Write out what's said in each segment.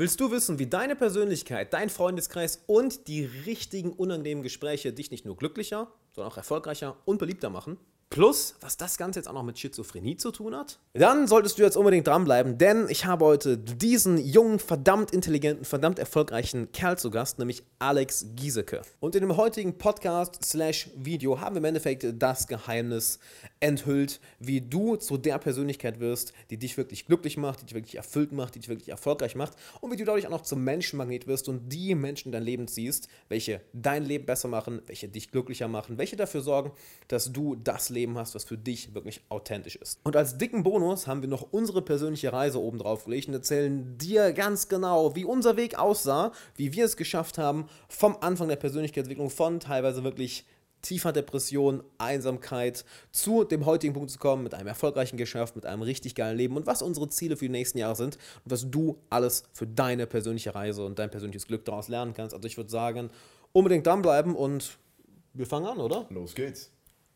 Willst du wissen, wie deine Persönlichkeit, dein Freundeskreis und die richtigen unangenehmen Gespräche dich nicht nur glücklicher, sondern auch erfolgreicher und beliebter machen? Plus, was das Ganze jetzt auch noch mit Schizophrenie zu tun hat? Dann solltest du jetzt unbedingt dranbleiben, denn ich habe heute diesen jungen, verdammt intelligenten, verdammt erfolgreichen Kerl zu Gast, nämlich Alex Giesecke. Und in dem heutigen Podcast slash Video haben wir im Endeffekt das Geheimnis enthüllt, wie du zu der Persönlichkeit wirst, die dich wirklich glücklich macht, die dich wirklich erfüllt macht, die dich wirklich erfolgreich macht und wie du dadurch auch noch zum Menschenmagnet wirst und die Menschen in dein Leben ziehst, welche dein Leben besser machen, welche dich glücklicher machen, welche dafür sorgen, dass du das Leben Leben hast, was für dich wirklich authentisch ist. Und als dicken Bonus haben wir noch unsere persönliche Reise oben drauf gelegt und erzählen dir ganz genau, wie unser Weg aussah, wie wir es geschafft haben, vom Anfang der Persönlichkeitsentwicklung von teilweise wirklich tiefer Depression, Einsamkeit zu dem heutigen Punkt zu kommen, mit einem erfolgreichen Geschäft, mit einem richtig geilen Leben und was unsere Ziele für die nächsten Jahre sind und was du alles für deine persönliche Reise und dein persönliches Glück daraus lernen kannst. Also ich würde sagen, unbedingt dranbleiben und wir fangen an, oder? Los geht's.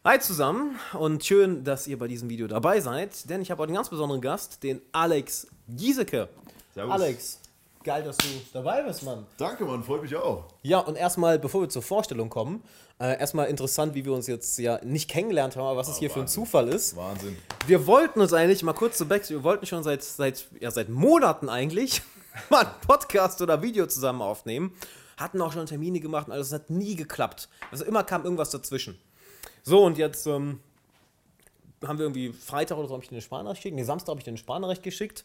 Hi zusammen und schön, dass ihr bei diesem Video dabei seid, denn ich habe heute einen ganz besonderen Gast, den Alex Giesecke. Servus. Alex, geil, dass du dabei bist, Mann. Danke, Mann, freut mich auch. Ja, und erstmal, bevor wir zur Vorstellung kommen, äh, erstmal interessant, wie wir uns jetzt ja nicht kennengelernt haben, aber was oh, es hier Wahnsinn. für ein Zufall ist. Wahnsinn. Wir wollten uns eigentlich, mal kurz zu Back, wir wollten schon seit, seit, ja, seit Monaten eigentlich mal einen Podcast oder Video zusammen aufnehmen. Hatten auch schon Termine gemacht und alles, hat nie geklappt. Also immer kam irgendwas dazwischen. So, und jetzt ähm, haben wir irgendwie Freitag oder so habe ich den Spanrecht geschickt. Nee, Samstag habe ich den Spanrecht geschickt.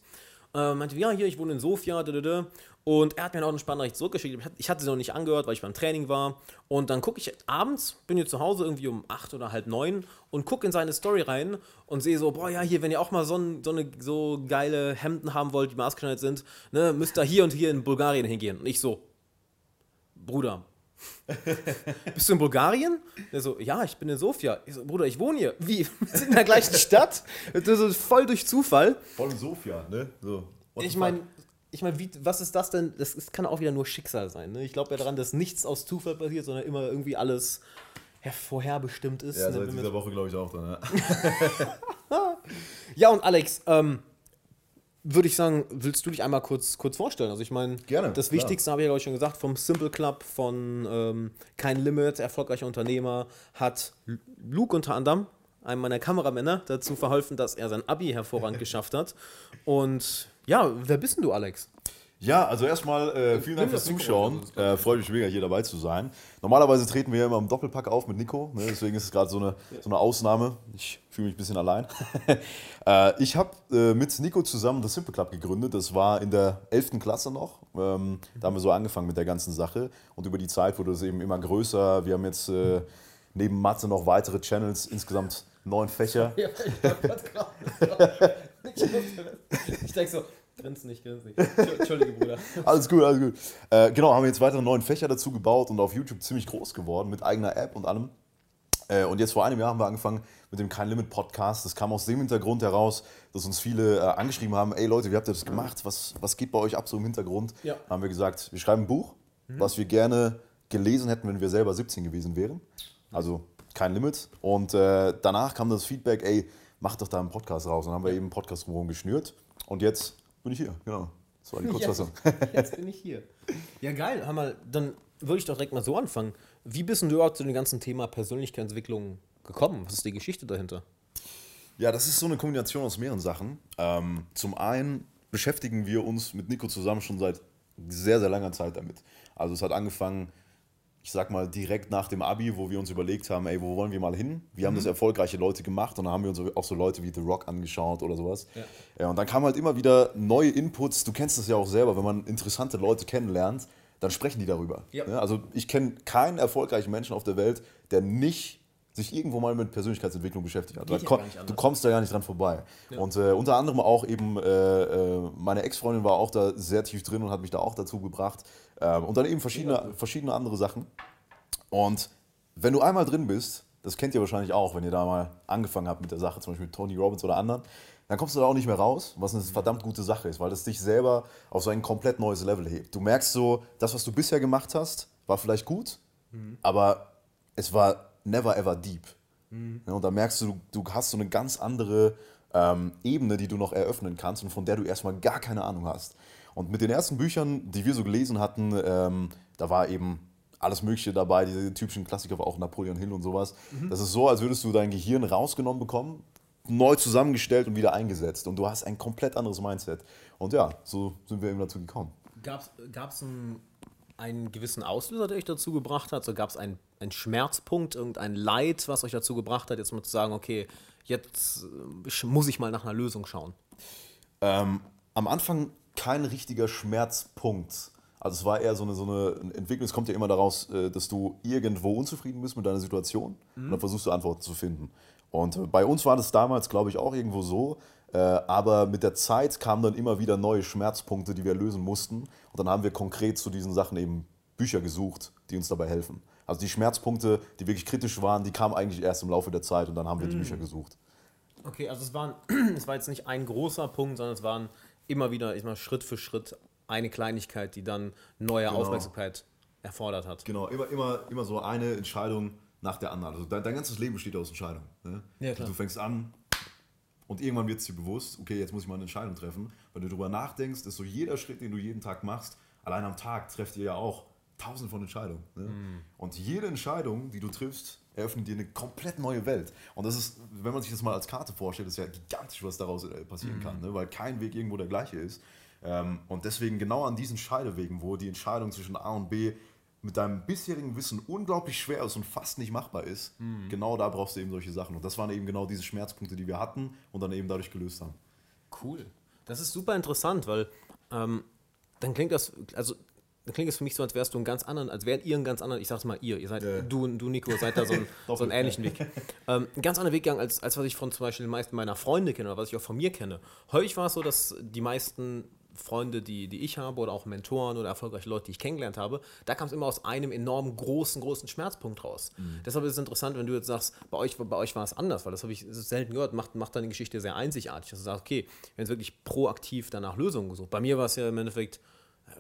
Äh, meinte, ja, hier, ich wohne in Sofia, da, und er hat mir auch eine Spanrecht zurückgeschickt. Ich hatte sie noch nicht angehört, weil ich beim Training war. Und dann gucke ich abends, bin jetzt zu Hause irgendwie um 8 oder halb 9 und gucke in seine Story rein und sehe so, boah, ja, hier, wenn ihr auch mal so, so, eine, so geile Hemden haben wollt, die maßgeschneidert sind, ne, müsst ihr hier und hier in Bulgarien hingehen. Und ich so, Bruder, Bist du in Bulgarien? Der so, ja, ich bin in Sofia. Ich so, Bruder, ich wohne hier. Wie? Wir sind in der gleichen Stadt? Das ist voll durch Zufall. Voll in Sofia, ne? So. Ich meine, ich meine, was ist das denn? Das ist, kann auch wieder nur Schicksal sein. Ne? Ich glaube ja daran, dass nichts aus Zufall passiert, sondern immer irgendwie alles vorherbestimmt ist. Ja, ne? seit dieser Woche glaube ich auch dann. Ja, ja und Alex, ähm, würde ich sagen, willst du dich einmal kurz, kurz vorstellen? Also ich meine, das Wichtigste habe ich ja glaube ich schon gesagt, vom Simple Club, von ähm, Kein Limit, erfolgreicher Unternehmer, hat Luke unter anderem, einem meiner Kameramänner, dazu verholfen, dass er sein Abi hervorragend geschafft hat. Und ja, wer bist denn du, Alex? Ja, also erstmal äh, vielen Dank fürs Zuschauen. Äh, Freut mich mega, hier dabei zu sein. Normalerweise treten wir ja immer im Doppelpack auf mit Nico, ne? deswegen ist es gerade so eine, so eine Ausnahme. Ich fühle mich ein bisschen allein. äh, ich habe äh, mit Nico zusammen das Simple Club gegründet. Das war in der 11. Klasse noch. Ähm, da haben wir so angefangen mit der ganzen Sache. Und über die Zeit wurde es eben immer größer. Wir haben jetzt äh, neben Mathe noch weitere Channels, insgesamt neun Fächer. Ja, ich, ich denke so, Grinst nicht, grinst nicht. Entschuldige, Bruder. alles gut, alles gut. Äh, genau, haben wir jetzt weitere neun Fächer dazu gebaut und auf YouTube ziemlich groß geworden mit eigener App und allem. Äh, und jetzt vor einem Jahr haben wir angefangen mit dem Kein Limit Podcast. Das kam aus dem Hintergrund heraus, dass uns viele äh, angeschrieben haben: Ey Leute, wie habt ihr das gemacht? Was, was geht bei euch ab so im Hintergrund? Ja. haben wir gesagt: Wir schreiben ein Buch, mhm. was wir gerne gelesen hätten, wenn wir selber 17 gewesen wären. Also kein Limit. Und äh, danach kam das Feedback: Ey, mach doch da einen Podcast raus. Und dann haben wir eben einen Podcast geschnürt. Und jetzt bin ich hier, genau. Das war die Kurzfassung. Jetzt, jetzt bin ich hier. Ja, geil. Mal, dann würde ich doch direkt mal so anfangen. Wie bist du überhaupt zu dem ganzen Thema Persönlichkeitsentwicklung gekommen? Was ist die Geschichte dahinter? Ja, das ist so eine Kombination aus mehreren Sachen. Ähm, zum einen beschäftigen wir uns mit Nico zusammen schon seit sehr, sehr langer Zeit damit. Also es hat angefangen ich sag mal, direkt nach dem Abi, wo wir uns überlegt haben, ey, wo wollen wir mal hin? Wir mhm. haben das erfolgreiche Leute gemacht und dann haben wir uns auch so Leute wie The Rock angeschaut oder sowas. Ja. ja. und dann kamen halt immer wieder neue Inputs. Du kennst das ja auch selber, wenn man interessante Leute kennenlernt, dann sprechen die darüber. Ja. Ja, also ich kenne keinen erfolgreichen Menschen auf der Welt, der nicht sich irgendwo mal mit Persönlichkeitsentwicklung beschäftigt hat. Kon du kommst da gar nicht dran vorbei. Und äh, unter anderem auch eben, äh, äh, meine Ex-Freundin war auch da sehr tief drin und hat mich da auch dazu gebracht. Ähm, und dann eben verschiedene, verschiedene andere Sachen. Und wenn du einmal drin bist, das kennt ihr wahrscheinlich auch, wenn ihr da mal angefangen habt mit der Sache, zum Beispiel mit Tony Robbins oder anderen, dann kommst du da auch nicht mehr raus, was eine verdammt gute Sache ist, weil das dich selber auf so ein komplett neues Level hebt. Du merkst so, das, was du bisher gemacht hast, war vielleicht gut, mhm. aber es war never ever deep. Mhm. Ja, und da merkst du, du hast so eine ganz andere ähm, Ebene, die du noch eröffnen kannst und von der du erstmal gar keine Ahnung hast. Und mit den ersten Büchern, die wir so gelesen hatten, ähm, da war eben alles Mögliche dabei, diese typischen Klassiker, auch Napoleon Hill und sowas. Mhm. Das ist so, als würdest du dein Gehirn rausgenommen bekommen, neu zusammengestellt und wieder eingesetzt. Und du hast ein komplett anderes Mindset. Und ja, so sind wir eben dazu gekommen. Gab es einen, einen gewissen Auslöser, der euch dazu gebracht hat? So gab es einen, einen Schmerzpunkt, irgendein Leid, was euch dazu gebracht hat, jetzt mal zu sagen, okay, jetzt äh, muss ich mal nach einer Lösung schauen? Ähm, am Anfang kein richtiger Schmerzpunkt. Also es war eher so eine, so eine Entwicklung, es kommt ja immer daraus, äh, dass du irgendwo unzufrieden bist mit deiner Situation mhm. und dann versuchst du Antworten zu finden. Und äh, bei uns war das damals, glaube ich, auch irgendwo so, aber mit der Zeit kamen dann immer wieder neue Schmerzpunkte, die wir lösen mussten. Und dann haben wir konkret zu diesen Sachen eben Bücher gesucht, die uns dabei helfen. Also die Schmerzpunkte, die wirklich kritisch waren, die kamen eigentlich erst im Laufe der Zeit und dann haben wir die mhm. Bücher gesucht. Okay, also es, waren, es war jetzt nicht ein großer Punkt, sondern es waren immer wieder ich mal, Schritt für Schritt eine Kleinigkeit, die dann neue genau. Aufmerksamkeit erfordert hat. Genau, immer, immer, immer so eine Entscheidung nach der anderen. Also dein, dein ganzes Leben besteht aus Entscheidungen. Ne? Ja, klar. Du fängst an und irgendwann wird es dir bewusst, okay, jetzt muss ich mal eine Entscheidung treffen. Wenn du darüber nachdenkst, ist so jeder Schritt, den du jeden Tag machst, allein am Tag trefft ihr ja auch tausende von Entscheidungen. Ne? Mm. Und jede Entscheidung, die du triffst, eröffnet dir eine komplett neue Welt. Und das ist, wenn man sich das mal als Karte vorstellt, ist ja gigantisch, was daraus äh, passieren mm. kann, ne? weil kein Weg irgendwo der gleiche ist. Ähm, und deswegen genau an diesen Scheidewegen, wo die Entscheidung zwischen A und B mit deinem bisherigen Wissen unglaublich schwer ist und fast nicht machbar ist, mhm. genau da brauchst du eben solche Sachen. Und das waren eben genau diese Schmerzpunkte, die wir hatten und dann eben dadurch gelöst haben. Cool. Das ist super interessant, weil ähm, dann klingt das, also dann klingt es für mich so, als wärst du einen ganz anderen, als wärt ihr einen ganz anderen, ich sag's mal ihr, ihr seid, ja. du, du Nico, seid da so, ein, so einen ähnlichen Weg. Ähm, einen ganz anderen Weg gegangen, als, als was ich von zum Beispiel den meisten meiner Freunde kenne oder was ich auch von mir kenne. Häufig war es so, dass die meisten Freunde, die, die ich habe oder auch Mentoren oder erfolgreiche Leute, die ich kennengelernt habe, da kam es immer aus einem enorm großen, großen Schmerzpunkt raus. Mhm. Deshalb ist es interessant, wenn du jetzt sagst, bei euch, bei euch war es anders, weil das habe ich selten gehört, macht, macht deine Geschichte sehr einzigartig, dass du sagst, okay, wir haben wirklich proaktiv danach Lösungen gesucht. Bei mir war es ja im Endeffekt,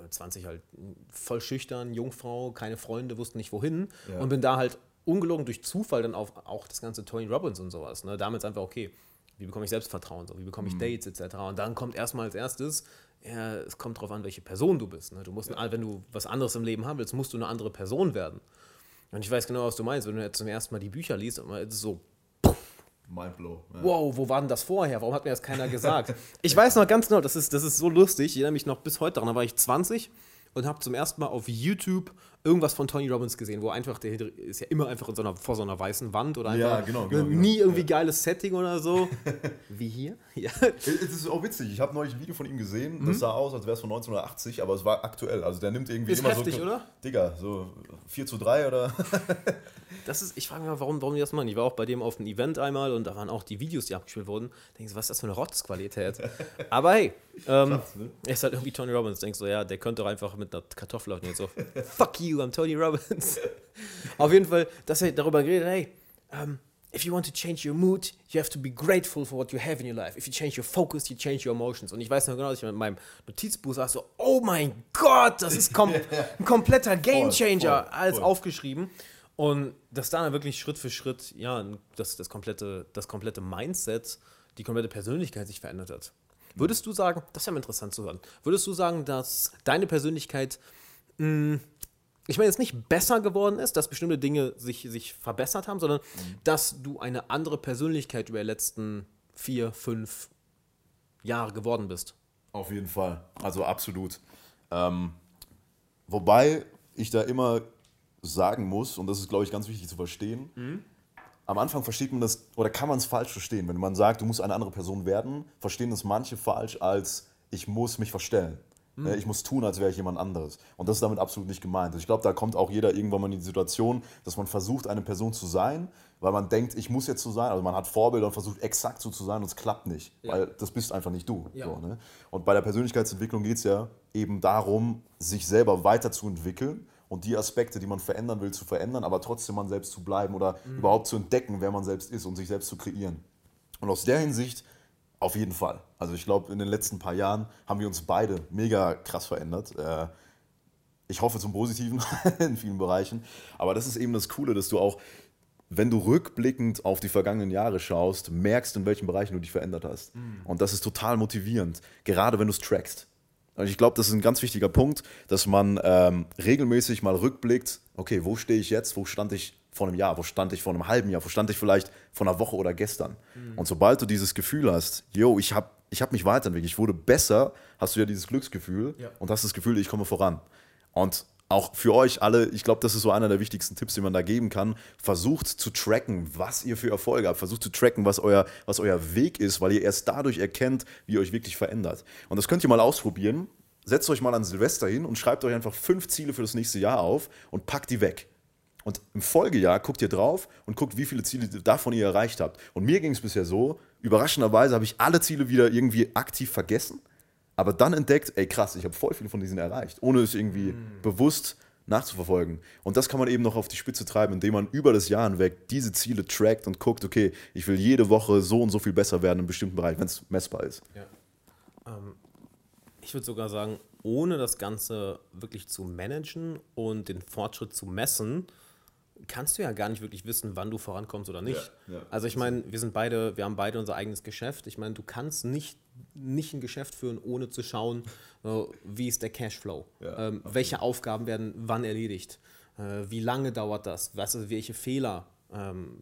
20 äh, halt voll schüchtern, Jungfrau, keine Freunde, wussten nicht wohin ja. und bin da halt ungelogen durch Zufall dann auf auch das ganze Tony Robbins und sowas. Ne? Damit einfach, okay, wie bekomme ich Selbstvertrauen, so, wie bekomme ich mhm. Dates etc. Und dann kommt erstmal als erstes, ja, es kommt darauf an, welche Person du bist. Ne? Du musst, ja. wenn du was anderes im Leben haben willst, musst du eine andere Person werden. Und ich weiß genau, was du meinst. Wenn du jetzt zum ersten Mal die Bücher liest, ist es so, Mindblow. Ja. Wow, wo war denn das vorher? Warum hat mir das keiner gesagt? ich weiß noch ganz genau, das ist, das ist so lustig. Ich erinnere mich noch bis heute daran. Da war ich 20 und habe zum ersten Mal auf YouTube irgendwas von Tony Robbins gesehen, wo einfach, der ist ja immer einfach in so einer, vor so einer weißen Wand oder einfach ja, genau, genau, nie genau. irgendwie geiles Setting oder so. Wie hier? Ja. Es ist auch witzig, ich habe neulich ein Video von ihm gesehen, das mhm. sah aus, als wäre es von 1980, aber es war aktuell. Also der nimmt irgendwie ist immer heftig, so. oder? Digga, so 4 zu 3 oder? das ist, ich frage mich mal, warum, warum die das machen. Ich war auch bei dem auf einem Event einmal und da waren auch die Videos, die abgespielt wurden. Denkst du, was ist das für eine Rotzqualität? aber hey, ähm, Schatz, ne? er ist halt irgendwie Tony Robbins. Denkst du, ja, der könnte doch einfach mit einer Kartoffel auf jetzt so, fuck you, I'm Tony Robbins. Auf jeden Fall, dass er darüber geredet, hey, um, if you want to change your mood, you have to be grateful for what you have in your life. If you change your focus, you change your emotions. Und ich weiß noch genau, dass ich mit meinem Notizbuch saß so, oh mein Gott, das ist kom ein kompletter Gamechanger, voll, voll, als aufgeschrieben. Und dass dann wirklich Schritt für Schritt, ja, das, das, komplette, das komplette Mindset, die komplette Persönlichkeit sich verändert hat. Würdest du sagen, das ja interessant zu hören, würdest du sagen, dass deine Persönlichkeit mh, mm, ich meine jetzt nicht besser geworden ist, dass bestimmte Dinge sich, sich verbessert haben, sondern mhm. dass du eine andere Persönlichkeit über die letzten vier, fünf Jahre geworden bist. Auf jeden Fall, also absolut. Ähm, wobei ich da immer sagen muss, und das ist, glaube ich, ganz wichtig zu verstehen, mhm. am Anfang versteht man das, oder kann man es falsch verstehen. Wenn man sagt, du musst eine andere Person werden, verstehen das manche falsch als, ich muss mich verstellen. Mhm. Ich muss tun, als wäre ich jemand anderes. Und das ist damit absolut nicht gemeint. Also ich glaube, da kommt auch jeder irgendwann mal in die Situation, dass man versucht, eine Person zu sein, weil man denkt, ich muss jetzt so sein. Also man hat Vorbilder und versucht, exakt so zu sein und es klappt nicht. Ja. Weil das bist einfach nicht du. Ja. So, ne? Und bei der Persönlichkeitsentwicklung geht es ja eben darum, sich selber weiterzuentwickeln und die Aspekte, die man verändern will, zu verändern, aber trotzdem man selbst zu bleiben oder mhm. überhaupt zu entdecken, wer man selbst ist und sich selbst zu kreieren. Und aus der Hinsicht auf jeden Fall. Also ich glaube, in den letzten paar Jahren haben wir uns beide mega krass verändert. Äh, ich hoffe zum Positiven in vielen Bereichen. Aber das ist eben das Coole, dass du auch, wenn du rückblickend auf die vergangenen Jahre schaust, merkst, in welchen Bereichen du dich verändert hast. Mhm. Und das ist total motivierend, gerade wenn du es trackst. ich glaube, das ist ein ganz wichtiger Punkt, dass man ähm, regelmäßig mal rückblickt, okay, wo stehe ich jetzt, wo stand ich vor einem Jahr, wo stand ich vor einem halben Jahr, wo stand ich vielleicht vor einer Woche oder gestern. Mhm. Und sobald du dieses Gefühl hast, yo, ich habe ich hab mich weiterentwickelt, ich wurde besser, hast du ja dieses Glücksgefühl ja. und hast das Gefühl, ich komme voran. Und auch für euch alle, ich glaube, das ist so einer der wichtigsten Tipps, die man da geben kann. Versucht zu tracken, was ihr für Erfolge habt. Versucht zu tracken, was euer, was euer Weg ist, weil ihr erst dadurch erkennt, wie ihr euch wirklich verändert. Und das könnt ihr mal ausprobieren. Setzt euch mal an Silvester hin und schreibt euch einfach fünf Ziele für das nächste Jahr auf und packt die weg. Und im Folgejahr guckt ihr drauf und guckt, wie viele Ziele davon ihr erreicht habt. Und mir ging es bisher so, überraschenderweise habe ich alle Ziele wieder irgendwie aktiv vergessen aber dann entdeckt, ey krass, ich habe voll viele von diesen erreicht, ohne es irgendwie mhm. bewusst nachzuverfolgen. Und das kann man eben noch auf die Spitze treiben, indem man über das Jahr hinweg diese Ziele trackt und guckt, okay, ich will jede Woche so und so viel besser werden in einem bestimmten Bereich, wenn es messbar ist. Ja. Ähm, ich würde sogar sagen, ohne das Ganze wirklich zu managen und den Fortschritt zu messen, kannst du ja gar nicht wirklich wissen, wann du vorankommst oder nicht. Ja, ja. Also ich meine, wir sind beide, wir haben beide unser eigenes Geschäft. Ich meine, du kannst nicht, nicht ein Geschäft führen, ohne zu schauen, äh, wie ist der Cashflow, ja, ähm, welche Aufgaben werden wann erledigt, äh, wie lange dauert das, was, also welche Fehler ähm,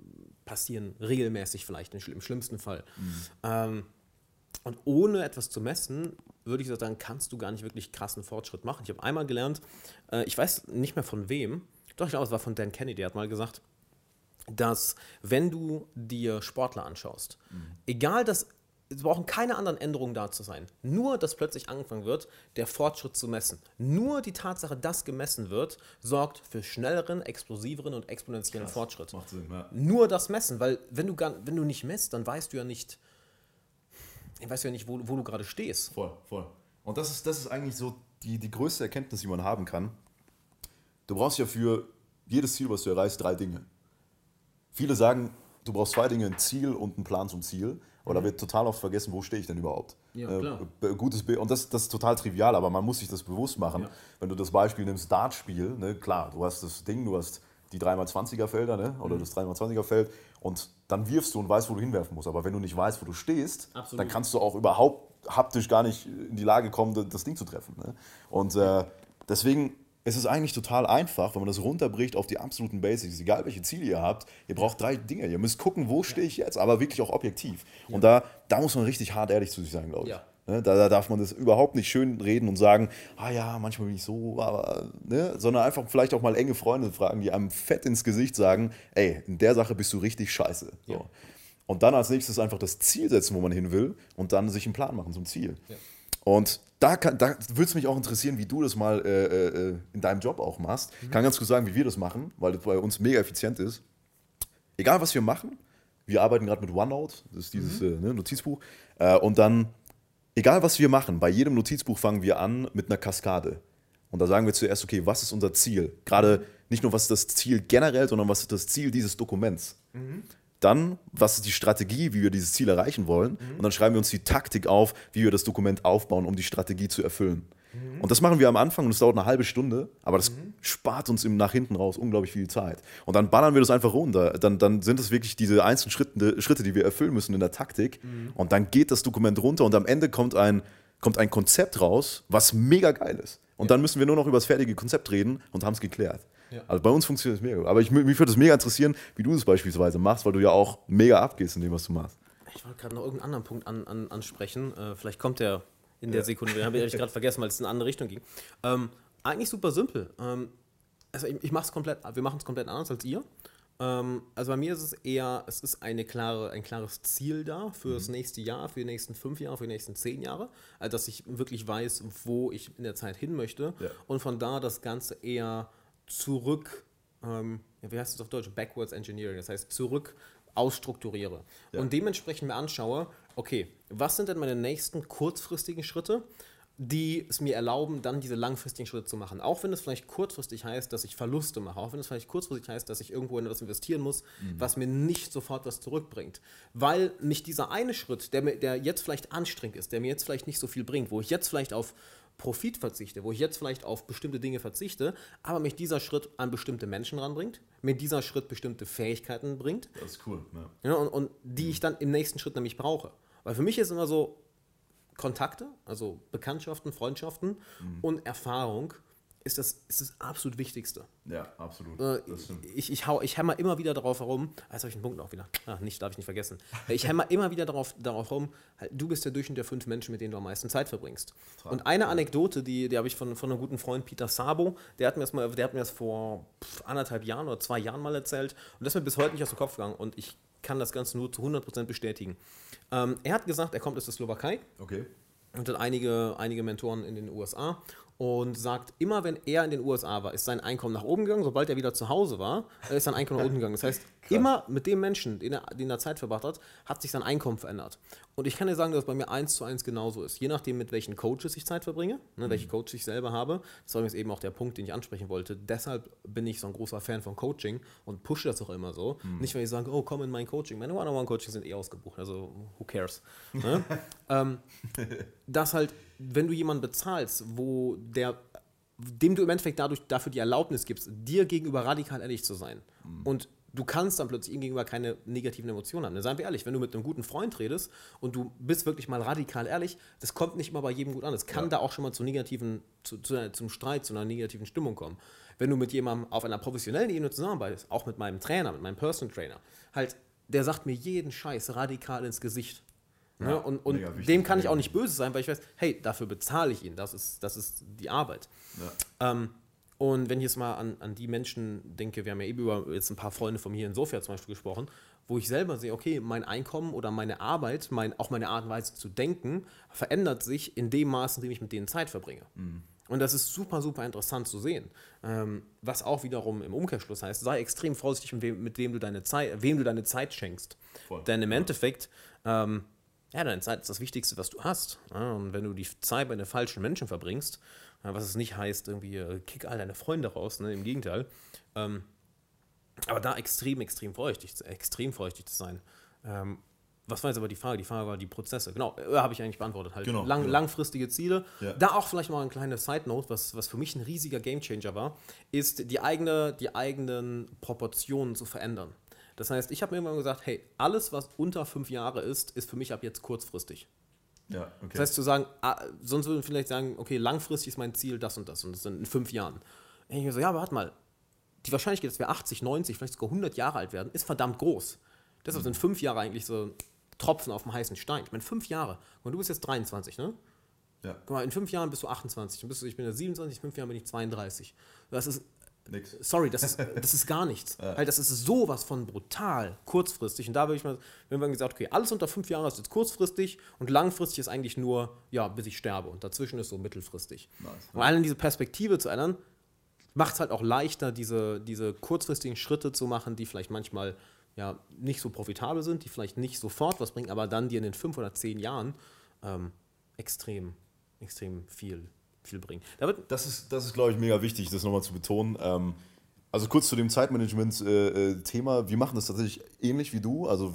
passieren regelmäßig vielleicht im schlimmsten Fall. Mhm. Ähm, und ohne etwas zu messen, würde ich sagen, kannst du gar nicht wirklich krassen Fortschritt machen. Ich habe einmal gelernt, äh, ich weiß nicht mehr von wem, doch, ich glaube, es war von Dan Kennedy, der hat mal gesagt, dass wenn du dir Sportler anschaust, mhm. egal dass es brauchen keine anderen Änderungen da zu sein. Nur, dass plötzlich angefangen wird, der Fortschritt zu messen. Nur die Tatsache, dass gemessen wird, sorgt für schnelleren, explosiveren und exponentiellen Krass, Fortschritt. Macht Sinn, ja. Nur das Messen, weil wenn du, gar, wenn du nicht messt, dann weißt du ja nicht, weißt du ja nicht, wo, wo du gerade stehst. Voll, voll. Und das ist, das ist eigentlich so die, die größte Erkenntnis, die man haben kann. Du brauchst ja für jedes Ziel, was du erreichst, drei Dinge. Viele sagen, du brauchst zwei Dinge, ein Ziel und einen Plan zum Ziel. Aber da mhm. wird total oft vergessen, wo stehe ich denn überhaupt? Ja, äh, klar. Äh, gutes Bild. Und das, das ist total trivial, aber man muss sich das bewusst machen. Ja. Wenn du das Beispiel nimmst, Dartspiel, ne, klar, du hast das Ding, du hast die 3x20er Felder ne, oder mhm. das 3x20er Feld und dann wirfst du und weißt, wo du hinwerfen musst. Aber wenn du nicht weißt, wo du stehst, Absolut. dann kannst du auch überhaupt haptisch gar nicht in die Lage kommen, das Ding zu treffen. Ne? Und äh, deswegen es ist eigentlich total einfach, wenn man das runterbricht auf die absoluten Basics, egal welche Ziele ihr habt, ihr braucht drei Dinge. Ihr müsst gucken, wo stehe ich jetzt, aber wirklich auch objektiv. Ja. Und da, da muss man richtig hart ehrlich zu sich sein, glaube ich. Ja. Ne, da, da, darf man das überhaupt nicht schön reden und sagen, ah ja, manchmal bin ich so, aber, ne? sondern einfach vielleicht auch mal enge Freunde fragen, die einem fett ins Gesicht sagen, ey, in der Sache bist du richtig scheiße. So. Ja. Und dann als nächstes einfach das Ziel setzen, wo man hin will und dann sich einen Plan machen zum Ziel. Und da, da würde es mich auch interessieren, wie du das mal äh, äh, in deinem Job auch machst. Ich mhm. kann ganz kurz sagen, wie wir das machen, weil das bei uns mega effizient ist. Egal, was wir machen, wir arbeiten gerade mit OneNote, das ist dieses mhm. äh, ne, Notizbuch. Äh, und dann, egal was wir machen, bei jedem Notizbuch fangen wir an mit einer Kaskade. Und da sagen wir zuerst, okay, was ist unser Ziel? Gerade nicht nur, was ist das Ziel generell, sondern was ist das Ziel dieses Dokuments? Mhm dann, was ist die Strategie, wie wir dieses Ziel erreichen wollen. Mhm. Und dann schreiben wir uns die Taktik auf, wie wir das Dokument aufbauen, um die Strategie zu erfüllen. Mhm. Und das machen wir am Anfang und es dauert eine halbe Stunde, aber das mhm. spart uns im nach hinten raus unglaublich viel Zeit. Und dann ballern wir das einfach runter. Dann, dann sind es wirklich diese einzelnen Schritte, Schritte, die wir erfüllen müssen in der Taktik. Mhm. Und dann geht das Dokument runter und am Ende kommt ein, kommt ein Konzept raus, was mega geil ist. Und ja. dann müssen wir nur noch über das fertige Konzept reden und haben es geklärt. Ja. Also bei uns funktioniert es mega gut. Aber ich, mich würde es mega interessieren, wie du das beispielsweise machst, weil du ja auch mega abgehst in dem, was du machst. Ich wollte gerade noch irgendeinen anderen Punkt an, an, ansprechen. Äh, vielleicht kommt der in der ja. Sekunde. Den habe ich gerade vergessen, weil es in eine andere Richtung ging. Ähm, eigentlich super simpel. Ähm, also ich, ich mache es komplett, wir machen es komplett anders als ihr. Ähm, also bei mir ist es eher, es ist eine klare, ein klares Ziel da für mhm. das nächste Jahr, für die nächsten fünf Jahre, für die nächsten zehn Jahre. Also dass ich wirklich weiß, wo ich in der Zeit hin möchte. Ja. Und von da das Ganze eher zurück, ähm, wie heißt es auf Deutsch? Backwards Engineering, das heißt zurück ausstrukturiere. Ja. Und dementsprechend mir anschaue, okay, was sind denn meine nächsten kurzfristigen Schritte, die es mir erlauben, dann diese langfristigen Schritte zu machen. Auch wenn es vielleicht kurzfristig heißt, dass ich Verluste mache, auch wenn es vielleicht kurzfristig heißt, dass ich irgendwo in etwas investieren muss, mhm. was mir nicht sofort was zurückbringt. Weil mich dieser eine Schritt, der, der jetzt vielleicht anstrengend ist, der mir jetzt vielleicht nicht so viel bringt, wo ich jetzt vielleicht auf Profit verzichte, wo ich jetzt vielleicht auf bestimmte Dinge verzichte, aber mich dieser Schritt an bestimmte Menschen ranbringt, mir dieser Schritt bestimmte Fähigkeiten bringt. Das ist cool. Ja. ja und, und, die ich dann im nächsten Schritt nämlich brauche. Weil für mich ist immer so, Kontakte, also Bekanntschaften, Freundschaften und Erfahrung ist das, ist das absolut Wichtigste. Ja, absolut. Äh, ich, ich, hau, ich hämmer immer wieder darauf herum, ah, jetzt habe ich einen Punkt auch wieder, ah, nicht, darf ich nicht vergessen. Ich hämmer immer wieder darauf, darauf herum, halt, du bist der Durchschnitt der fünf Menschen, mit denen du am meisten Zeit verbringst. Und eine Anekdote, die, die habe ich von, von einem guten Freund Peter Sabo, der hat mir das, mal, der hat mir das vor anderthalb Jahren oder zwei Jahren mal erzählt und das ist mir bis heute nicht aus dem Kopf gegangen und ich kann das Ganze nur zu 100% bestätigen. Ähm, er hat gesagt, er kommt aus der Slowakei Okay. und hat einige, einige Mentoren in den USA und sagt, immer wenn er in den USA war, ist sein Einkommen nach oben gegangen. Sobald er wieder zu Hause war, ist sein Einkommen nach unten gegangen. Das heißt, immer mit dem Menschen, den er, den er Zeit verbracht hat, hat sich sein Einkommen verändert. Und ich kann dir sagen, dass es bei mir eins zu eins genauso ist. Je nachdem, mit welchen Coaches ich Zeit verbringe, ne, welche Coaches ich selber habe. Das war übrigens eben auch der Punkt, den ich ansprechen wollte. Deshalb bin ich so ein großer Fan von Coaching und pushe das auch immer so. Nicht, weil ich sage, oh, komm in mein Coaching. Meine One-on-One-Coachings sind eh ausgebucht, also who cares. Ne? ähm, dass halt, wenn du jemanden bezahlst, wo der, dem du im Endeffekt dadurch dafür die Erlaubnis gibst, dir gegenüber radikal ehrlich zu sein. Und du kannst dann plötzlich ihm gegenüber keine negativen Emotionen haben. Dann seien wir ehrlich, wenn du mit einem guten Freund redest und du bist wirklich mal radikal ehrlich, das kommt nicht immer bei jedem gut an. Es kann Ja. da auch schon mal zu negativen, zu, zu, zum Streit, zu einer negativen Stimmung kommen. Wenn du mit jemandem auf einer professionellen Ebene zusammenarbeitest, auch mit meinem Trainer, mit meinem Personal Trainer, halt, der sagt mir jeden Scheiß radikal ins Gesicht. Ne? Ja, Und, und wichtig, dem kann ich auch nicht böse sein, weil ich weiß, hey, dafür bezahle ich ihn. Das ist, das ist die Arbeit. Ja. Ähm, und wenn ich jetzt mal an, an die Menschen denke, wir haben ja eben über jetzt ein paar Freunde von mir in Sofia zum Beispiel gesprochen, wo ich selber sehe, okay, mein Einkommen oder meine Arbeit, mein, auch meine Art und Weise zu denken, verändert sich in dem Maß, in dem ich mit denen Zeit verbringe. Und das ist super, super interessant zu sehen. Ähm, was auch wiederum im Umkehrschluss heißt, sei extrem vorsichtig, mit wem, mit wem du deine Zeit, wem du deine Zeit schenkst. Voll. Denn im Endeffekt, ähm, ja, deine Zeit ist das Wichtigste, was du hast. Ja, und wenn du die Zeit bei den falschen Menschen verbringst, äh, was es nicht heißt, irgendwie äh, kick all deine Freunde raus, ne, im Gegenteil. Ähm, aber da extrem, extrem vorsichtig, extrem vorsichtig zu sein. Ähm, was war jetzt aber die Frage? Die Frage war die Prozesse. Genau, äh, habe ich eigentlich beantwortet. Halt Genau, lang, genau. langfristige Ziele. Ja. Da auch vielleicht mal ein kleines Side-Note, was, was für mich ein riesiger Gamechanger war, ist die, eigene, die eigenen Proportionen zu verändern. Das heißt, ich habe mir irgendwann gesagt, hey, alles, was unter fünf Jahre ist, ist für mich ab jetzt kurzfristig. Ja, okay. Das heißt, zu sagen, ah, sonst würden wir vielleicht sagen, okay, langfristig ist mein Ziel das und das und das sind in fünf Jahren. Und ich so, ja, aber warte mal, die Wahrscheinlichkeit, dass wir 80, 90, vielleicht sogar 100 Jahre alt werden, ist verdammt groß. Deshalb sind fünf Jahre eigentlich so Tropfen auf dem heißen Stein. Ich meine, fünf Jahre. Und du bist jetzt 23, ne? ja, Guck mal, in fünf Jahren bist du 28. Dann bist du, ich bin ja 27, in fünf Jahren bin ich 32. Das ist, nix. sorry, das ist, das ist gar nichts. Halt, das ist sowas von brutal, kurzfristig. Und da würde ich mal, wenn wir gesagt, okay, alles unter fünf Jahren ist jetzt kurzfristig und langfristig ist eigentlich nur, ja, bis ich sterbe. Und dazwischen ist so mittelfristig. Nice. Und allen diese Perspektive zu ändern, macht es halt auch leichter, diese, diese kurzfristigen Schritte zu machen, die vielleicht manchmal ja, nicht so profitabel sind, die vielleicht nicht sofort was bringen, aber dann dir in den fünf oder zehn Jahren ähm, extrem, extrem viel, viel bringen. Da wird, Das ist, das ist glaube ich, mega wichtig, das nochmal zu betonen. Ähm, also kurz zu dem Zeitmanagement-Thema. wir machen das tatsächlich ähnlich wie du. Also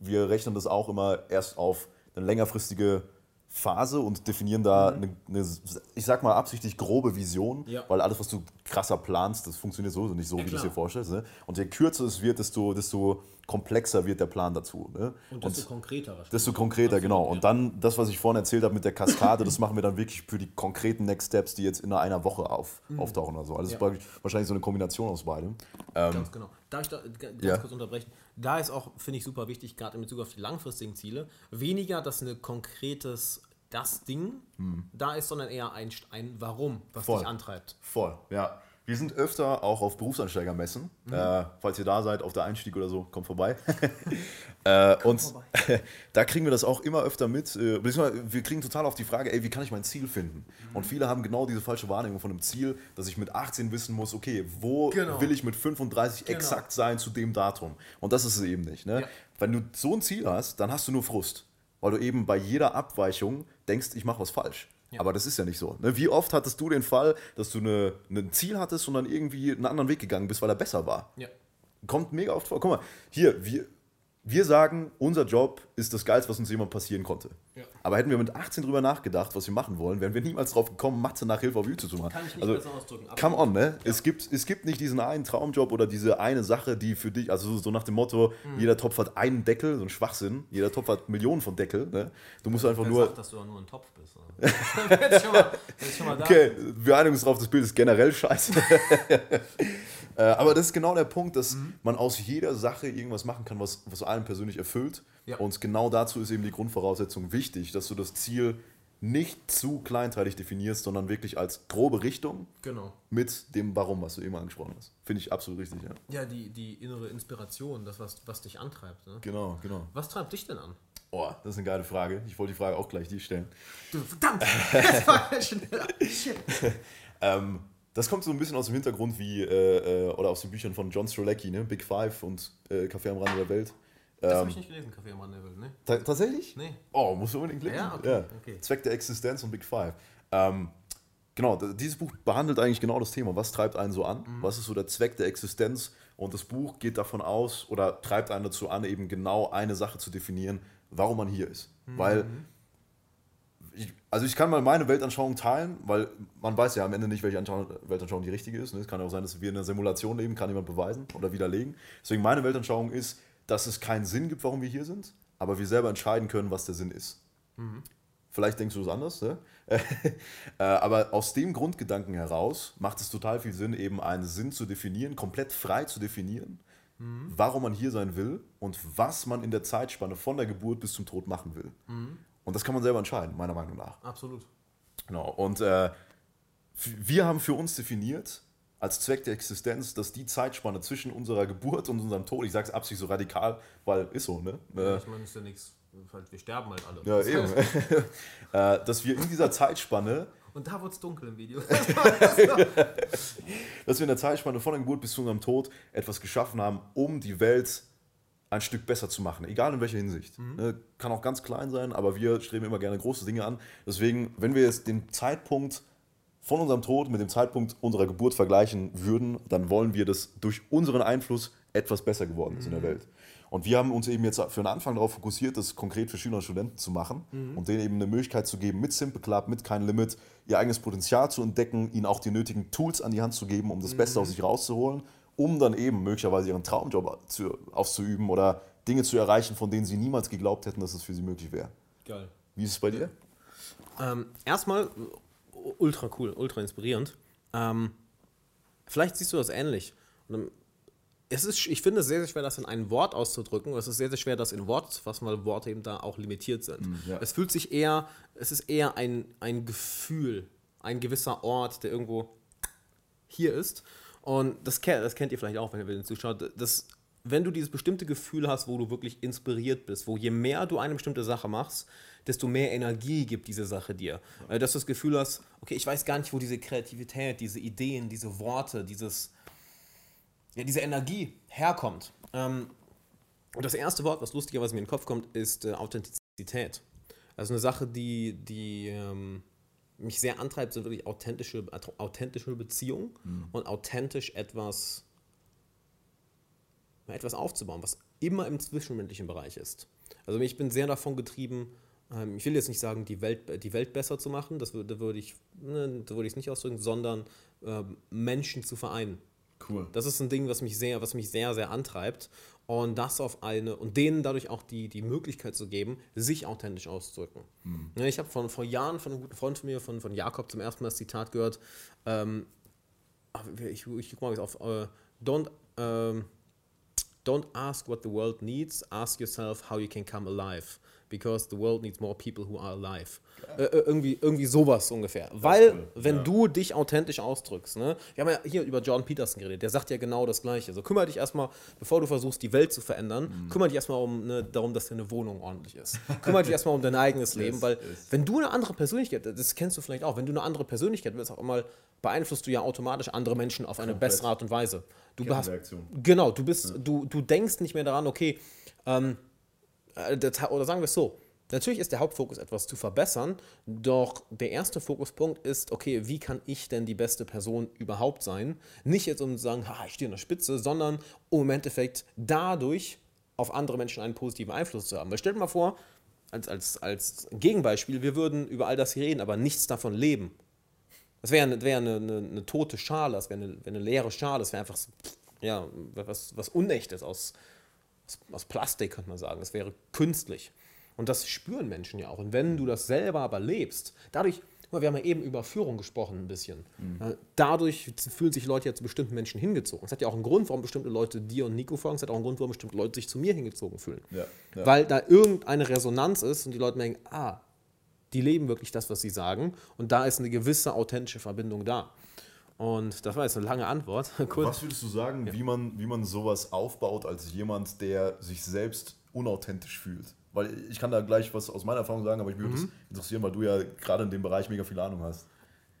wir rechnen das auch immer erst auf eine längerfristige Phase und definieren da eine, eine, ich sag mal, absichtlich grobe Vision, Ja. weil alles, was du krasser planst, das funktioniert sowieso nicht so, Ja, wie du es dir vorstellst. Ne? Und je kürzer es wird, desto, desto komplexer wird der Plan dazu. Ne? konkreter. Desto konkreter, genau. Und dann das, was ich vorhin erzählt habe mit der Kaskade, das machen wir dann wirklich für die konkreten Next Steps, die jetzt in einer Woche auf, auftauchen oder so. Also Ja. ist wahrscheinlich so eine Kombination aus beidem. Ähm, Ganz genau. Darf ich da g- ganz Ja. kurz unterbrechen? Da ist auch, finde ich, super wichtig, gerade in Bezug auf die langfristigen Ziele, weniger, dass ein konkretes das Ding da ist, sondern eher ein, ein Warum, was Voll. dich antreibt. voll, ja. Wir sind öfter auch auf Berufsansteigermessen. Äh, falls ihr da seid, auf der Einstieg oder so, kommt vorbei. äh, und da kriegen wir das auch immer öfter mit. Äh, wir kriegen total auf die Frage, ey, wie kann ich mein Ziel finden? Und viele haben genau diese falsche Wahrnehmung von einem Ziel, dass ich mit 18 wissen muss, okay, wo Genau. will ich mit 35 Genau. exakt sein zu dem Datum? Und das ist es eben nicht. Ne? Ja. Wenn du so ein Ziel hast, dann hast du nur Frust. Weil du eben bei jeder Abweichung denkst, ich mache was falsch. Ja. Aber das ist ja nicht so. Ne? Wie oft hattest du den Fall, dass du eine, ein Ziel hattest und dann irgendwie einen anderen Weg gegangen bist, weil er besser war? Ja. Kommt mega oft vor. Guck mal, hier, wir, wir sagen, unser Job ist das Geilste, was uns jemand passieren konnte. Ja. Aber hätten wir mit 18 drüber nachgedacht, was wir machen wollen, wären wir niemals drauf gekommen, Mathe nach Hilfe auf YouTube zu machen. Kann ich nicht also, besser ausdrücken. Come on, ne? Es, gibt, es gibt nicht diesen einen Traumjob oder diese eine Sache, die für dich, also so nach dem Motto, Mhm. jeder Topf hat einen Deckel, so ein Schwachsinn. Jeder Topf hat Millionen von Deckel, ne? Du musst einfach Wer nur. sagt, dass du nur ein Topf bist. schon mal. Okay, wir einigen uns drauf, das Bild ist generell scheiße. äh, aber das ist genau der Punkt, dass Mhm. man aus jeder Sache irgendwas machen kann, was, was einen persönlich erfüllt. Ja. Und genau dazu ist eben die Grundvoraussetzung wichtig, dass du das Ziel nicht zu kleinteilig definierst, sondern wirklich als grobe Richtung Genau. mit dem Warum, was du eben angesprochen hast. Finde ich absolut richtig, ja. Ja, die, die innere Inspiration, das, was, was dich antreibt. Ne? Genau, genau. Was treibt dich denn an? Oh, das ist eine geile Frage. Ich wollte die Frage auch gleich dir stellen. Du, verdammt! Das war schneller. Shit. Ähm, das kommt so ein bisschen aus dem Hintergrund wie, äh, äh, oder aus den Büchern von John Strelacki, ne? Big Five und äh, Café am Rande der Welt. Das habe Ähm, ich nicht gelesen, Kaffee am Rande ne? ta tatsächlich? Nee. Oh, musst du unbedingt lesen. Ja, okay, okay. Zweck der Existenz und Big Five. Ähm, genau, dieses Buch behandelt eigentlich genau das Thema. Was treibt einen so an? Mhm. Was ist so der Zweck der Existenz? Und das Buch geht davon aus oder treibt einen dazu an, eben genau eine Sache zu definieren, warum man hier ist. Mhm. Weil, ich, also ich kann mal meine Weltanschauung teilen, weil man weiß ja am Ende nicht, welche Anschauung, Weltanschauung die richtige ist. ne? Es kann ja auch sein, dass wir in einer Simulation leben, kann jemand beweisen oder widerlegen. Deswegen meine Weltanschauung ist, dass es keinen Sinn gibt, warum wir hier sind, aber wir selber entscheiden können, was der Sinn ist. Vielleicht denkst du es anders, ne? Äh, aber aus dem Grundgedanken heraus macht es total viel Sinn, eben einen Sinn zu definieren, komplett frei zu definieren, warum man hier sein will und was man in der Zeitspanne von der Geburt bis zum Tod machen will. Und das kann man selber entscheiden, meiner Meinung nach. Absolut. Genau. Und äh, wir haben für uns definiert, als Zweck der Existenz, dass die Zeitspanne zwischen unserer Geburt und unserem Tod, ich sage es absichtlich so radikal, weil ist so, ne? Äh, Ich meine, ist ja nichts. Wir sterben halt alle. ja, eben. äh, dass wir in dieser Zeitspanne Und da wird es dunkel im Video. dass wir in der Zeitspanne von der Geburt bis zu unserem Tod etwas geschaffen haben, um die Welt ein Stück besser zu machen, egal in welcher Hinsicht. Ne, kann auch ganz klein sein, aber wir streben immer gerne große Dinge an. Deswegen, wenn wir jetzt den Zeitpunkt von unserem Tod mit dem Zeitpunkt unserer Geburt vergleichen würden, dann wollen wir, dass durch unseren Einfluss etwas besser geworden ist in der Welt. Und wir haben uns eben jetzt für den Anfang darauf fokussiert, das konkret für Schüler und Studenten zu machen und denen eben eine Möglichkeit zu geben, mit Simple Club, mit kein Limit, ihr eigenes Potenzial zu entdecken, ihnen auch die nötigen Tools an die Hand zu geben, um das Beste aus sich rauszuholen, um dann eben möglicherweise ihren Traumjob zu, auszuüben oder Dinge zu erreichen, von denen sie niemals geglaubt hätten, dass es für sie möglich wäre. Geil. Wie ist es bei dir? Ähm, erstmal ultra cool, ultra inspirierend. Ähm, vielleicht siehst du das ähnlich. Ähm, es ist, ich finde es sehr, sehr schwer, das in ein Wort auszudrücken. Es ist sehr, sehr schwer, das in Wort zu fassen, weil Worte eben da auch limitiert sind. ja. Es fühlt sich eher, es ist eher ein, ein Gefühl, ein gewisser Ort, der irgendwo hier ist. Und das, kennt- das kennt ihr vielleicht auch, wenn ihr den zuschaut. Das, wenn du dieses bestimmte Gefühl hast, wo du wirklich inspiriert bist, wo je mehr du eine bestimmte Sache machst, desto mehr Energie gibt diese Sache dir. Äh, Dass du das Gefühl hast, okay, ich weiß gar nicht, wo diese Kreativität, diese Ideen, diese Worte, dieses, ja, diese Energie herkommt. Ähm, und das erste Wort, was lustigerweise mir in den Kopf kommt, ist äh, Authentizität. Also eine Sache, die, die ähm, mich sehr antreibt, sind wirklich authentische, authentische Beziehungen und authentisch etwas, etwas aufzubauen, was immer im zwischenmenschlichen Bereich ist. Also ich bin sehr davon getrieben, ähm, ich will jetzt nicht sagen, die Welt, die Welt besser zu machen, das würde, würde ich ne, da würde ich es nicht ausdrücken, sondern ähm, Menschen zu vereinen. Cool. Das ist ein Ding, was mich sehr, was mich sehr, sehr antreibt. Und das auf eine, und denen dadurch auch die, die Möglichkeit zu geben, sich authentisch auszudrücken. Ja, ich habe von, vor Jahren von einem guten Freund von mir, von, von Jakob, zum ersten Mal das Zitat gehört. Ähm, ich, ich guck mal jetzt auf. Äh, don't, ähm, don't ask what the world needs, ask yourself how you can come alive. Because the world needs more people who are alive. Äh, äh, irgendwie, irgendwie sowas ungefähr. Weil, cool, wenn ja. du dich authentisch ausdrückst, ne? wir haben ja hier über Jordan Peterson geredet, der sagt ja genau das Gleiche. Also kümmere dich erstmal, bevor du versuchst, die Welt zu verändern, Mhm. kümmere dich erstmal um, ne, darum, dass deine Wohnung ordentlich ist. kümmere dich erstmal um dein eigenes Leben, weil yes. wenn du eine andere Persönlichkeit, das kennst du vielleicht auch, wenn du eine andere Persönlichkeit willst, auf einmal beeinflusst du ja automatisch andere Menschen auf eine Komplett. bessere Art und Weise. Du hast, genau, du bist, du, du denkst nicht mehr daran, okay, ähm, äh, oder sagen wir es so, natürlich ist der Hauptfokus etwas zu verbessern, doch der erste Fokuspunkt ist, okay, wie kann ich denn die beste Person überhaupt sein? Nicht jetzt um zu sagen, ha, ich stehe an der Spitze, sondern um im Endeffekt dadurch auf andere Menschen einen positiven Einfluss zu haben. Weil stell dir mal vor, als, als, als Gegenbeispiel, wir würden über all das hier reden, aber nichts davon leben. Das wäre eine, wär eine, eine, eine, tote Schale, das wäre eine, wär eine leere Schale, das wäre einfach ja, was, was Unechtes aus, aus, aus Plastik, könnte man sagen. Das wäre künstlich. Und das spüren Menschen ja auch. Und wenn du das selber aber lebst, dadurch, wir haben ja eben über Führung gesprochen ein bisschen. Mhm. Dadurch fühlen sich Leute ja zu bestimmten Menschen hingezogen. Es hat ja auch einen Grund, warum bestimmte Leute dir und Nico folgen. Es hat auch einen Grund, warum bestimmte Leute sich zu mir hingezogen fühlen. Ja, ja. Weil da irgendeine Resonanz ist und die Leute merken, ah, die leben wirklich das, was sie sagen. Und da ist eine gewisse authentische Verbindung da. Und das war jetzt eine lange Antwort. Was würdest du sagen, ja. wie, man, wie man sowas aufbaut als jemand, der sich selbst unauthentisch fühlt? Weil ich kann da gleich was aus meiner Erfahrung sagen, aber ich würde mhm. das interessieren, weil du ja gerade in dem Bereich mega viel Ahnung hast.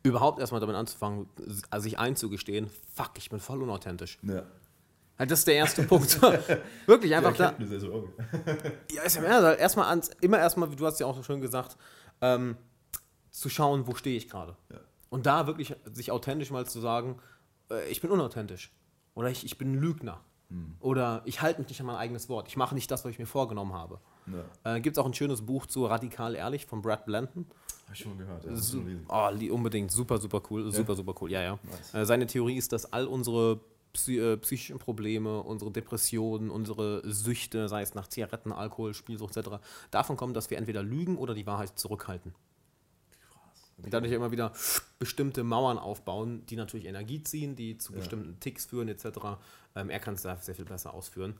Überhaupt erstmal damit anzufangen, also sich einzugestehen, fuck, ich bin voll unauthentisch. Ja. Das ist der erste Punkt. Wirklich einfach da. ja, ist ja erstmal ans, immer erstmal, wie du hast ja auch so schön gesagt, ähm, zu schauen, wo stehe ich gerade. Ja. Und da wirklich sich authentisch mal zu sagen, äh, ich bin unauthentisch. Oder ich, ich bin ein Lügner. Mhm. Oder ich halte mich nicht an mein eigenes Wort. Ich mache nicht das, was ich mir vorgenommen habe. Ja. Äh, Gibt es auch ein schönes Buch zu Radikal Ehrlich von Brad Blanton. Habe ich schon gehört. Ja, das oh, unbedingt, super, super cool. Ja? Super, super cool. Ja, ja. Nice. Äh, seine Theorie ist, dass all unsere psy äh, psychischen Probleme, unsere Depressionen, unsere Süchte, sei es nach Zigaretten, Alkohol, Spielsucht etc., davon kommen, dass wir entweder lügen oder die Wahrheit zurückhalten. Und dadurch immer wieder bestimmte Mauern aufbauen, die natürlich Energie ziehen, die zu ja. bestimmten Ticks führen etc. Ähm, er kann es da sehr viel besser ausführen.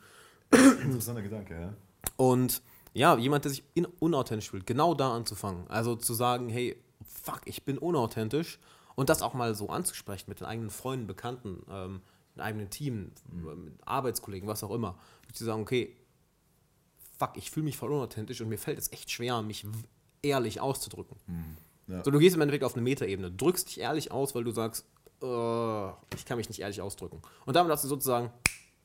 Interessanter Gedanke, ja. Und ja, jemand, der sich unauthentisch fühlt, genau da anzufangen. Also zu sagen, hey, fuck, ich bin unauthentisch und das auch mal so anzusprechen mit den eigenen Freunden, Bekannten, ähm, mit eigenen Team, mhm. mit Arbeitskollegen, was auch immer. Zu sagen, okay, fuck, ich fühle mich voll unauthentisch und mir fällt es echt schwer, mich ehrlich auszudrücken. Mhm. Ja. So, du gehst im Endeffekt auf eine Metaebene, drückst dich ehrlich aus, weil du sagst, uh, ich kann mich nicht ehrlich ausdrücken. Und damit hast du sozusagen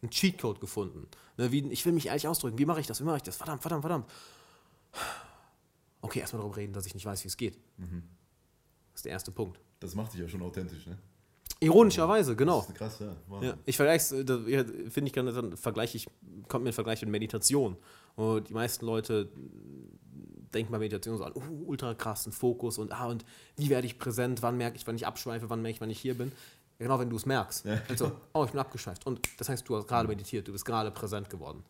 einen Cheatcode gefunden. Ne, wie, ich will mich ehrlich ausdrücken. Wie mache ich das? Wie mache ich das? Verdammt, verdammt, verdammt. Okay, erstmal darüber reden, dass ich nicht weiß, wie es geht. Mhm. Das ist der erste Punkt. Das macht dich ja schon authentisch, ne? Ironischerweise, genau. Das ist krass, ja. ja ich vergleiche äh, finde ich, dann vergleiche ich, kommt mir ein Vergleich mit Meditation. Und die meisten Leute denken bei Meditation so an, uh, ultra krassen Fokus und, ah, und wie werde ich präsent, wann merke ich, wann ich abschweife, wann merke ich, wann ich hier bin. Genau, wenn du es merkst. Ja. Also, oh, ich bin abgeschweift. Und das heißt, du hast gerade meditiert, du bist gerade präsent geworden.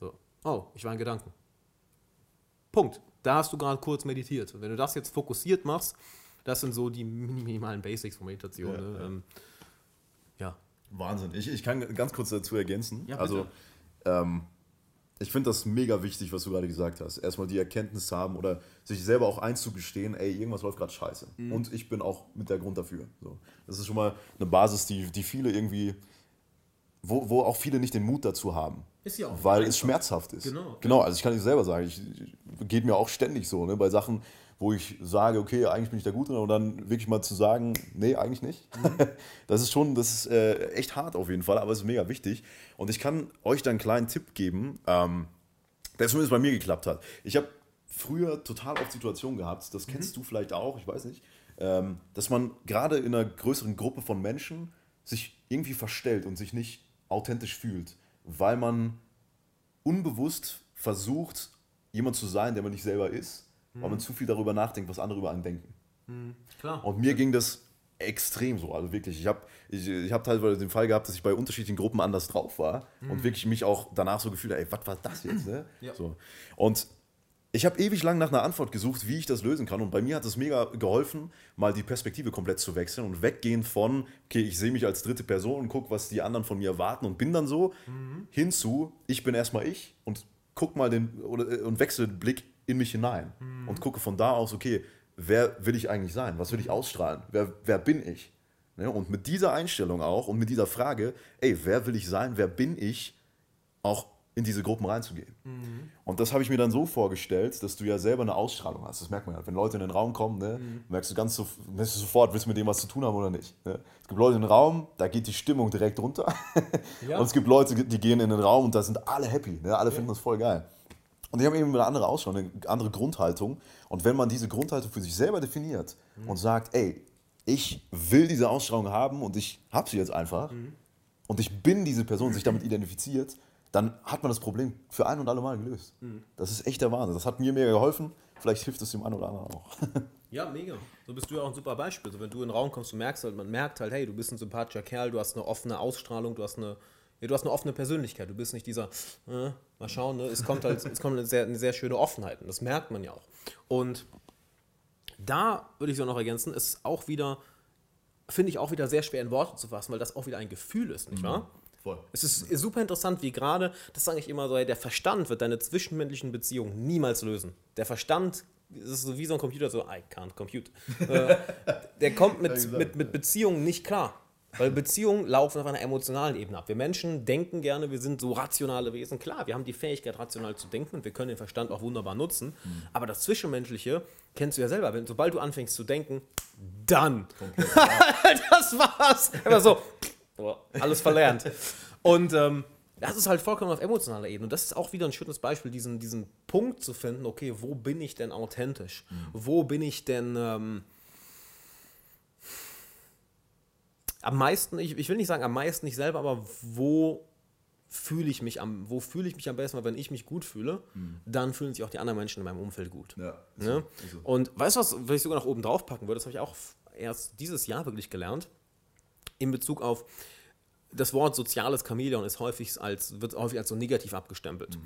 So, oh, ich war in Gedanken. Punkt. Da hast du gerade kurz meditiert. Und wenn du das jetzt fokussiert machst, das sind so die minimalen Basics von Meditation. Ja, ne? ja. Ähm, ja. Wahnsinn. Ich, ich kann ganz kurz dazu ergänzen. Ja, also, ähm, ich finde das mega wichtig, was du gerade gesagt hast. Erstmal die Erkenntnis zu haben oder sich selber auch einzugestehen, ey, irgendwas läuft gerade scheiße. Mhm. Und ich bin auch mit der Grund dafür. So. Das ist schon mal eine Basis, die, die viele irgendwie, wo, wo auch viele nicht den Mut dazu haben. Ist ja auch. Weil es schmerzhaft ist. Genau. Genau, also ich kann nicht selber sagen, ich, geht mir auch ständig so, ne, bei Sachen, wo ich sage, okay, eigentlich bin ich da gut drin, und dann wirklich mal zu sagen, nee, eigentlich nicht. Mhm. Das ist schon, das ist äh, echt hart auf jeden Fall, aber es ist mega wichtig. Und ich kann euch da einen kleinen Tipp geben, ähm, der zumindest bei mir geklappt hat. Ich habe früher total oft Situationen gehabt, das kennst mhm. du vielleicht auch, ich weiß nicht, ähm, dass man gerade in einer größeren Gruppe von Menschen sich irgendwie verstellt und sich nicht authentisch fühlt, weil man unbewusst versucht, jemand zu sein, der man nicht selber ist mhm. weil man zu viel darüber nachdenkt, was andere über einen denken. Mhm. Klar. Und mir ging das extrem so, also wirklich. Ich habe ich, ich hab teilweise den Fall gehabt, dass ich bei unterschiedlichen Gruppen anders drauf war mhm. und wirklich mich auch danach so gefühlt habe, ey, was war das jetzt? Ne? Ja. So. Und ich habe ewig lang nach einer Antwort gesucht, wie ich das lösen kann. Und bei mir hat es mega geholfen, mal die Perspektive komplett zu wechseln und weggehen von, okay, ich sehe mich als dritte Person und gucke, was die anderen von mir erwarten und bin dann so, mhm. hinzu, ich bin erstmal ich und guck mal den oder, und wechsle den Blick in mich hinein mhm. und gucke von da aus, okay, wer will ich eigentlich sein? Was will ich ausstrahlen? Wer, wer bin ich? Ne? Und mit dieser Einstellung auch und mit dieser Frage, ey, wer will ich sein? Wer bin ich? Auch in diese Gruppen reinzugehen. Mhm. Und das habe ich mir dann so vorgestellt, dass du ja selber eine Ausstrahlung hast. Das merkt man ja. Wenn Leute in den Raum kommen, ne, mhm. merkst du ganz so, merkst du sofort, willst du mit dem was zu tun haben oder nicht. Ne? Es gibt Leute in den Raum, da geht die Stimmung direkt runter. Ja. Und es gibt Leute, die gehen in den Raum und da sind alle happy. Ne? Alle ja. finden das voll geil. Und die haben eben eine andere Ausstrahlung, eine andere Grundhaltung. Und wenn man diese Grundhaltung für sich selber definiert mhm. und sagt, ey, ich will diese Ausstrahlung haben und ich habe sie jetzt einfach mhm. und ich bin diese Person, sich damit identifiziert, dann hat man das Problem für ein und alle Mal gelöst. Das ist echt der Wahnsinn. Das hat mir mega geholfen. Vielleicht hilft es dem einen oder anderen auch. Ja, mega. So bist du ja auch ein super Beispiel. So, wenn du in den Raum kommst, du merkst halt, man merkt halt, hey, du bist ein sympathischer Kerl, du hast eine offene Ausstrahlung, du hast eine, ja, du hast eine offene Persönlichkeit. Du bist nicht dieser, äh, mal schauen, ne? es kommt halt, es kommt eine sehr, eine sehr schöne Offenheit und das merkt man ja auch. Und da würde ich so noch ergänzen, ist auch wieder, finde ich auch wieder sehr schwer in Worte zu fassen, weil das auch wieder ein Gefühl ist, nicht wahr? Voll. Es ist super interessant, wie gerade, das sage ich immer so, der Verstand wird deine zwischenmenschlichen Beziehungen niemals lösen. Der Verstand das ist so wie so ein Computer, so, I can't compute. Äh, der kommt mit, mit, mit Beziehungen nicht klar. Weil Beziehungen laufen auf einer emotionalen Ebene ab. Wir Menschen denken gerne, wir sind so rationale Wesen. Klar, wir haben die Fähigkeit, rational zu denken und wir können den Verstand auch wunderbar nutzen. Mhm. Aber das Zwischenmenschliche kennst du ja selber. Wenn, sobald du anfängst zu denken, dann. das war's. Immer so, alles verlernt. Und ähm, das ist halt vollkommen auf emotionaler Ebene. Und das ist auch wieder ein schönes Beispiel, diesen, diesen Punkt zu finden, okay, wo bin ich denn authentisch? Mhm. Wo bin ich denn ähm, am meisten, ich, ich will nicht sagen am meisten nicht selber, aber wo fühle ich mich am, wo fühle ich mich am besten, weil wenn ich mich gut fühle, mhm. dann fühlen sich auch die anderen Menschen in meinem Umfeld gut. Ja, ne? so, Und weißt du was, was ich sogar noch oben drauf packen würde, das habe ich auch erst dieses Jahr wirklich gelernt, in Bezug auf das Wort soziales Chamäleon ist häufig als, wird häufig als so negativ abgestempelt. Mhm.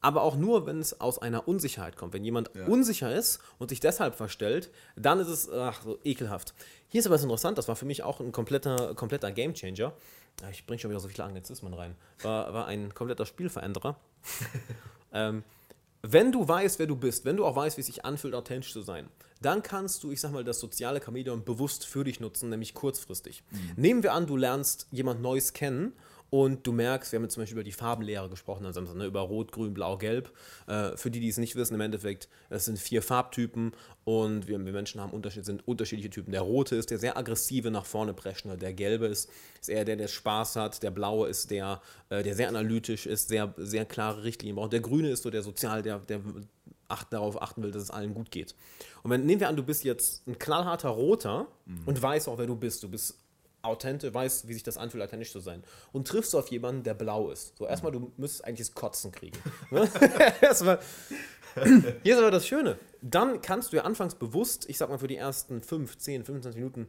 Aber auch nur, wenn es aus einer Unsicherheit kommt. Wenn jemand ja. unsicher ist und sich deshalb verstellt, dann ist es ach, so ekelhaft. Hier ist aber was interessant, das war für mich auch ein kompletter, kompletter Gamechanger. Ich bringe schon wieder so viele Anglizismen rein. War, war ein kompletter Spielveränderer. ähm, wenn du weißt, wer du bist, wenn du auch weißt, wie es sich anfühlt, authentisch zu sein, dann kannst du, ich sag mal, das soziale Chamäleon bewusst für dich nutzen, nämlich kurzfristig. Mhm. Nehmen wir an, du lernst jemand Neues kennen und du merkst, wir haben jetzt zum Beispiel über die Farbenlehre gesprochen am Samstag, ne, über Rot, Grün, Blau, Gelb. Äh, für die, die es nicht wissen, im Endeffekt, es sind vier Farbtypen und wir, wir Menschen haben Unterschied, sind unterschiedliche Typen. Der Rote ist der sehr aggressive, nach vorne preschende. Der Gelbe ist, ist eher der, der Spaß hat. Der Blaue ist der, äh, der sehr analytisch ist, sehr, sehr klare Richtlinien braucht. Der Grüne ist so der sozial, der, der acht, darauf achten will, dass es allen gut geht. Und wenn, nehmen wir an, du bist jetzt ein knallharter Roter mhm. und weißt auch, wer du bist. Du bist authentisch, weißt, wie sich das anfühlt, authentisch zu sein. Und triffst du auf jemanden, der blau ist. So, erstmal, du müsstest eigentlich das Kotzen kriegen. Ne? erstmal. Hier ist aber das Schöne. Dann kannst du ja anfangs bewusst, ich sag mal, für die ersten 5, 10, 25 Minuten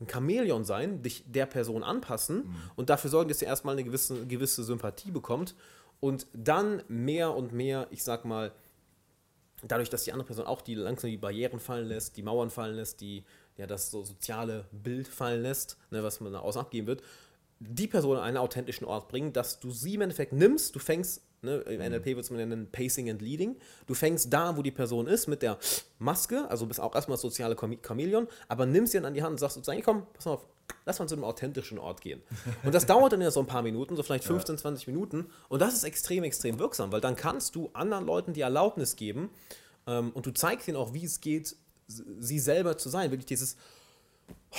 ein Chamäleon sein, dich der Person anpassen mhm. und dafür sorgen, dass sie erstmal eine gewisse, gewisse Sympathie bekommt und dann mehr und mehr, ich sag mal, dadurch, dass die andere Person auch die langsam die Barrieren fallen lässt, die Mauern fallen lässt, die ja das so soziale Bild fallen lässt, ne, was man da außen abgeben wird, die Person an einen authentischen Ort bringen, dass du sie im Endeffekt nimmst, du fängst, ne, im mhm. NLP wird es nennen Pacing and Leading, du fängst da, wo die Person ist, mit der Maske, also bist auch erstmal das soziale Chamäleon, aber nimmst sie dann an die Hand und sagst sozusagen, komm, pass auf, lass mal zu einem authentischen Ort gehen. Und das dauert dann ja so ein paar Minuten, so vielleicht 15, 20 Minuten. Und das ist extrem, extrem wirksam, weil dann kannst du anderen Leuten die Erlaubnis geben ähm, und du zeigst ihnen auch, wie es geht, sie selber zu sein. Wirklich dieses oh,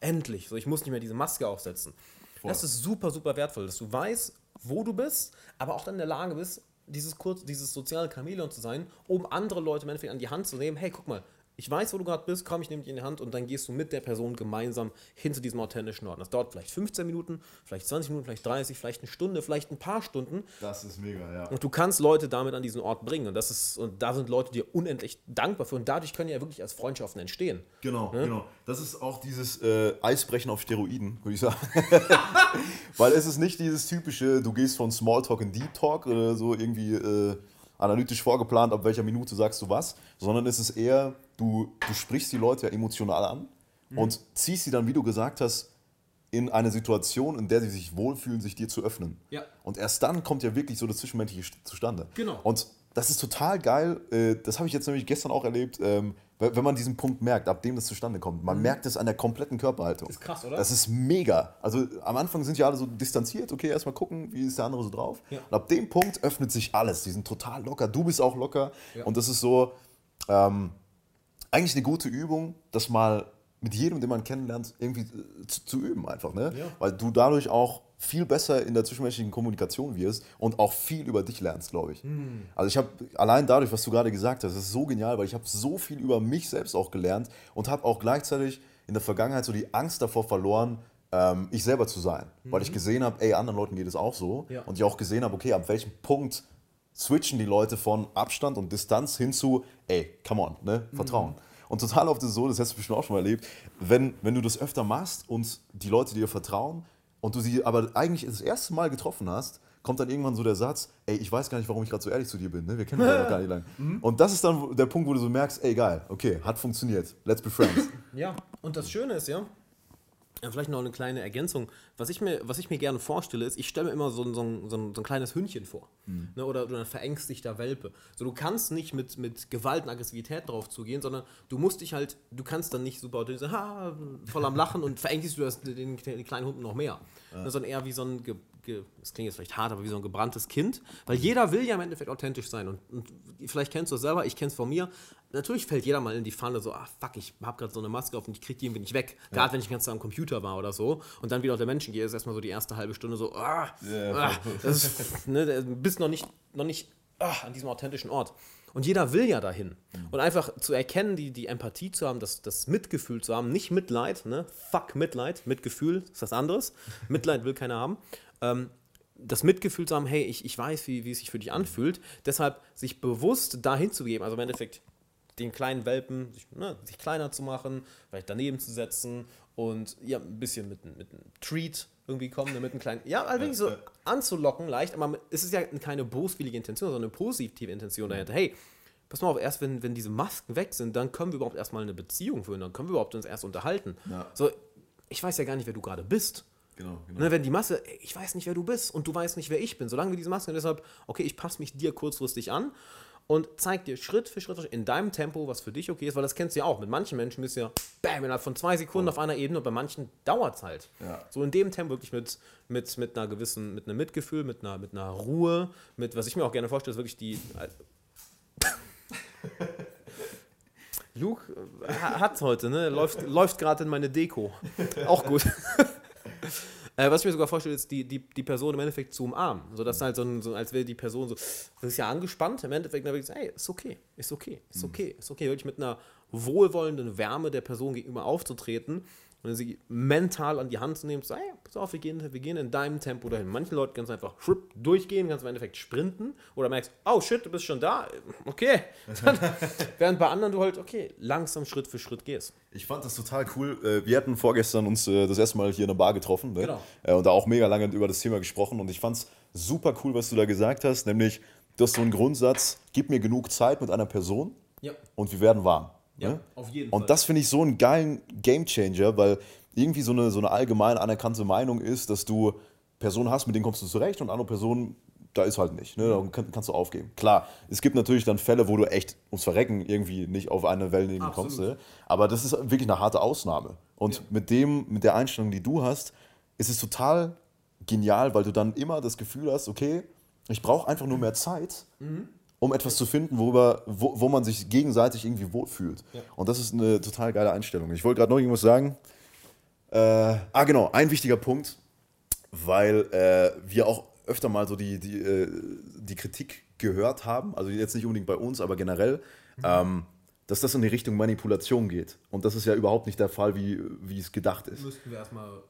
endlich, so ich muss nicht mehr diese Maske aufsetzen. Voll. Das ist super, super wertvoll, dass du weißt, wo du bist, aber auch dann in der Lage bist, dieses, kurz, dieses soziale Chamäleon zu sein, um andere Leute im Endeffekt an die Hand zu nehmen. Hey, guck mal, ich weiß, wo du gerade bist, komm, ich nehme dich in die Hand und dann gehst du mit der Person gemeinsam hin zu diesem authentischen Ort. Das dauert vielleicht 15 Minuten, vielleicht 20 Minuten, vielleicht 30, vielleicht eine Stunde, vielleicht ein paar Stunden. Das ist mega, ja. Und du kannst Leute damit an diesen Ort bringen. Und das ist, und da sind Leute dir unendlich dankbar für. Und dadurch können ja wirklich als Freundschaften entstehen. Genau, ne? genau. Das ist auch dieses äh, Eisbrechen auf Steroiden, würde ich sagen. Weil es ist nicht dieses typische, du gehst von Smalltalk in Deep Talk oder so irgendwie. Äh, analytisch vorgeplant, ab welcher Minute sagst du was, sondern es ist eher, du, du sprichst die Leute ja emotional an mhm. und ziehst sie dann, wie du gesagt hast, in eine Situation, in der sie sich wohlfühlen, sich dir zu öffnen. Ja. Und erst dann kommt ja wirklich so das Zwischenmenschliche zustande. Genau. Und das ist total geil. Äh, das habe ich jetzt nämlich gestern auch erlebt. Ähm, wenn man diesen Punkt merkt, ab dem das zustande kommt. Man mhm. merkt es an der kompletten Körperhaltung. Ist krass, oder? Das ist mega. Also am Anfang sind ja alle so distanziert, okay, erstmal gucken, wie ist der andere so drauf. Ja. Und ab dem Punkt öffnet sich alles. Die sind total locker. Du bist auch locker. Ja. Und das ist so ähm, eigentlich eine gute Übung, das mal mit jedem, den man kennenlernt, irgendwie äh, zu, zu üben einfach. Ne? Ja. Weil du dadurch auch viel besser in der zwischenmenschlichen Kommunikation wirst und auch viel über dich lernst, glaube ich. Mhm. Also ich habe allein dadurch, was du gerade gesagt hast, das ist so genial, weil ich habe so viel über mich selbst auch gelernt und habe auch gleichzeitig in der Vergangenheit so die Angst davor verloren, ähm, ich selber zu sein. Weil ich gesehen habe, ey, anderen Leuten geht es auch so. Ja. Und ich auch gesehen habe, okay, ab welchem Punkt switchen die Leute von Abstand und Distanz hin zu, ey, come on, ne, Vertrauen. Und total oft ist es so, das hast du bestimmt auch schon mal erlebt, wenn, wenn du das öfter machst und die Leute dir vertrauen und du sie aber eigentlich das erste Mal getroffen hast, kommt dann irgendwann so der Satz, ey, ich weiß gar nicht, warum ich gerade so ehrlich zu dir bin, ne? wir kennen uns ja noch gar nicht lange. Und das ist dann der Punkt, wo du so merkst, ey, geil, okay, hat funktioniert, let's be friends. Ja, und das Schöne ist ja, ja, vielleicht noch eine kleine Ergänzung. Was ich mir, was ich mir gerne vorstelle, ist, ich stelle mir immer so ein, so ein, so ein, kleines Hündchen vor. Ne, oder, oder ein verängstigter Welpe. So, du kannst nicht mit, mit Gewalt und Aggressivität drauf zugehen, sondern du musst dich halt, du kannst dann nicht super voll am Lachen und verängstigst du das, den, den kleinen Hunden noch mehr. Ne, sondern eher wie so ein, das klingt jetzt vielleicht hart, aber wie so ein gebranntes Kind. Weil jeder will ja im Endeffekt authentisch sein. Und, und vielleicht kennst du es selber, ich kenn's von mir. Natürlich fällt jeder mal in die Falle so, ah fuck, ich hab gerade so eine Maske auf und ich krieg die irgendwie nicht weg. Gerade wenn ich ganz am Computer war oder so und dann wieder unter Menschen gehe, ist erstmal so die erste halbe Stunde so, ah, ah das ist, ne, du bist noch nicht, noch nicht ah, an diesem authentischen Ort. Und jeder will ja dahin. Und einfach zu erkennen, die, die Empathie zu haben, das, das Mitgefühl zu haben, nicht Mitleid, ne? Fuck Mitleid, Mitgefühl ist was anderes. Mitleid will keiner haben. Ähm, das Mitgefühl zu haben, hey, ich, ich weiß, wie, wie es sich für dich anfühlt. Deshalb sich bewusst dahin zu geben, also im Endeffekt den kleinen Welpen, sich, ne, sich kleiner zu machen, vielleicht daneben zu setzen und ja, ein bisschen mit, mit einem Treat irgendwie kommen, ne, mit einem kleinen, ja, also wirklich so anzulocken leicht, aber es ist ja keine boswillige Intention, sondern eine positive Intention dahinter. Hey, pass mal auf, erst wenn, wenn diese Masken weg sind, dann können wir überhaupt erstmal eine Beziehung führen, dann können wir überhaupt uns erst unterhalten. Ja. So, ich weiß ja gar nicht, wer du gerade bist. Genau, genau. Ne, wenn die Masse, ich weiß nicht, wer du bist und du weißt nicht, wer ich bin. Solange wir diese Maske, und deshalb, okay, ich passe mich dir kurzfristig an und zeig dir Schritt für Schritt in deinem Tempo, was für dich okay ist, weil das kennst du ja auch. Mit manchen Menschen bist du ja, bam, innerhalb von zwei Sekunden auf einer Ebene und bei manchen dauert es halt. Ja. So in dem Tempo wirklich mit, mit, mit einer gewissen, mit einem Mitgefühl, mit einer, mit einer Ruhe, mit, was ich mir auch gerne vorstelle, ist wirklich die. Luke äh, ha- hat's heute, ne? Läuft, läuft gerade in meine Deko. Auch gut. Äh, was ich mir sogar vorstelle, ist, die, die, die Person im Endeffekt zu umarmen. So, dass halt so, ein, so als wäre die Person so, das ist ja angespannt, im Endeffekt dann wirklich so, ey, ist okay, ist okay, ist okay, ist okay. Wirklich mit einer wohlwollenden Wärme der Person gegenüber aufzutreten und sie mental an die Hand zu nehmen, so, ey, pass auf, wir gehen, wir gehen in deinem Tempo dahin. Manche Leute ganz einfach durchgehen, ganz im Endeffekt sprinten oder merkst, oh shit, du bist schon da, okay. Dann, während bei anderen du halt, okay, langsam Schritt für Schritt gehst. Ich fand das total cool. Äh, Wir hatten vorgestern uns äh, das erste Mal hier in der Bar getroffen ne? Genau. Äh, und da auch mega lange über das Thema gesprochen. Und ich fand es super cool, was du da gesagt hast, nämlich du hast so einen Grundsatz, gib mir genug Zeit mit einer Person Ja. und wir werden warm. Ja, ne? auf jeden Fall. Und das finde ich so einen geilen Gamechanger, weil irgendwie so eine, so eine allgemein anerkannte Meinung ist, dass du Personen hast, mit denen kommst du zurecht und andere Personen, da ist halt nicht. Ne? Da kann, kannst du aufgeben. Klar, es gibt natürlich dann Fälle, wo du echt ums Verrecken irgendwie nicht auf eine Wellenlinie kommst. Ne? Aber das ist wirklich eine harte Ausnahme. Und Ja. mit dem, mit der Einstellung, die du hast, ist es total genial, weil du dann immer das Gefühl hast, okay, ich brauche einfach nur mehr Zeit, um etwas zu finden, worüber, wo, wo man sich gegenseitig irgendwie wohlfühlt. Ja. Und das ist eine total geile Einstellung. Ich wollte gerade noch irgendwas sagen. Äh, ah, genau, ein wichtiger Punkt, weil äh, wir auch öfter mal so die, die, äh, die Kritik gehört haben, also jetzt nicht unbedingt bei uns, aber generell, ähm, dass das in die Richtung Manipulation geht. Und das ist ja überhaupt nicht der Fall, wie, wie es gedacht ist. müssten wir erstmal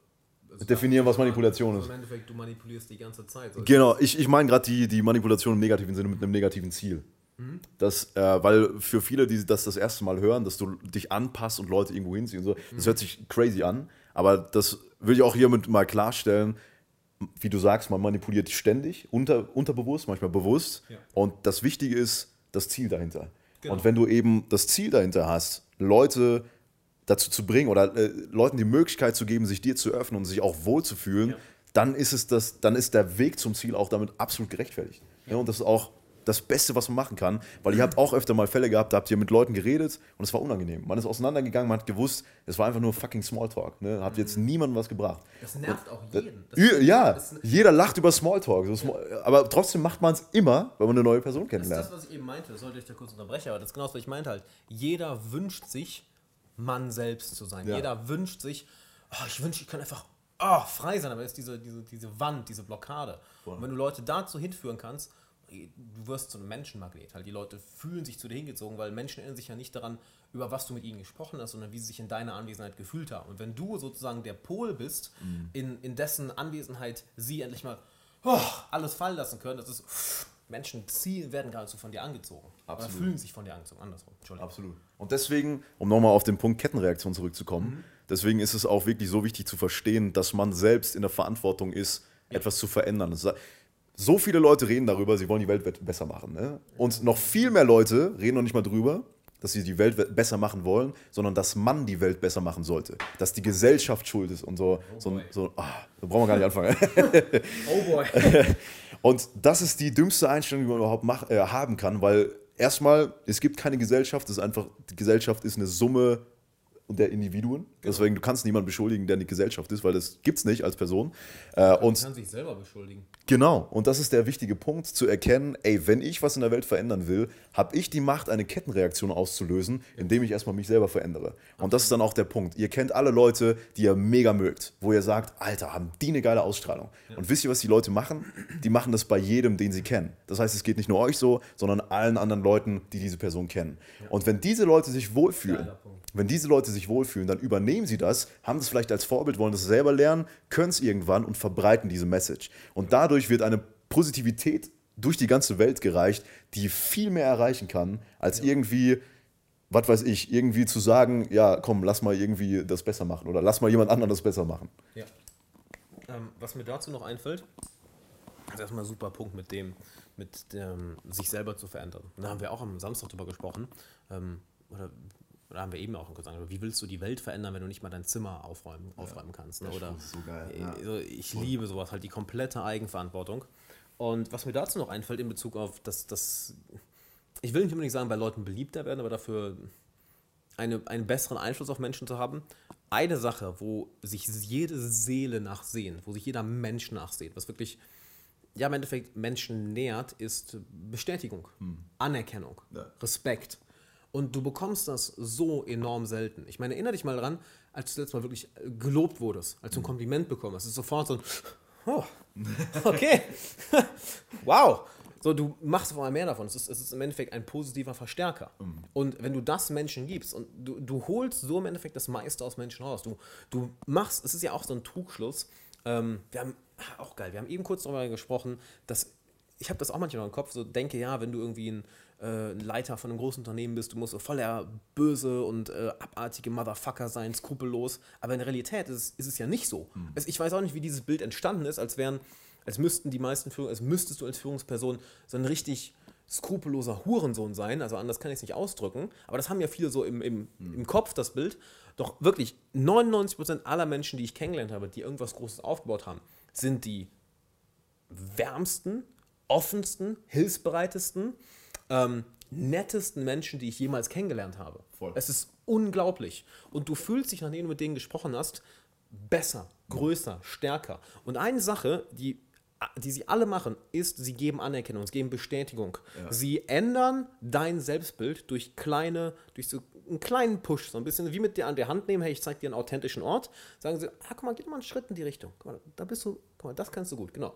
Definieren, was Manipulation also ist. Im Endeffekt, du manipulierst die ganze Zeit. So. Genau, ich, ich meine gerade die, die Manipulation im negativen Sinne mit einem negativen Ziel. Das, äh, weil für viele, die das das erste Mal hören, dass du dich anpasst und Leute irgendwo hinziehen und so, das hört sich crazy an, aber das will ich auch hiermit mal klarstellen. Wie du sagst, man manipuliert ständig, unter, unterbewusst, manchmal bewusst. Ja. Und das Wichtige ist das Ziel dahinter. Genau. Und wenn du eben das Ziel dahinter hast, Leute dazu zu bringen oder äh, Leuten die Möglichkeit zu geben, sich dir zu öffnen und sich auch wohlzufühlen, Ja. dann ist es das, dann ist der Weg zum Ziel auch damit absolut gerechtfertigt. Ja. und das ist auch das Beste, was man machen kann, weil ihr habt auch öfter mal Fälle gehabt, da habt ihr mit Leuten geredet und es war unangenehm. Man ist auseinandergegangen, man hat gewusst, es war einfach nur fucking Smalltalk. Ne? Hat jetzt niemandem was gebracht. Das nervt auch Da- jeden. Das, ja, das, das, jeder lacht über Smalltalk. So Small, aber trotzdem macht man es immer, wenn man eine neue Person ist kennenlernt. das, was ich eben meinte. Das sollte ich da kurz unterbrechen, aber das ist genau das, was ich meinte halt. Jeder wünscht sich, Mann selbst zu sein. Ja. Jeder wünscht sich, oh, ich wünsche, ich kann einfach oh, frei sein, aber ist diese, diese, diese Wand, diese Blockade. Und wenn du Leute dazu hinführen kannst, du wirst so ein Menschenmagnet. Halt, die Leute fühlen sich zu dir hingezogen, weil Menschen erinnern sich ja nicht daran, über was du mit ihnen gesprochen hast, sondern wie sie sich in deiner Anwesenheit gefühlt haben. Und wenn du sozusagen der Pol bist, mhm. in, in dessen Anwesenheit sie endlich mal oh, alles fallen lassen können, das ist. Menschen ziehen, werden geradezu von dir angezogen. Absolut. Oder fühlen sich von dir angezogen. Andersrum. Absolut. Und deswegen, um nochmal auf den Punkt Kettenreaktion zurückzukommen, mhm. deswegen ist es auch wirklich so wichtig zu verstehen, dass man selbst in der Verantwortung ist, ja. etwas zu verändern. So viele Leute reden darüber, sie wollen die Welt besser machen. Ne? Und noch viel mehr Leute reden noch nicht mal drüber, dass sie die Welt besser machen wollen, sondern dass man die Welt besser machen sollte. Dass die Gesellschaft schuld ist und so. Oh so, so oh, da brauchen wir gar nicht anfangen. oh boy. Und das ist die dümmste Einstellung, die man überhaupt mach, äh, haben kann, weil erstmal, es gibt keine Gesellschaft, es ist einfach, die Gesellschaft ist eine Summe und der Individuen. Genau. Deswegen, du kannst niemanden beschuldigen, der eine Gesellschaft ist, weil das gibt es nicht als Person. Äh, und kann sich selber beschuldigen. Genau, und das ist der wichtige Punkt, zu erkennen, ey, wenn ich was in der Welt verändern will, habe ich die Macht, eine Kettenreaktion auszulösen, indem ich erstmal mich selber verändere. Und das ist dann auch der Punkt. Ihr kennt alle Leute, die ihr mega mögt, wo ihr sagt, Alter, haben die eine geile Ausstrahlung. Ja. Und wisst ihr, was die Leute machen? Die machen das bei jedem, den sie kennen. Das heißt, es geht nicht nur euch so, sondern allen anderen Leuten, die diese Person kennen. Ja. Und wenn diese Leute sich wohlfühlen, wenn diese Leute sich wohlfühlen, dann übernehmen sie das, haben das vielleicht als Vorbild, wollen das selber lernen, können es irgendwann und verbreiten diese Message. Und dadurch wird eine Positivität durch die ganze Welt gereicht, die viel mehr erreichen kann, als ja. irgendwie, was weiß ich, irgendwie zu sagen, ja, komm, lass mal irgendwie das besser machen oder lass mal jemand anderen das besser machen. Ja. Ähm, was mir dazu noch einfällt, ist erstmal ein super Punkt mit dem, mit dem, sich selber zu verändern. Da haben wir auch am Samstag drüber gesprochen. Ähm, oder oder haben wir eben auch gesagt, wie willst du die Welt verändern, wenn du nicht mal dein Zimmer aufräumen, aufräumen kannst? Ne? Oder so geil, ja. also ich liebe sowas, halt die komplette Eigenverantwortung. Und was mir dazu noch einfällt in Bezug auf das, das ich will nicht unbedingt sagen, bei Leuten beliebter werden, aber dafür eine, einen besseren Einfluss auf Menschen zu haben. Eine Sache, wo sich jede Seele nachsehnt, wo sich jeder Mensch nachsehnt, was wirklich ja, im Endeffekt Menschen nährt, ist Bestätigung, hm. Anerkennung, ja. Respekt. Und du bekommst das so enorm selten. Ich meine, erinnere dich mal dran, als du letztes Mal wirklich gelobt wurdest, als du ein Kompliment bekommen hast. Es ist sofort so ein, oh, okay, wow. So, du machst auf einmal mehr davon. Es ist, es ist im Endeffekt ein positiver Verstärker. Mhm. Und wenn du das Menschen gibst und du, du holst so im Endeffekt das meiste aus Menschen raus, du, du machst, es ist ja auch so ein Trugschluss. Ähm, wir haben, auch geil, wir haben eben kurz darüber gesprochen, dass ich habe das auch manchmal im Kopf, so denke, ja, wenn du irgendwie ein äh, Leiter von einem großen Unternehmen bist, du musst so voller böse und äh, abartige Motherfucker sein, skrupellos. Aber in der Realität ist, es, ist es ja nicht so. Mhm. Also ich weiß auch nicht, wie dieses Bild entstanden ist, als wären, als müssten die meisten Führung, als müsstest du als Führungsperson so ein richtig skrupelloser Hurensohn sein, also anders kann ich es nicht ausdrücken, aber das haben ja viele so im, im, mhm. im Kopf, das Bild. Doch wirklich 99% aller Menschen, die ich kennengelernt habe, die irgendwas Großes aufgebaut haben, sind die wärmsten, offensten, hilfsbereitesten, ähm, nettesten Menschen, die ich jemals kennengelernt habe. Voll. Es ist unglaublich. Und du fühlst dich, nachdem du mit denen gesprochen hast, besser, größer, stärker. Und eine Sache, die, die sie alle machen, ist, sie geben Anerkennung, sie geben Bestätigung. Ja. Sie ändern dein Selbstbild durch kleine, durch so einen kleinen Push, so ein bisschen wie mit dir an der Hand nehmen, hey, ich zeig dir einen authentischen Ort. Sagen sie, ah, guck mal, geh mal einen Schritt in die Richtung. Guck mal, da bist du, guck mal, das kannst du gut, genau.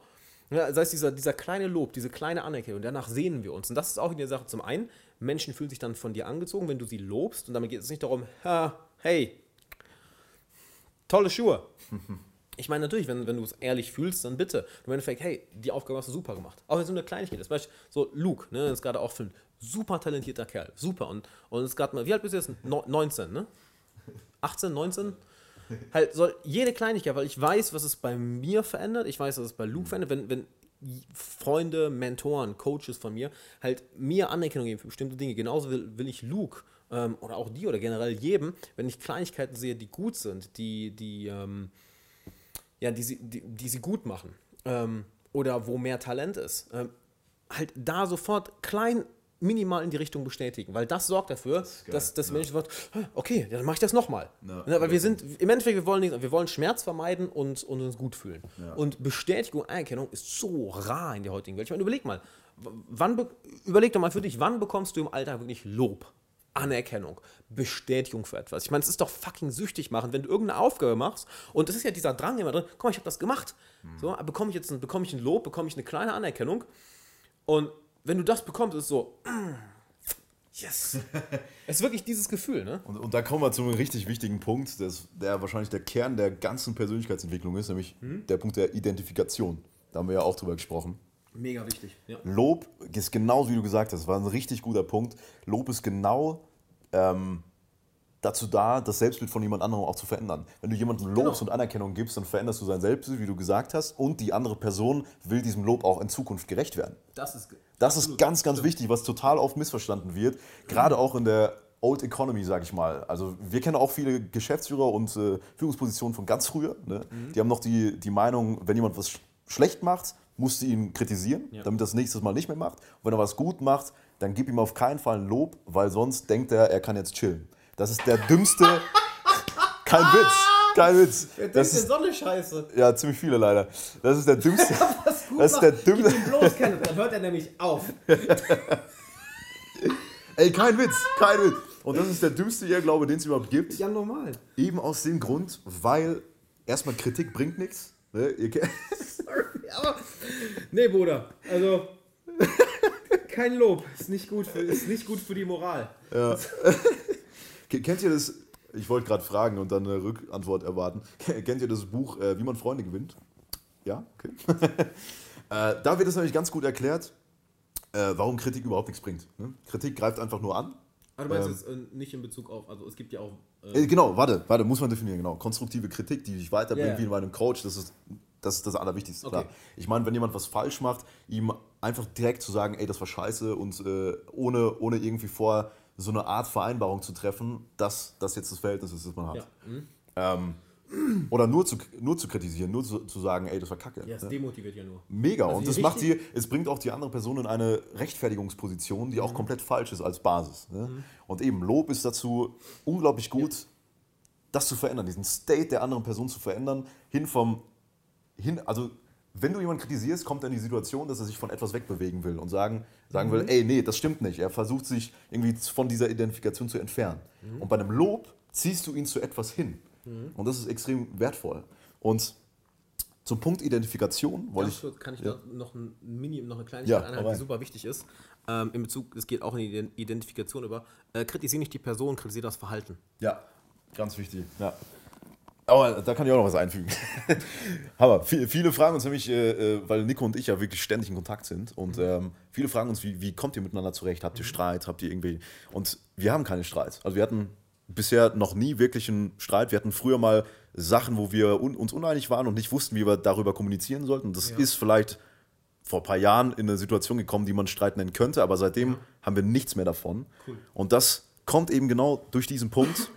Ja, das heißt, dieser, dieser kleine Lob, diese kleine Anerkennung, danach sehnen wir uns. Und das ist auch in der Sache. Zum einen, Menschen fühlen sich dann von dir angezogen, wenn du sie lobst. Und damit geht es nicht darum, hey, tolle Schuhe. Ich meine, natürlich, wenn, wenn du es ehrlich fühlst, dann bitte. Im Endeffekt, hey, die Aufgabe hast du super gemacht. Auch wenn es nur eine Kleinigkeit ist. Beispiel, so Luke, ne, ist gerade auch filmt. Super talentierter Kerl. Super. Und, und ist gerade mal, wie alt bist du jetzt? 19, ne? 18, 19? Halt soll jede Kleinigkeit, weil ich weiß, was es bei mir verändert, ich weiß, was es bei Luke verändert, wenn, wenn Freunde, Mentoren, Coaches von mir halt mir Anerkennung geben für bestimmte Dinge. Genauso will, will ich Luke ähm, oder auch die oder generell jedem, wenn ich Kleinigkeiten sehe, die gut sind, die, die, ähm, ja, die, sie, die, die sie gut machen ähm, oder wo mehr Talent ist, ähm, halt da sofort klein minimal in die Richtung bestätigen, weil das sorgt dafür, das dass das ja. Menschen sagt, okay, dann mache ich das nochmal. Ja, ja, weil wir sind, im Endeffekt, wir wollen, nicht, wir wollen Schmerz vermeiden und, und uns gut fühlen. Und Bestätigung, Anerkennung ist so rar in der heutigen Welt. Ich meine, überleg mal, wann, überleg doch mal für dich, wann bekommst du im Alltag wirklich Lob? Anerkennung, Bestätigung für etwas. Ich meine, es ist doch fucking süchtig machen, wenn du irgendeine Aufgabe machst und es ist ja dieser Drang immer drin, komm, ich habe das gemacht. Mhm. So, bekomme ich jetzt ein, bekomme ich ein Lob, bekomme ich eine kleine Anerkennung und wenn du das bekommst, ist es so, yes. es ist wirklich dieses Gefühl, ne? Und, und da kommen wir zu einem richtig wichtigen Punkt, das, der wahrscheinlich der Kern der ganzen Persönlichkeitsentwicklung ist, nämlich der Punkt der Identifikation. Da haben wir ja auch drüber gesprochen. Mega wichtig. Ja. Lob ist genau wie du gesagt hast, war ein richtig guter Punkt. Lob ist genau ähm, dazu da, das Selbstbild von jemand anderem auch zu verändern. Wenn du jemandem Lobs Genau. und Anerkennung gibst, dann veränderst du sein Selbstbild, wie du gesagt hast, und die andere Person will diesem Lob auch in Zukunft gerecht werden. Das ist, Das ist ganz, ganz Stimmt. wichtig, was total oft missverstanden wird. Gerade auch in der Old Economy, sag ich mal. Also wir kennen auch viele Geschäftsführer und äh, Führungspositionen von ganz früher. Ne? Mhm. Die haben noch die, die Meinung, wenn jemand was sch schlecht macht, musst du ihn kritisieren, Ja. damit er das nächstes Mal nicht mehr macht. Und wenn er was gut macht, dann gib ihm auf keinen Fall ein Lob, weil sonst denkt er, er kann jetzt chillen. Das ist der dümmste... kein Witz, kein Witz. Das ist, Sonne scheiße. ja, ziemlich viele leider. Das ist der dümmste... Das ist der dümmste- Gib ihm bloß keine, dann hört er nämlich auf. Ey, kein Witz, kein Witz. Und das ist der dümmste Irrglaube, den es überhaupt gibt. Ja, normal. Eben aus dem Grund, weil erstmal Kritik bringt nichts. Ne? Ke- Aber, nee, Bruder, also kein Lob. Ist nicht gut für, ist nicht gut für die Moral. Ke- Kennt ihr das? Ich wollte gerade fragen und dann eine Rückantwort erwarten. Kennt ihr das Buch äh, Wie man Freunde gewinnt? Ja, okay. äh, da wird es nämlich ganz gut erklärt, äh, warum Kritik überhaupt nichts bringt. Ne? Kritik greift einfach nur an. Aber du meinst Ähm. jetzt äh, nicht in Bezug auf, also es gibt ja auch. Äh, Äh, genau, warte, warte, muss man definieren, genau. Konstruktive Kritik, die dich weiterbringt, ja. wie in meinem Coach, das ist das, ist das Allerwichtigste, klar. Okay. Ich meine, wenn jemand was falsch macht, ihm einfach direkt zu sagen, ey, das war scheiße und äh, ohne, ohne irgendwie vor so eine Art Vereinbarung zu treffen, dass das jetzt das Verhältnis ist, das man hat. ja. Hm? Ähm, oder nur zu, nur zu kritisieren, nur zu, zu sagen, ey, das war kacke. ja, es Ne? demotiviert ja nur. Mega. Also und das macht die, es bringt auch die andere Person in eine Rechtfertigungsposition, die Mhm. auch komplett falsch ist als Basis. Ne? Und eben Lob ist dazu unglaublich gut, das zu verändern, diesen State der anderen Person zu verändern, hin vom, hin, also wenn du jemanden kritisierst, kommt er in die Situation, dass er sich von etwas wegbewegen will und sagen, sagen Mhm. will, ey, nee, das stimmt nicht. Er versucht sich irgendwie von dieser Identifikation zu entfernen. Mhm. Und bei einem Lob ziehst du ihn zu etwas hin. Und das ist extrem wertvoll. Und zum Punkt Identifikation wollte ich. kann ich ja. noch ein Mini, noch eine Ja, Kleinigkeit hau einhalten, rein. die super wichtig ist. Ähm, in Bezug, es geht auch in die Ident- Identifikation über. Äh, kritisiere nicht die Person, kritisiere das Verhalten. Ja, ganz wichtig. Ja. Aber da kann ich auch noch was einfügen. Aber viele, fragen uns nämlich, äh, äh, weil Nico und ich ja wirklich ständig in Kontakt sind und ähm, viele fragen uns, wie, wie kommt ihr miteinander zurecht? Habt ihr Streit? Habt ihr irgendwie. Und wir haben keine Streit. Also wir hatten bisher noch nie wirklich einen Streit. Wir hatten früher mal Sachen, wo wir un uns uneinig waren und nicht wussten, wie wir darüber kommunizieren sollten. Das Ja. ist vielleicht vor ein paar Jahren in eine Situation gekommen, die man Streit nennen könnte, aber seitdem haben wir nichts mehr davon. Cool. Und das kommt eben genau durch diesen Punkt,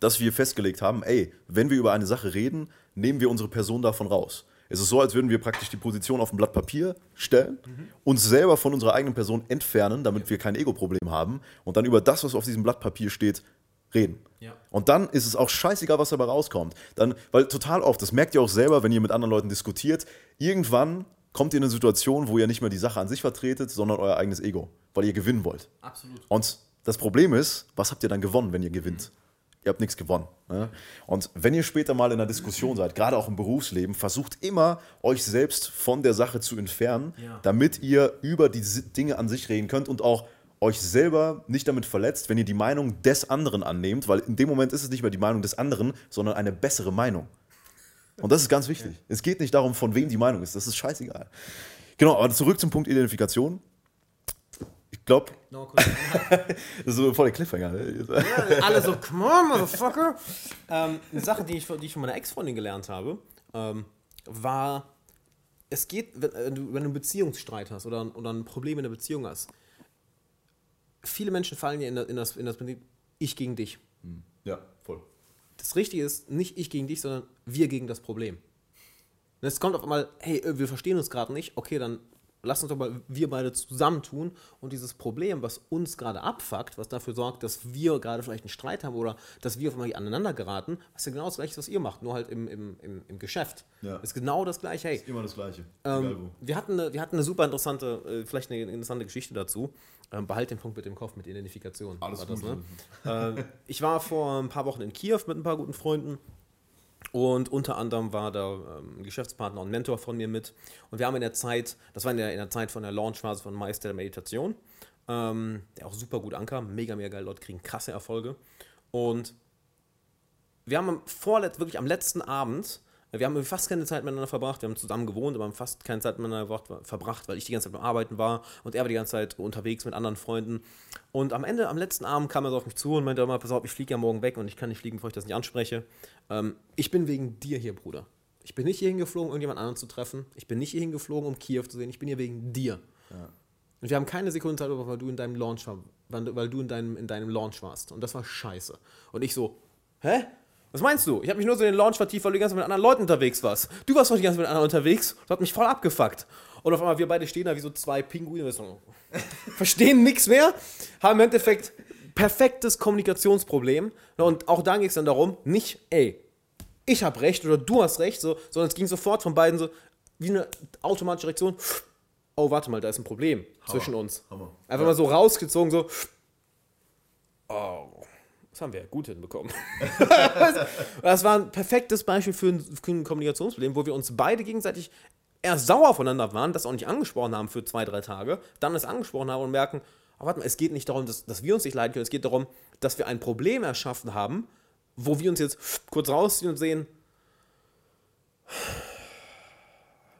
dass wir festgelegt haben, ey, wenn wir über eine Sache reden, nehmen wir unsere Person davon raus. Es ist so, als würden wir praktisch die Position auf ein Blatt Papier stellen, uns selber von unserer eigenen Person entfernen, damit wir kein Ego-Problem haben und dann über das, was auf diesem Blatt Papier steht, reden. Ja. Und dann ist es auch scheißegal, was dabei rauskommt. Dann, weil total oft, das merkt ihr auch selber, wenn ihr mit anderen Leuten diskutiert, irgendwann kommt ihr in eine Situation, wo ihr nicht mehr die Sache an sich vertretet, sondern euer eigenes Ego, weil ihr gewinnen wollt. Absolut. Und das Problem ist, was habt ihr dann gewonnen, wenn ihr gewinnt? Ihr habt nichts gewonnen. Ne? Und wenn ihr später mal in einer Diskussion seid, gerade auch im Berufsleben, versucht immer, euch selbst von der Sache zu entfernen, Ja. damit ihr über die Dinge an sich reden könnt und auch euch selber nicht damit verletzt, wenn ihr die Meinung des anderen annehmt, weil in dem Moment ist es nicht mehr die Meinung des anderen, sondern eine bessere Meinung. Und das ist ganz wichtig. Es geht nicht darum, von wem die Meinung ist. Das ist scheißegal. Genau, aber zurück zum Punkt Identifikation. Ich glaube, so voll der Cliffhanger. Ne? Alle so, come on, motherfucker. ähm, eine Sache, die ich, von- die ich von meiner Ex-Freundin gelernt habe, ähm, war, es geht, wenn, du- wenn du einen Beziehungsstreit hast oder, oder ein Problem in der Beziehung hast, viele Menschen fallen ja in das, in das, in das Prinzip, ich gegen dich. Ja, voll. Das Richtige ist nicht ich gegen dich, sondern wir gegen das Problem. Und es kommt auf einmal, hey, wir verstehen uns gerade nicht, okay, dann lass uns doch mal wir beide zusammentun und dieses Problem, was uns gerade abfuckt, was dafür sorgt, dass wir gerade vielleicht einen Streit haben oder dass wir auf einmal aneinander geraten, was ja genau das gleiche ist, was ihr macht, nur halt im, im, im, im Geschäft. Ja. Ist genau das gleiche, hey. Immer das Gleiche. Ähm, wir, hatten eine, wir hatten eine super interessante, äh, vielleicht eine interessante Geschichte dazu. Ähm, behalt den Punkt mit dem Kopf, mit Identifikation. Alles war das, gut. ne? ähm, ich war vor ein paar Wochen in Kiew mit ein paar guten Freunden Und unter anderem war da ähm, ein Geschäftspartner und Mentor von mir mit. Und wir haben in der Zeit, das war in der, in der Zeit von der Launchphase von Meister der Meditation, ähm, der auch super gut ankam, mega, mega geil, Leute kriegen krasse Erfolge. Und wir haben am vorletzt, wirklich am letzten Abend, wir haben fast keine Zeit miteinander verbracht, wir haben zusammen gewohnt, aber haben fast keine Zeit miteinander verbracht, weil ich die ganze Zeit beim Arbeiten war und er war die ganze Zeit unterwegs mit anderen Freunden. Und am Ende, am letzten Abend kam er so auf mich zu und meinte immer, pass auf, ich fliege ja morgen weg und ich kann nicht fliegen, bevor ich das nicht anspreche. Ähm, ich bin wegen dir hier, Bruder. Ich bin nicht hier hingeflogen, um irgendjemand anderen zu treffen. Ich bin nicht hier hingeflogen, um Kiew zu sehen. Ich bin hier wegen dir. Ja. Und wir haben keine Sekunde Zeit, weil du in deinem Launch war, weil du in deinem, in deinem Launch warst. Und das war scheiße. Und ich so, hä? Was meinst du? Ich habe mich nur so in den Launch vertieft, weil du die ganze Zeit mit anderen Leuten unterwegs warst. Du warst doch die ganze Zeit mit anderen unterwegs. Das hat mich voll abgefuckt. Und auf einmal, wir beide stehen da wie so zwei Pinguine. So, verstehen nichts mehr. Haben im Endeffekt perfektes Kommunikationsproblem. Und auch da ging es dann darum, nicht, ey, ich habe recht oder du hast recht, so, sondern es ging sofort von beiden so, wie eine automatische Reaktion. Oh, warte mal, da ist ein Problem Hammer. zwischen uns. Hammer. Einfach ja. mal so rausgezogen, so. Oh, das haben wir gut hinbekommen. das war ein perfektes Beispiel für ein, für ein Kommunikationsproblem, wo wir uns beide gegenseitig erst sauer voneinander waren, das auch nicht angesprochen haben für zwei, drei Tage, dann es angesprochen haben und merken, oh, warte mal, es geht nicht darum, dass, dass wir uns nicht leiden können, es geht darum, dass wir ein Problem erschaffen haben, wo wir uns jetzt kurz rausziehen und sehen,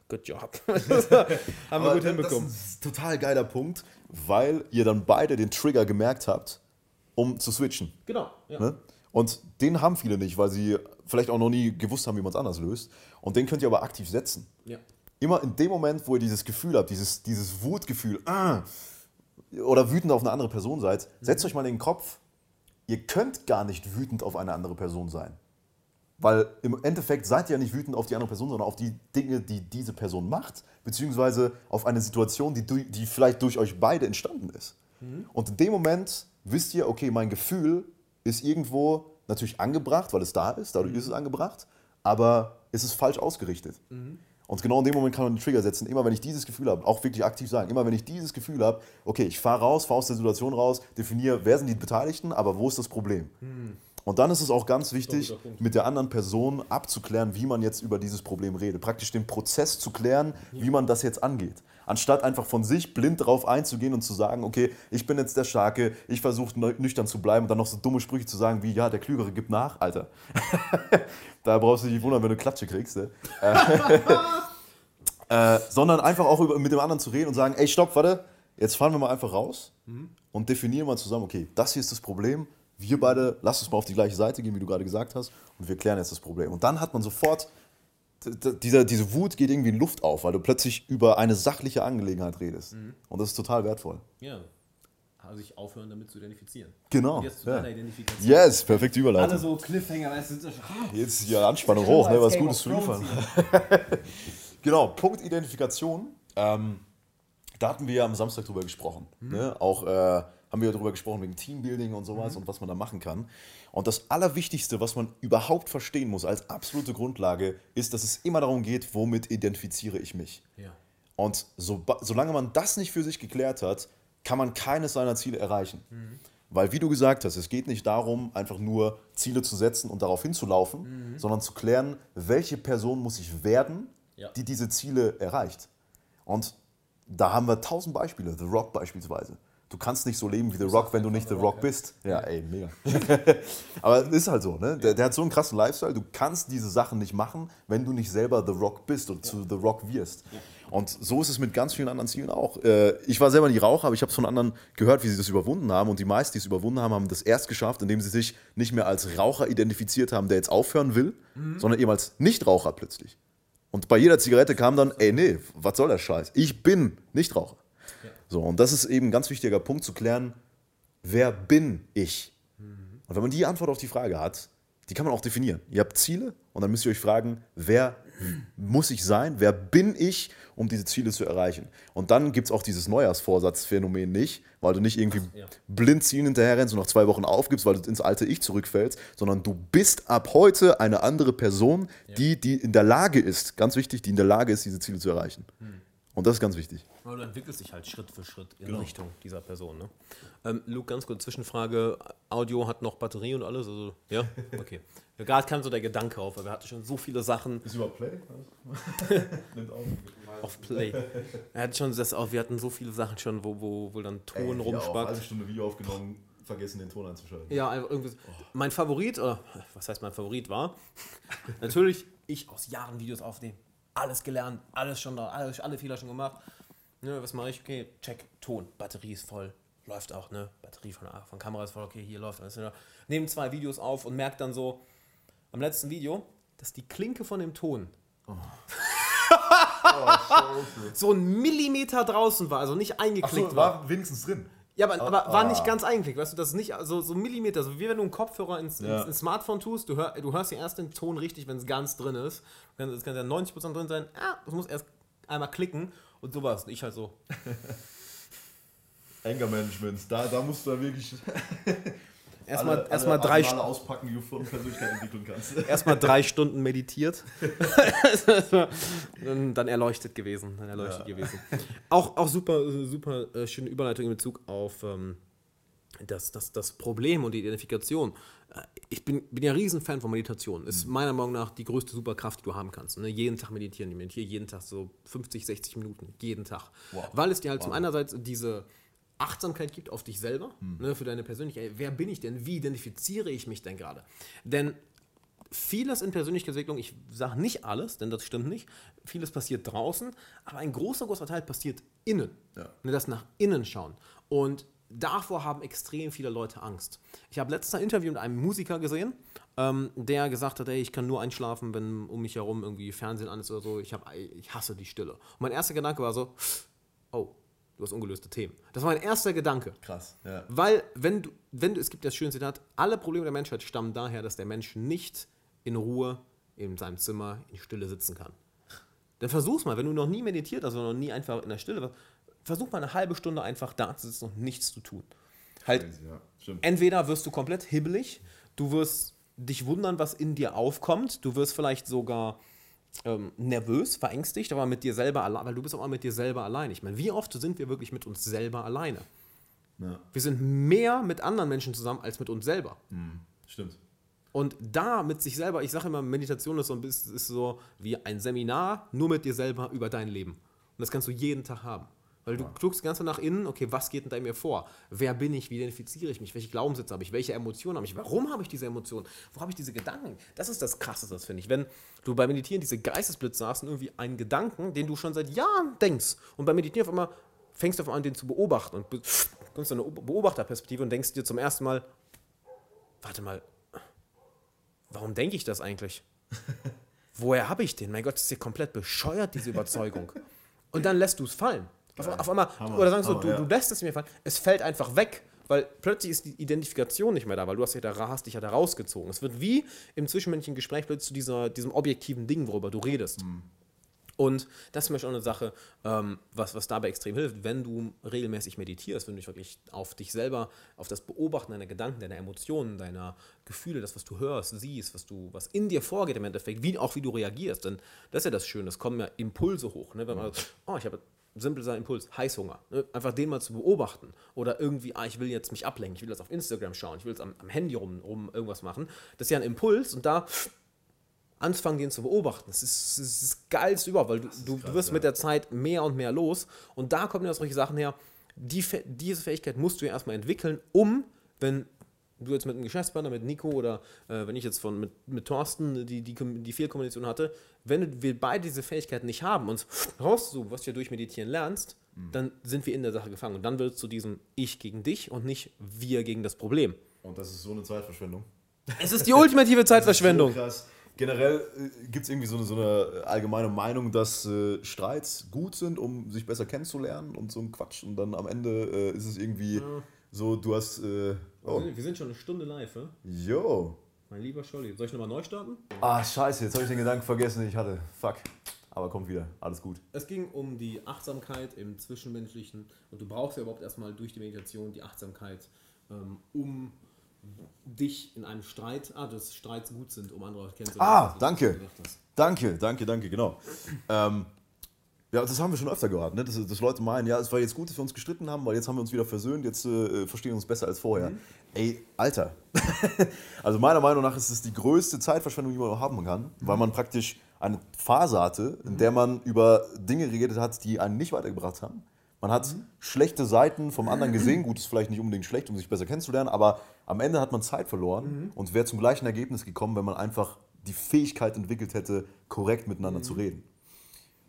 good job. haben wir gut hinbekommen. Das ist ein total geiler Punkt, weil ihr dann beide den Trigger gemerkt habt, um zu switchen. Genau. Ja. Ne? Und den haben viele nicht, weil sie vielleicht auch noch nie gewusst haben, wie man es anders löst. Und den könnt ihr aber aktiv setzen. Ja. Immer in dem Moment, wo ihr dieses Gefühl habt, dieses, dieses Wutgefühl, ah, oder wütend auf eine andere Person seid, mhm. setzt euch mal in den Kopf, ihr könnt gar nicht wütend auf eine andere Person sein. Weil im Endeffekt seid ihr ja nicht wütend auf die andere Person, sondern auf die Dinge, die diese Person macht, beziehungsweise auf eine Situation, die, die vielleicht durch euch beide entstanden ist. Mhm. Und in dem Moment wisst ihr, okay, mein Gefühl ist irgendwo natürlich angebracht, weil es da ist, dadurch mhm. ist es angebracht, aber es ist falsch ausgerichtet. Mhm. Und genau in dem Moment kann man den Trigger setzen. Immer wenn ich dieses Gefühl habe, auch wirklich aktiv sagen, immer wenn ich dieses Gefühl habe, okay, ich fahre raus, fahre aus der Situation raus, definiere, wer sind die Beteiligten, aber wo ist das Problem? Mhm. Und dann ist es auch ganz wichtig, mit der anderen Person abzuklären, wie man jetzt über dieses Problem redet. Praktisch den Prozess zu klären, wie man das jetzt angeht anstatt einfach von sich blind darauf einzugehen und zu sagen, okay, ich bin jetzt der Starke, ich versuche nüchtern zu bleiben und dann noch so dumme Sprüche zu sagen wie, ja, der Klügere gibt nach, Alter. da brauchst du dich nicht wundern, wenn du Klatsche kriegst. Ne? äh, sondern einfach auch über, mit dem anderen zu reden und sagen, ey, stopp, warte, jetzt fahren wir mal einfach raus mhm. und definieren mal zusammen, okay, das hier ist das Problem, wir beide, lass uns mal auf die gleiche Seite gehen, wie du gerade gesagt hast, und wir klären jetzt das Problem. Und dann hat man sofort dieser, diese Wut geht irgendwie in Luft auf, weil du plötzlich über eine sachliche Angelegenheit redest. Mhm. Und das ist total wertvoll. Ja. Also sich aufhören, damit zu identifizieren. Genau. Und jetzt zu ja. Identifikation. Yes, perfekte Überleitung. Alle so Cliffhanger, weißt du, ah, Jetzt ist die Anspannung hoch, ne, was Gutes zu liefern. genau, Punkt Identifikation. Ähm, da hatten wir ja am Samstag drüber gesprochen. Mhm. Ne? Auch äh, haben wir darüber gesprochen wegen Teambuilding und sowas mhm. und was man da machen kann. Und das Allerwichtigste, was man überhaupt verstehen muss als absolute Grundlage, ist, dass es immer darum geht, womit identifiziere ich mich. Ja. Und so, solange man das nicht für sich geklärt hat, kann man keines seiner Ziele erreichen. Mhm. Weil, wie du gesagt hast, es geht nicht darum, einfach nur Ziele zu setzen und darauf hinzulaufen, mhm. sondern zu klären, welche Person muss ich werden, ja. die diese Ziele erreicht. Und da haben wir tausend Beispiele. The Rock beispielsweise du kannst nicht so leben wie The Rock, wenn du nicht The Rock bist. Ja, ey, mega. Aber es ist halt so, ne? Der, der, hat so einen krassen Lifestyle, du kannst diese Sachen nicht machen, wenn du nicht selber The Rock bist und zu The Rock wirst. Und so ist es mit ganz vielen anderen Zielen auch. Äh, ich war selber nicht Raucher, aber ich habe es von anderen gehört, wie sie das überwunden haben. Und die meisten, die es überwunden haben, haben das erst geschafft, indem sie sich nicht mehr als Raucher identifiziert haben, der jetzt aufhören will, mhm. sondern eben als Nichtraucher plötzlich. Und bei jeder Zigarette kam dann, ey, nee, was soll der Scheiß? Ich bin Nichtraucher. So, und das ist eben ein ganz wichtiger Punkt zu klären, wer bin ich? Mhm. Und wenn man die Antwort auf die Frage hat, die kann man auch definieren. Ihr habt Ziele und dann müsst ihr euch fragen, wer muss ich sein? Wer bin ich, um diese Ziele zu erreichen? Und dann gibt es auch dieses Neujahrsvorsatzphänomen nicht, weil du nicht irgendwie ja. blind Zielen hinterher rennst und nach zwei Wochen aufgibst, weil du ins alte Ich zurückfällst, sondern du bist ab heute eine andere Person, ja. die, die in der Lage ist, ganz wichtig, die in der Lage ist, diese Ziele zu erreichen. Mhm. Und das ist ganz wichtig. Aber du entwickelst dich halt Schritt für Schritt in Richtung dieser Person. Ne? Ähm, Luke, ganz kurz Zwischenfrage. Audio hat noch Batterie und alles? Also, ja? Okay. Gerade kam so der Gedanke auf, weil wir hatten schon so viele Sachen Ist über Play? Nimmt auf. auf Play. Er hat schon das auch, wir hatten so viele Sachen schon, wo, wo, wo dann Ton Ey, hier auch rumspackt. eine Stunde Video aufgenommen, vergessen den Ton einzuschalten. Ja, einfach irgendwie. so. Mein Favorit, oder was heißt mein Favorit war, natürlich ich aus Jahren Videos aufnehmen. Alles gelernt, alles schon da, alles, alle Fehler schon gemacht. Ne, was mache ich? Okay, check, Ton, Batterie ist voll, läuft auch, ne? Batterie von, von Kamera ist voll, okay, hier läuft alles. Ne? Nehmen zwei Videos auf und merkt dann so am letzten Video, dass die Klinke von dem Ton so ein Millimeter draußen war, also nicht eingeklickt Achso, war. war wenigstens drin. Ja, aber, aber war Ah. nicht ganz eingeklickt, weißt du, das ist nicht so, so Millimeter, so wie wenn du einen Kopfhörer ins, Ja. ins, Smartphone tust, du, hör, du hörst ja erst den Ton richtig, wenn es ganz drin ist. Es kann ja 90% drin sein, ah, es muss erst einmal klicken und sowas. Und ich halt so, Anger Management, da, da musst du da wirklich erstmal alle, erstmal alle drei, Arsenale auspacken, die du von Persönlichkeit entwickeln kannst. erstmal drei Stunden meditiert. dann, dann erleuchtet gewesen. Dann erleuchtet Ja. gewesen. Auch, auch super, super äh, schöne Überleitung in Bezug auf ähm, das, das, das Problem und die Identifikation. Äh, Ich bin, bin ja Riesenfan von Meditation. Ist meiner Meinung nach die größte Superkraft, die du haben kannst. Ne? Jeden Tag meditieren. Ich meditiere jeden Tag so 50, 60 Minuten. Jeden Tag. Wow. Weil es dir halt zum einerseits diese Achtsamkeit gibt auf dich selber, ne, für deine Persönlichkeit. Wer bin ich denn? Wie identifiziere ich mich denn gerade? Denn vieles in Persönlichkeitsentwicklung, ich sage nicht alles, denn das stimmt nicht, vieles passiert draußen, aber ein großer, großer Teil passiert innen. Ja. Ne, das nach innen schauen. Und davor haben extrem viele Leute Angst. Ich habe letztes ein Interview mit einem Musiker gesehen, ähm, der gesagt hat, ey, ich kann nur einschlafen, wenn um mich herum irgendwie Fernsehen an ist oder so. Ich, hab, ich hasse die Stille. Und mein erster Gedanke war so, oh, du hast ungelöste Themen. Das war mein erster Gedanke. Krass, ja. Weil, wenn du, wenn du, es gibt das schöne Zitat, alle Probleme der Menschheit stammen daher, dass der Mensch nicht in Ruhe in seinem Zimmer in Stille sitzen kann. Dann versuch's mal, wenn du noch nie meditiert hast oder noch nie einfach in der Stille warst, versuch mal eine halbe Stunde einfach da zu sitzen und nichts zu tun. Halt, ja. Entweder wirst du komplett hibbelig, du wirst dich wundern, was in dir aufkommt, du wirst vielleicht sogar ähm, nervös, verängstigt, aber mit dir selber allein, weil du bist auch mal mit dir selber allein. Ich meine, wie oft sind wir wirklich mit uns selber alleine? Ja. Wir sind mehr mit anderen Menschen zusammen als mit uns selber. Stimmt. Und da mit sich selber, ich sage immer, Meditation ist so ein bisschen ist so wie ein Seminar, nur mit dir selber über dein Leben. Und das kannst du jeden Tag haben. Weil du guckst ganz nach innen, okay, was geht denn da in mir vor? Wer bin ich? Wie identifiziere ich mich? Welche Glaubenssätze habe ich? Welche Emotionen habe ich? Warum habe ich diese Emotionen? Wo habe ich diese Gedanken? Das ist das Krasseste, das finde ich. Wenn du beim Meditieren diese Geistesblitze hast und irgendwie einen Gedanken, den du schon seit Jahren denkst und beim Meditieren auf einmal fängst du auf an, den zu beobachten und kommst in eine Beobachterperspektive und denkst dir zum ersten Mal, warte mal, warum denke ich das eigentlich? Woher habe ich den? Mein Gott, das ist ja komplett bescheuert, diese Überzeugung. Und dann lässt du es fallen. Auf, auf einmal, Hammer, oder sagst du, Hammer, du, ja. du lässt es mir fallen. Es fällt einfach weg, weil plötzlich ist die Identifikation nicht mehr da, weil du hast, ja da, hast dich ja da rausgezogen. Es wird wie im zwischenmenschlichen Gespräch plötzlich zu dieser, diesem objektiven Ding, worüber du redest. Mhm. Und das ist zum Beispiel auch eine Sache, ähm, was, was dabei extrem hilft, wenn du regelmäßig meditierst, wenn du dich wirklich auf dich selber, auf das Beobachten deiner Gedanken, deiner Emotionen, deiner Gefühle, das, was du hörst, siehst, was du, was in dir vorgeht im Endeffekt, wie, auch wie du reagierst. Denn das ist ja das Schöne, es kommen ja Impulse hoch. Ne? Wenn man, oh, ich habe simpel sein Impuls, Heißhunger. Ne? Einfach den mal zu beobachten. Oder irgendwie, ah, ich will jetzt mich ablenken, ich will jetzt auf Instagram schauen, ich will jetzt am, am Handy rum, rum irgendwas machen. Das ist ja ein Impuls und da anfangen, den zu beobachten. Das ist das, ist das Geilste überhaupt, weil du, du, du wirst mit der Zeit mehr und mehr los. Und da kommen ja solche Sachen her. Die, diese Fähigkeit musst du ja erstmal entwickeln, um, wenn du jetzt mit einem Geschäftspartner, mit Nico oder äh, wenn ich jetzt von mit, mit Thorsten die, die, die Fehlkommunikation hatte, wenn wir beide diese Fähigkeiten nicht haben, uns rauszusuchen, was du ja durch Meditieren lernst, dann sind wir in der Sache gefangen. Und dann wird es zu diesem Ich gegen dich und nicht wir gegen das Problem. Und das ist so eine Zeitverschwendung. Es ist die ultimative Zeitverschwendung. So. Generell äh, gibt es irgendwie so eine, so eine allgemeine Meinung, dass äh, Streits gut sind, um sich besser kennenzulernen und so ein Quatsch. Und dann am Ende äh, ist es irgendwie so, du hast. Oh, Wir sind schon eine Stunde live, ja? yo. Mein lieber Scholli. Soll ich nochmal neu starten? Ah, scheiße, jetzt habe ich den Gedanken vergessen, den ich hatte. Fuck. Aber kommt wieder, alles gut. Es ging um die Achtsamkeit im Zwischenmenschlichen und du brauchst ja überhaupt erstmal durch die Meditation die Achtsamkeit, ähm, um dich in einem Streit, ah, dass Streits gut sind, um andere kennenzulernen. Ah, danke. Danke, danke, danke, genau. ähm, Ja, das haben wir schon öfter gehört, ne? dass, dass Leute meinen, ja, es war jetzt gut, dass wir uns gestritten haben, weil jetzt haben wir uns wieder versöhnt, jetzt äh, verstehen wir uns besser als vorher. Mhm. Ey, Alter. also meiner Meinung nach ist es die größte Zeitverschwendung, die man haben kann, Mhm. weil man praktisch eine Phase hatte, in der man über Dinge geredet hat, die einen nicht weitergebracht haben. Man hat Mhm. schlechte Seiten vom anderen gesehen. Gut, ist vielleicht nicht unbedingt schlecht, um sich besser kennenzulernen, aber am Ende hat man Zeit verloren Mhm. und wäre zum gleichen Ergebnis gekommen, wenn man einfach die Fähigkeit entwickelt hätte, korrekt miteinander zu reden.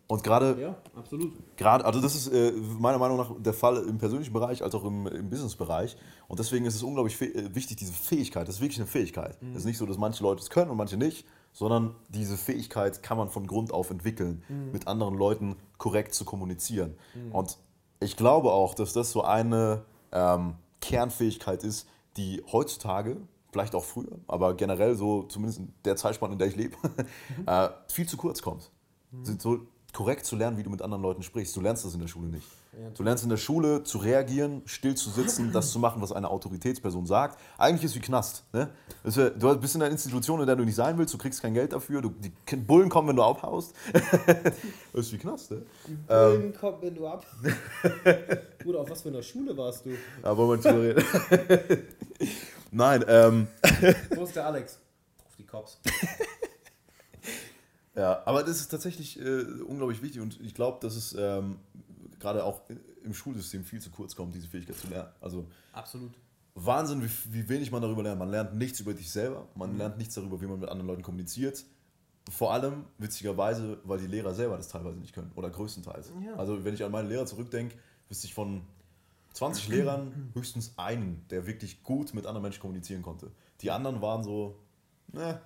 Und gerade Ja, absolut. Gerade, also das ist äh, meiner Meinung nach der Fall im persönlichen Bereich als auch im, im Businessbereich. Und deswegen ist es unglaublich äh, wichtig, diese Fähigkeit. Das ist wirklich eine Fähigkeit. Es ist nicht so, dass manche Leute es können und manche nicht, sondern diese Fähigkeit kann man von Grund auf entwickeln, mit anderen Leuten korrekt zu kommunizieren. Und ich glaube auch, dass das so eine ähm, Kernfähigkeit ist, die heutzutage, vielleicht auch früher, aber generell so, zumindest in der Zeitspanne, in der ich lebe, äh, viel zu kurz kommt. Sind so korrekt zu lernen, wie du mit anderen Leuten sprichst. Du lernst das in der Schule nicht. Du lernst in der Schule zu reagieren, still zu sitzen, das zu machen, was eine Autoritätsperson sagt. Eigentlich ist es wie Knast. Ne? Du bist in einer Institution, in der du nicht sein willst, du kriegst kein Geld dafür, du, die Bullen kommen, wenn du abhaust. das ist wie Knast. Ne? Ähm, kommt, wenn du ab. Bruder, auf was für einer Schule warst du? Aber wollen wir nicht drüber reden. Nein, ähm, Wo ist der Alex? Auf die Cops. Ja, aber das ist tatsächlich äh, unglaublich wichtig und ich glaube, dass es ähm, gerade auch im Schulsystem viel zu kurz kommt, diese Fähigkeit zu lernen. Also Absolut. Wahnsinn, wie, wie wenig man darüber lernt. Man lernt nichts über dich selber, man lernt nichts darüber, wie man mit anderen Leuten kommuniziert. Vor allem, witzigerweise, weil die Lehrer selber das teilweise nicht können oder größtenteils. Ja. Also, wenn ich an meine Lehrer zurückdenke, wüsste ich von 20 Lehrern höchstens einen, der wirklich gut mit anderen Menschen kommunizieren konnte. Die anderen waren so, ne.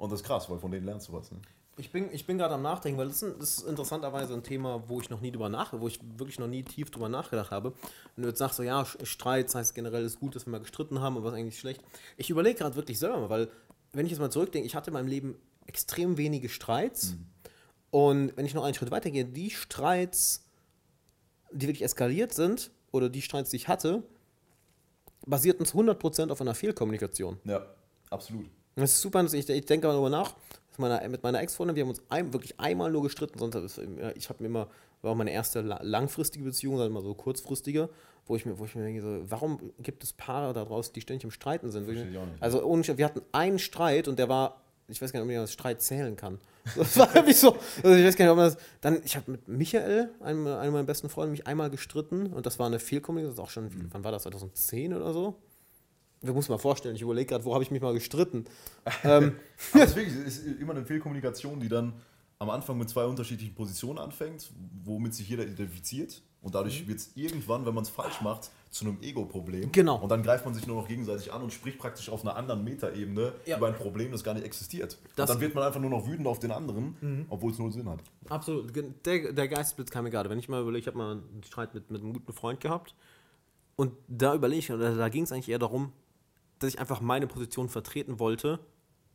Und das ist krass, weil von denen lernst du was. Ne? Ich bin, ich bin gerade am Nachdenken, weil das ist, das ist interessanterweise ein Thema, wo ich noch nie drüber nach, wo ich wirklich noch nie tief drüber nachgedacht habe. Wenn du jetzt sagst, so ja, Streit, heißt generell ist gut, dass wir mal gestritten haben, aber was eigentlich schlecht. Ich überlege gerade wirklich selber mal, weil, wenn ich jetzt mal zurückdenke, ich hatte in meinem Leben extrem wenige Streits. Und wenn ich noch einen Schritt weitergehe, die Streits, die wirklich eskaliert sind, oder die Streits, die ich hatte, basierten zu 100% auf einer Fehlkommunikation. Ja, absolut. Das ist super, ich, ich denke darüber nach. Mit meiner, mit meiner Ex-Freundin, wir haben uns ein, wirklich einmal nur gestritten, sonst ist, ja, ich habe mir immer, war auch meine erste la- langfristige Beziehung, dann immer so kurzfristige, wo ich mir, wo ich mir denke, so, warum gibt es Paare da draußen, die ständig im Streiten sind? Verstehe ich auch nicht. Also ohne, wir hatten einen Streit und der war, ich weiß gar nicht, ob man das Streit zählen kann. Das war irgendwie so, also ich weiß gar nicht, ob man das, dann, ich habe mit Michael, einem, einem meiner besten Freunde, mich einmal gestritten und das war eine Fehlkommunikation, das ist auch schon, Mhm. wann war das, 2010 oder so? Wir muss mal vorstellen, ich überlege gerade, wo habe ich mich mal gestritten? ähm, es ist wirklich es ist immer eine Fehlkommunikation, die dann am Anfang mit zwei unterschiedlichen Positionen anfängt, womit sich jeder identifiziert. Und dadurch wird es irgendwann, wenn man es falsch macht, zu einem Ego-Problem. Genau. Und dann greift man sich nur noch gegenseitig an und spricht praktisch auf einer anderen Metaebene Ja. über ein Problem, das gar nicht existiert. Das- und dann wird man einfach nur noch wütend auf den anderen, obwohl es null Sinn hat. Absolut. Der, der Geistesblitz kam mir gerade. Wenn ich mal überlege, ich habe mal einen Streit mit, mit einem guten Freund gehabt und da überlege ich, oder da ging es eigentlich eher darum, dass ich einfach meine Position vertreten wollte,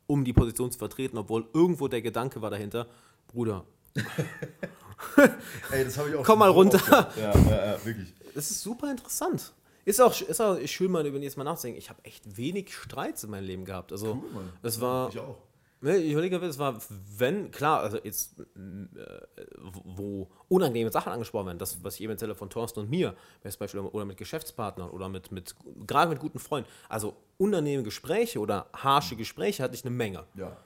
um die Position zu vertreten, obwohl irgendwo der Gedanke war dahinter, Bruder, Ey, das habe ich auch Komm mal runter. gehabt. Ja, ja, ja, wirklich. es ist super interessant. Ist auch, ist auch schön, mal über jetzt mal nachzudenken. Ich habe echt wenig Streits in meinem Leben gehabt. Also, Cool, Mann. es war. Ich auch. Ne, ich überlege, es war, wenn, klar, also jetzt, äh, wo unangenehme Sachen angesprochen werden, das, was ich eben erzähle von Thorsten und mir, zum Beispiel, oder mit Geschäftspartnern oder mit, mit gerade mit guten Freunden, also unangenehme Gespräche oder harsche Gespräche hatte ich eine Menge. Ja.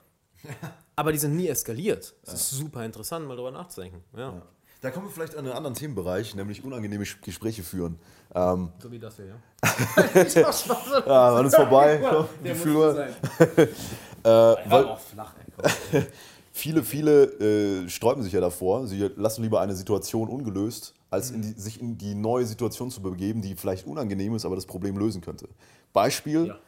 Aber die sind nie eskaliert. Es ist super interessant, mal darüber nachzudenken. Ja. Da kommen wir vielleicht an einen anderen Themenbereich, nämlich unangenehme Gespräche führen. Ähm, So wie das hier, ja. ja, wann ist vorbei? Muss Uhr? sein. Äh, weil, auch flach, ey. Viele, viele äh, sträuben sich ja davor. Sie lassen lieber eine Situation ungelöst, als in die, sich in die neue Situation zu begeben, die vielleicht unangenehm ist, aber das Problem lösen könnte. Beispiel: Ja.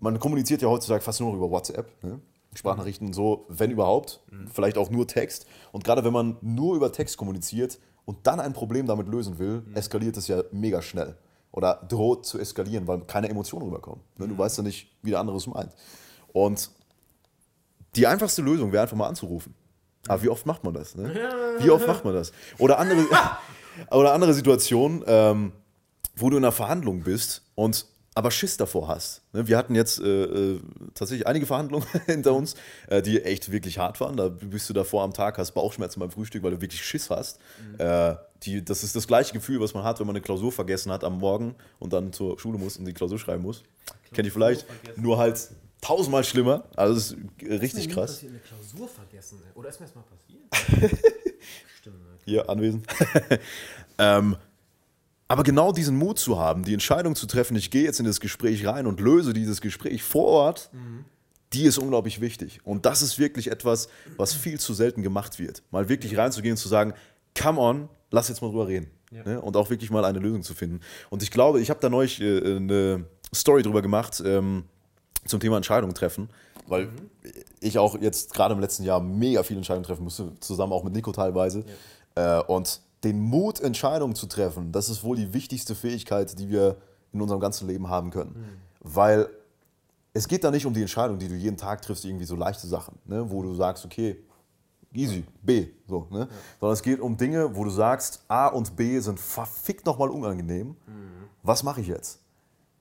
Man kommuniziert ja heutzutage fast nur über WhatsApp. Ne? Sprachnachrichten so, wenn überhaupt, vielleicht auch nur Text. Und gerade wenn man nur über Text kommuniziert und dann ein Problem damit lösen will, eskaliert es ja mega schnell. Oder droht zu eskalieren, weil keine Emotionen rüberkommen. Ne? Du weißt ja nicht, wie der andere es meint. Und die einfachste Lösung wäre einfach mal anzurufen. Aber wie oft macht man das? Ne? Wie oft macht man das? Oder andere, oder andere Situationen, ähm, wo du in einer Verhandlung bist und aber Schiss davor hast. Ne, Wir hatten jetzt äh, äh, tatsächlich einige Verhandlungen hinter uns, äh, die echt wirklich hart waren. Da bist du davor am Tag, hast Bauchschmerzen beim Frühstück, weil du wirklich Schiss hast. Äh, die, das ist das gleiche Gefühl, was man hat, wenn man eine Klausur vergessen hat am Morgen und dann zur Schule muss und die Klausur schreiben muss. Kennt ihr vielleicht? Nur halt tausendmal schlimmer. Also das ist richtig krass. eine Klausur vergessen. Oder ist mir das mal passiert? Stimmt. hier anwesend. ähm, aber genau diesen Mut zu haben, die Entscheidung zu treffen, ich gehe jetzt in das Gespräch rein und löse dieses Gespräch vor Ort, die ist unglaublich wichtig. Und das ist wirklich etwas, was viel zu selten gemacht wird. Mal wirklich reinzugehen und zu sagen, come on, lass jetzt mal drüber reden. Ja. Ne? Und auch wirklich mal eine Lösung zu finden. Und ich glaube, ich habe da neulich äh, eine Story drüber gemacht ähm, zum Thema Entscheidungen treffen, weil ich auch jetzt gerade im letzten Jahr mega viele Entscheidungen treffen musste, zusammen auch mit Nico teilweise. Äh, und den Mut, Entscheidungen zu treffen, das ist wohl die wichtigste Fähigkeit, die wir in unserem ganzen Leben haben können. Weil es geht da nicht um die Entscheidung, die du jeden Tag triffst, irgendwie so leichte Sachen, ne? wo du sagst, okay, easy, B, so, ne? sondern es geht um Dinge, wo du sagst, A und B sind verfickt nochmal unangenehm. Was mache ich jetzt?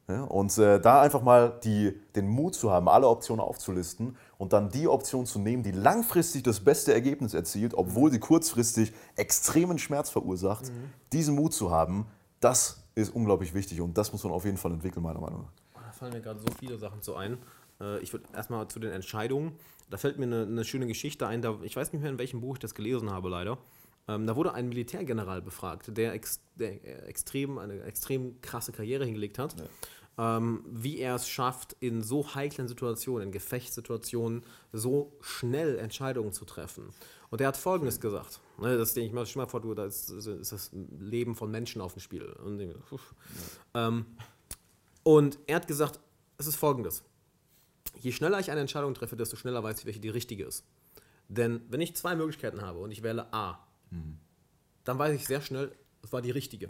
Und äh, da einfach mal die, den Mut zu haben, alle Optionen aufzulisten und dann die Option zu nehmen, die langfristig das beste Ergebnis erzielt, obwohl sie kurzfristig extremen Schmerz verursacht, diesen Mut zu haben, das ist unglaublich wichtig und das muss man auf jeden Fall entwickeln, meiner Meinung nach. Da fallen mir gerade so viele Sachen zu ein. Äh, Ich würde erstmal zu den Entscheidungen. Da fällt mir eine, eine schöne Geschichte ein. Da, ich weiß nicht mehr, in welchem Buch ich das gelesen habe, leider. Ähm, da wurde ein Militärgeneral befragt, der, ex, der äh, extrem, eine extrem krasse Karriere hingelegt hat. Ähm, wie er es schafft, in so heiklen Situationen, in Gefechtssituationen, so schnell Entscheidungen zu treffen. Und er hat Folgendes gesagt. Ne, das denke ich mal, stell mal vor, du, da ist, ist das Leben von Menschen auf dem Spiel. Und, uff. ähm, und er hat gesagt, es ist folgendes. Je schneller ich eine Entscheidung treffe, desto schneller weiß ich, welche die richtige ist. Denn wenn ich zwei Möglichkeiten habe und ich wähle A, dann weiß ich sehr schnell, es war die richtige.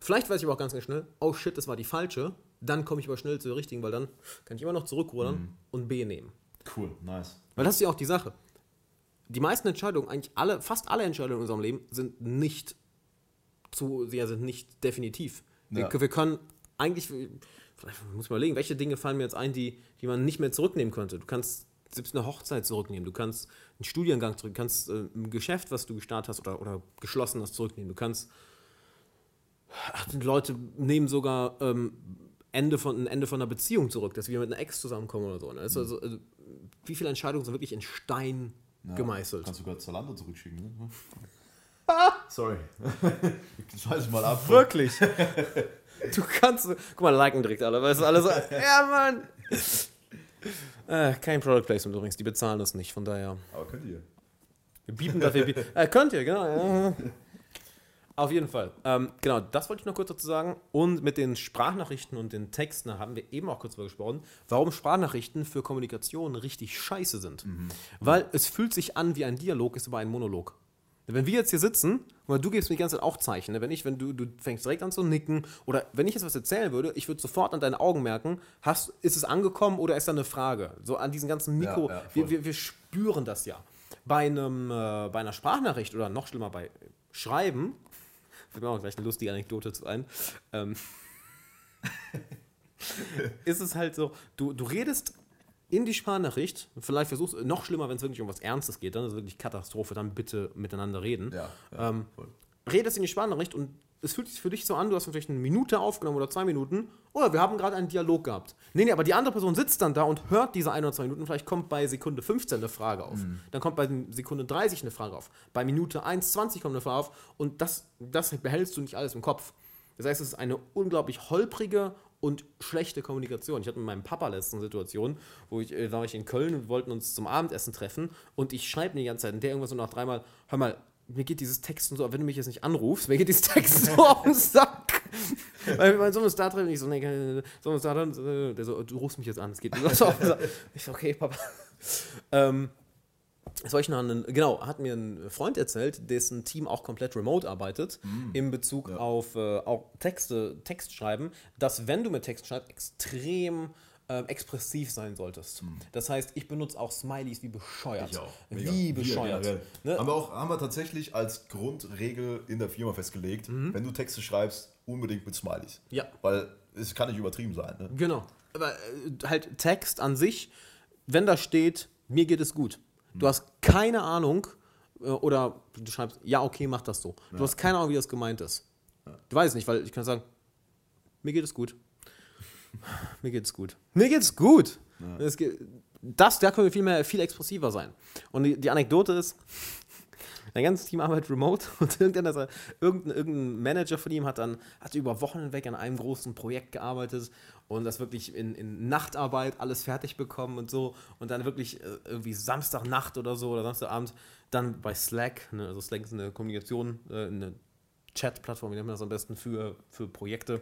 Vielleicht weiß ich aber auch ganz, ganz schnell, oh shit, das war die falsche. Dann komme ich aber schnell zur richtigen, weil dann kann ich immer noch zurückrudern und B nehmen. Cool, nice. Weil das ist ja auch die Sache. Die meisten Entscheidungen, eigentlich alle, fast alle Entscheidungen in unserem Leben sind nicht zu, ja, sind nicht definitiv. Ja. Wir, wir können eigentlich, vielleicht muss ich mal überlegen, welche Dinge fallen mir jetzt ein, die, die man nicht mehr zurücknehmen könnte. Du kannst selbst eine Hochzeit zurücknehmen, du kannst einen Studiengang zurück, du kannst äh, ein Geschäft, was du gestartet hast oder, oder geschlossen hast, zurücknehmen. Du kannst Ach, Leute nehmen sogar ähm, Ende von, ein Ende von einer Beziehung zurück, dass wir mit einer Ex zusammenkommen oder so. Ne? Also, also, also, wie viele Entscheidungen sind wirklich in Stein gemeißelt? Kannst du sogar Zalando zurückschicken, ne? Sorry. Scheiß mal ab. Wirklich? du kannst. Guck mal, liken direkt alle, weißt du, alle so. ja, Mann! Äh, kein Product Placement übrigens, die bezahlen das nicht, von daher. Aber könnt ihr. Wir bieten dafür. Äh, könnt ihr, genau. Ja. Auf jeden Fall. Ähm, genau, das wollte ich noch kurz dazu sagen. Und mit den Sprachnachrichten und den Texten da haben wir eben auch kurz drüber gesprochen, warum Sprachnachrichten für Kommunikation richtig scheiße sind. Weil es fühlt sich an wie ein Dialog, ist aber ein Monolog. Wenn wir jetzt hier sitzen, weil du gibst mir die ganze Zeit auch Zeichen, ne? wenn ich, wenn du, du fängst direkt an zu nicken oder wenn ich jetzt was erzählen würde, ich würde sofort an deinen Augen merken, hast, ist es angekommen oder ist da eine Frage? So an diesen ganzen Mikro, Ja, ja, wir, wir, wir spüren das ja. Bei, einem, äh, bei einer Sprachnachricht oder noch schlimmer bei Schreiben, fällt mir auch gleich eine lustige Anekdote zu ein, ähm, ist es halt so, du, du redest in die Sprachnachricht, vielleicht versuchst noch schlimmer, wenn es wirklich um was Ernstes geht, dann ist es wirklich Katastrophe, dann bitte miteinander reden. Ja, ja, ähm, redest in die Sprachnachricht und es fühlt sich für dich so an, du hast vielleicht eine Minute aufgenommen oder zwei Minuten, oder wir haben gerade einen Dialog gehabt. Nee, nee, aber die andere Person sitzt dann da und hört diese ein oder zwei Minuten, vielleicht kommt bei Sekunde 15 eine Frage auf, dann kommt bei Sekunde 30 eine Frage auf, bei Minute 1, 20 kommt eine Frage auf. Und das, das behältst du nicht alles im Kopf. Das heißt, es ist eine unglaublich holprige und schlechte Kommunikation. Ich hatte mit meinem Papa letztens eine Situation, wo ich, äh, war ich in Köln und wollten uns zum Abendessen treffen und ich schreibe mir die ganze Zeit und der irgendwas so nach dreimal, hör mal, mir geht dieses Texten so, wenn du mich jetzt nicht anrufst, mir geht dieses Texten so auf den Sack. Weil mein Sohn ist da drin, ich so, nee, keine- Sohn ist da drin, äh, der so, du rufst mich jetzt an, es geht mir so auf den Sack. Ich so, okay, Papa. Ähm, soll ich noch einen, genau, hat mir ein Freund erzählt, dessen Team auch komplett remote arbeitet, in Bezug auf äh, auch Texte, Text schreiben, dass wenn du mit Text schreibst, extrem ähm, expressiv sein solltest. Das heißt, ich benutze auch Smileys wie bescheuert. Ich auch. Mega. Wie bescheuert. generell. Ne? Haben, wir auch, haben wir tatsächlich als Grundregel in der Firma festgelegt, wenn du Texte schreibst, unbedingt mit Smileys. Ja. Weil Es kann nicht übertrieben sein. Ne? Genau. Aber äh, halt Text an sich, wenn da steht, mir geht es gut. Du hast keine Ahnung, äh, oder du schreibst, ja, okay, mach das so. Du hast keine Ahnung, wie das gemeint ist. Du weißt nicht, weil ich kann sagen, mir geht es gut. mir geht es gut. Mir geht es gut. Das, ge- das, da können wir viel mehr, viel expressiver sein. Und die, die Anekdote ist, mein ganzes Team arbeitet remote und irgendeiner, sagt- irgendein, irgendein Manager von ihm hat dann hat über Wochen hinweg an einem großen Projekt gearbeitet und das wirklich in, in Nachtarbeit alles fertig bekommen und so und dann wirklich äh, irgendwie Samstagnacht oder so oder Samstagabend dann bei Slack, ne, also Slack ist eine Kommunikation, äh, eine Chat-Plattform, wie nennt man das am besten für, für Projekte,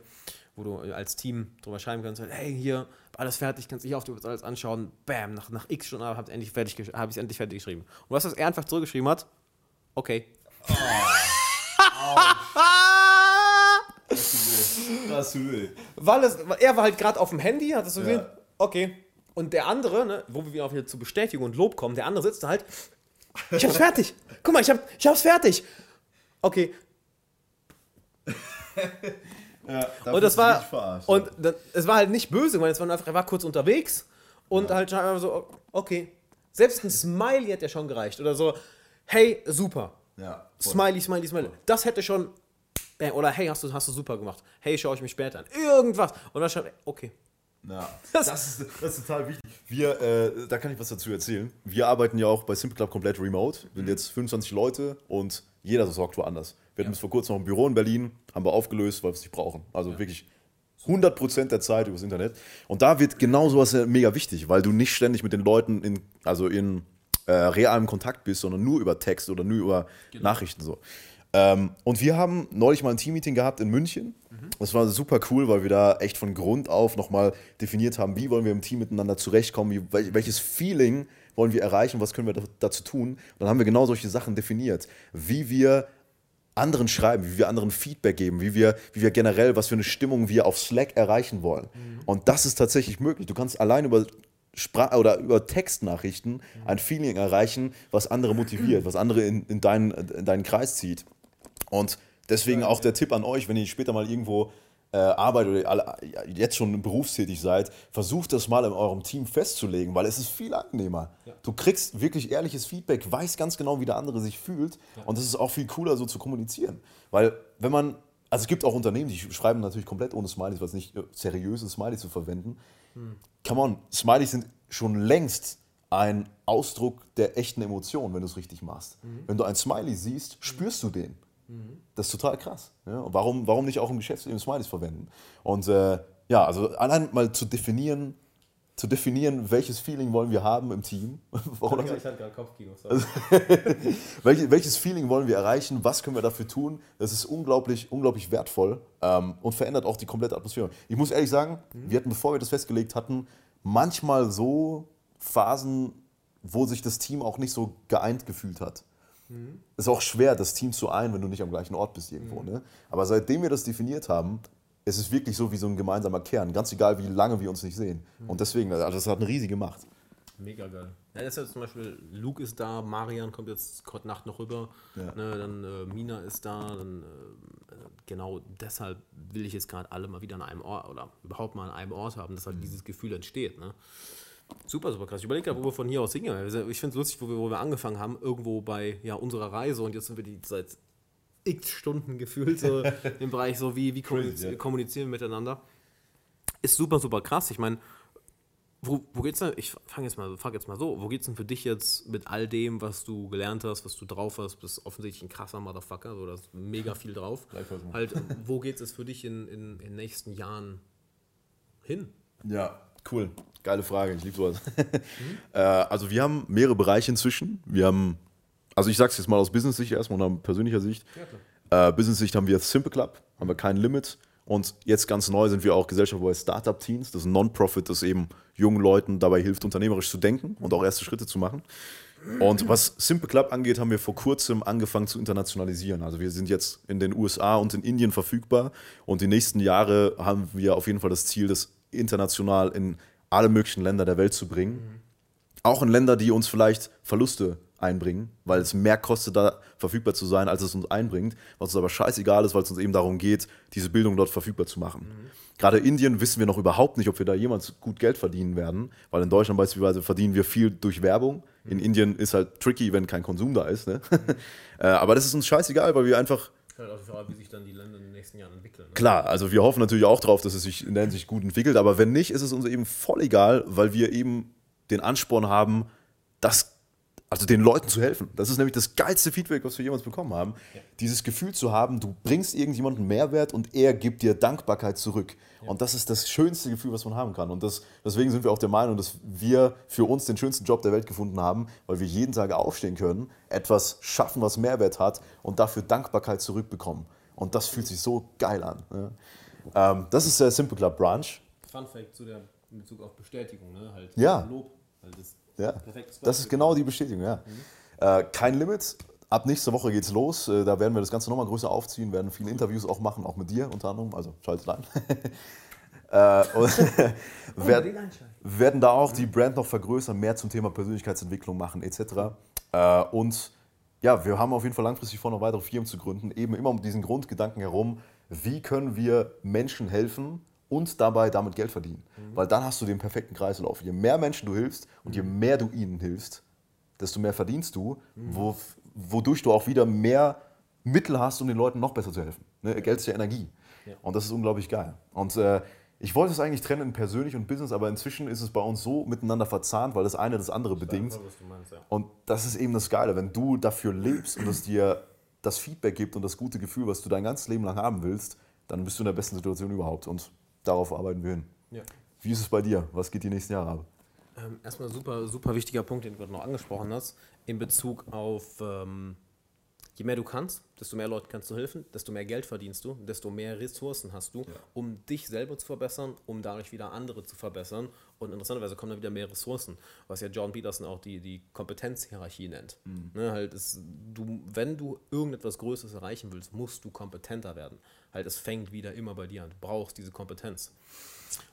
wo du als Team drüber schreiben kannst, hey, hier, alles fertig, kannst dich auf, du willst alles anschauen, bam, nach, nach x Stunden habe ich es endlich fertig, fertig geschrieben. Und was, was er einfach zurückgeschrieben hat, okay. Das tut weh. Weil, es, weil er war halt gerade auf dem Handy, hat das so Ja. gesehen, okay. Und der andere, ne, wo wir auch wieder zu Bestätigung und Lob kommen, der andere sitzt da halt, ich hab's fertig. Guck mal, ich, hab, ich hab's fertig. Okay, Ja, und das war verarscht, und ja. das, es war halt nicht böse, weil es war einfach, er war kurz unterwegs und halt schon einfach so, okay. Selbst ein Smiley hätte ja schon gereicht oder so, hey, super. Ja, voll. Smiley, Smiley, Smiley. Das hätte schon, oder hey, hast du, hast du super gemacht. Hey, schaue ich mich später an. Irgendwas. Und dann schon, okay. Ja, Das- das, ist, das ist total wichtig. Wir, äh, da kann ich was dazu erzählen. Wir arbeiten ja auch bei Simple Club komplett remote. Wir sind jetzt 25 Leute und jeder sorgt woanders. Wir hatten bis vor kurzem noch ein Büro in Berlin, haben wir aufgelöst, weil wir es nicht brauchen. Also wirklich 100% der Zeit übers Internet. Und da wird genau sowas ja mega wichtig, weil du nicht ständig mit den Leuten in, also in äh, realem Kontakt bist, sondern nur über Text oder nur über Nachrichten so. Ähm, und wir haben neulich mal ein Teammeeting gehabt in München. Das war super cool, weil wir da echt von Grund auf nochmal definiert haben, wie wollen wir im Team miteinander zurechtkommen, wie, wel- welches Feeling wollen wir erreichen, was können wir da, dazu tun. Und dann haben wir genau solche Sachen definiert, wie wir anderen schreiben, wie wir anderen Feedback geben, wie wir, wie wir generell, was für eine Stimmung wir auf Slack erreichen wollen. Und das ist tatsächlich möglich. Du kannst allein über Spra oder über Textnachrichten ein Feeling erreichen, was andere motiviert, was andere in, in, deinen, in deinen Kreis zieht. Und deswegen auch der Tipp an euch, wenn ihr später mal irgendwo äh, arbeitet oder alle, ja, jetzt schon berufstätig seid, versucht das mal in eurem Team festzulegen, weil es ist viel angenehmer. Du kriegst wirklich ehrliches Feedback, weißt ganz genau, wie der andere sich fühlt und es ist auch viel cooler, so zu kommunizieren. Weil wenn man, also es gibt auch Unternehmen, die schreiben natürlich komplett ohne Smileys, es nicht äh, seriös ist, Smileys zu verwenden. Come on, Smileys sind schon längst ein Ausdruck der echten Emotion, wenn du es richtig machst. Wenn du ein Smiley siehst, spürst du den. Das ist total krass. Ja? Warum, warum nicht auch im Geschäftsleben Smileys verwenden? Und äh, ja, also allein mal zu definieren, zu definieren, welches Feeling wollen wir haben im Team. Warum Ich hatte gerade Kopfkino. Welche, welches Feeling wollen wir erreichen? Was können wir dafür tun? Das ist unglaublich, unglaublich wertvoll ähm, und verändert auch die komplette Atmosphäre. Ich muss ehrlich sagen, wir hatten, bevor wir das festgelegt hatten, manchmal so Phasen, wo sich das Team auch nicht so geeint gefühlt hat. Es ist auch schwer, das Team zu ein, wenn du nicht am gleichen Ort bist irgendwo. Ne? Aber seitdem wir das definiert haben, es ist wirklich so wie so ein gemeinsamer Kern. Ganz egal, wie lange wir uns nicht sehen. Und deswegen, also das hat eine riesige Macht. Mega geil. Ja, das ist jetzt zum Beispiel, Luke ist da, Marian kommt jetzt heute Nacht noch rüber, Ja. ne, dann äh, Mina ist da, dann äh, genau deshalb will ich jetzt gerade alle mal wieder an einem Ort oder überhaupt mal an einem Ort haben, dass halt dieses Gefühl entsteht. Ne? Super, super krass. Ich überlege gerade, wo wir von hier aus hingehen. Ich finde es lustig, wo wir, wo wir angefangen haben, irgendwo bei ja, unserer Reise und jetzt sind wir die seit x Stunden gefühlt so im Bereich so, wie, wie kommuniz ja. kommunizieren wir miteinander. Ist super, super krass. Ich meine, wo, wo geht's denn? Ich fange jetzt mal, frag jetzt mal so, wo geht's denn für dich jetzt mit all dem, was du gelernt hast, was du drauf hast, bist offensichtlich ein krasser Motherfucker, so da ist mega viel drauf. Halt, wo geht's jetzt für dich in, in, in den nächsten Jahren hin? Ja, cool. Geile Frage, ich liebe sowas. äh, also wir haben mehrere Bereiche inzwischen. Wir haben, also ich sag's jetzt mal aus Business-Sicht erstmal und aus persönlicher Sicht. Äh, Business-Sicht haben wir Simple Club, haben wir kein Limit. Und jetzt ganz neu sind wir auch Gesellschaft bei Startup Teams. Das ist ein Non-Profit, das eben jungen Leuten dabei hilft, unternehmerisch zu denken und auch erste Schritte zu machen. Und was Simple Club angeht, haben wir vor kurzem angefangen zu internationalisieren. Also wir sind jetzt in den USA und in Indien verfügbar und die nächsten Jahre haben wir auf jeden Fall das Ziel, das international in alle möglichen Länder der Welt zu bringen. Auch in Länder, die uns vielleicht Verluste einbringen, weil es mehr kostet, da verfügbar zu sein, als es uns einbringt, was uns aber scheißegal ist, weil es uns eben darum geht, diese Bildung dort verfügbar zu machen. Mhm. Gerade Indien wissen wir noch überhaupt nicht, ob wir da jemals gut Geld verdienen werden, weil in Deutschland beispielsweise verdienen wir viel durch Werbung. In mhm. Indien ist halt tricky, wenn kein Konsum da ist. Ne? Mhm. aber das ist uns scheißegal, weil wir einfach halt Frage, wie sich dann die Länder in den nächsten Jahren entwickeln. Ne? Klar, also wir hoffen natürlich auch darauf, dass es sich in der Hinsicht gut entwickelt, aber wenn nicht, ist es uns eben voll egal, weil wir eben den Ansporn haben, das also den Leuten zu helfen. Das ist nämlich das geilste Feedback, was wir jemals bekommen haben. Ja. Dieses Gefühl zu haben, du bringst irgendjemanden Mehrwert und er gibt dir Dankbarkeit zurück. Ja. Und das ist das schönste Gefühl, was man haben kann. Und das, deswegen sind wir auch der Meinung, dass wir für uns den schönsten Job der Welt gefunden haben, weil wir jeden Tag aufstehen können, etwas schaffen, was Mehrwert hat und dafür Dankbarkeit zurückbekommen. Und das fühlt sich so geil an. Ne? Ähm, das ist der Simple Club Branch. Fun Fact zu der in Bezug auf Bestätigung, ne? Halt ja. Lob. Halt das ja. Das ist genau die Bestätigung, ja. Mhm. Äh, kein Limit. Ab nächster Woche geht's los. Äh, da werden wir das Ganze nochmal größer aufziehen, werden viele Interviews auch machen, auch mit dir unter anderem. Also schaltet ein. äh, und werden, werden da auch die Brand noch vergrößern, mehr zum Thema Persönlichkeitsentwicklung machen etc. Äh, und ja, wir haben auf jeden Fall langfristig vor, noch weitere Firmen zu gründen, eben immer um diesen Grundgedanken herum, wie können wir Menschen helfen, und dabei damit Geld verdienen. Mhm. Weil dann hast du den perfekten Kreislauf. Je mehr Menschen du hilfst und je mehr du ihnen hilfst, desto mehr verdienst du, mhm. wo, wodurch du auch wieder mehr Mittel hast, um den Leuten noch besser zu helfen. Ne? Geld ist ja Energie. Ja. Und das ist unglaublich geil. Und äh, ich wollte es eigentlich trennen in persönlich und Business, aber inzwischen ist es bei uns so miteinander verzahnt, weil das eine das andere ich bedingt. Voll, meinst, ja. Und das ist eben das Geile, wenn du dafür lebst und es dir das Feedback gibt und das gute Gefühl, was du dein ganzes Leben lang haben willst, dann bist du in der besten Situation überhaupt. Und darauf arbeiten wir hin. Ja. Wie ist es bei dir? Was geht die nächsten Jahre ab? Ähm, erstmal super, super wichtiger Punkt, den du gerade noch angesprochen hast, in Bezug auf, ähm, je mehr du kannst, desto mehr Leuten kannst du helfen, desto mehr Geld verdienst du, desto mehr Ressourcen hast du, ja. um dich selber zu verbessern, um dadurch wieder andere zu verbessern. Und interessanterweise kommen da wieder mehr Ressourcen, was ja John Peterson auch die, die Kompetenzhierarchie nennt. Mhm. Ne, halt ist, du, wenn du irgendetwas Größeres erreichen willst, musst du kompetenter werden halt, es fängt wieder immer bei dir an. Du brauchst diese Kompetenz.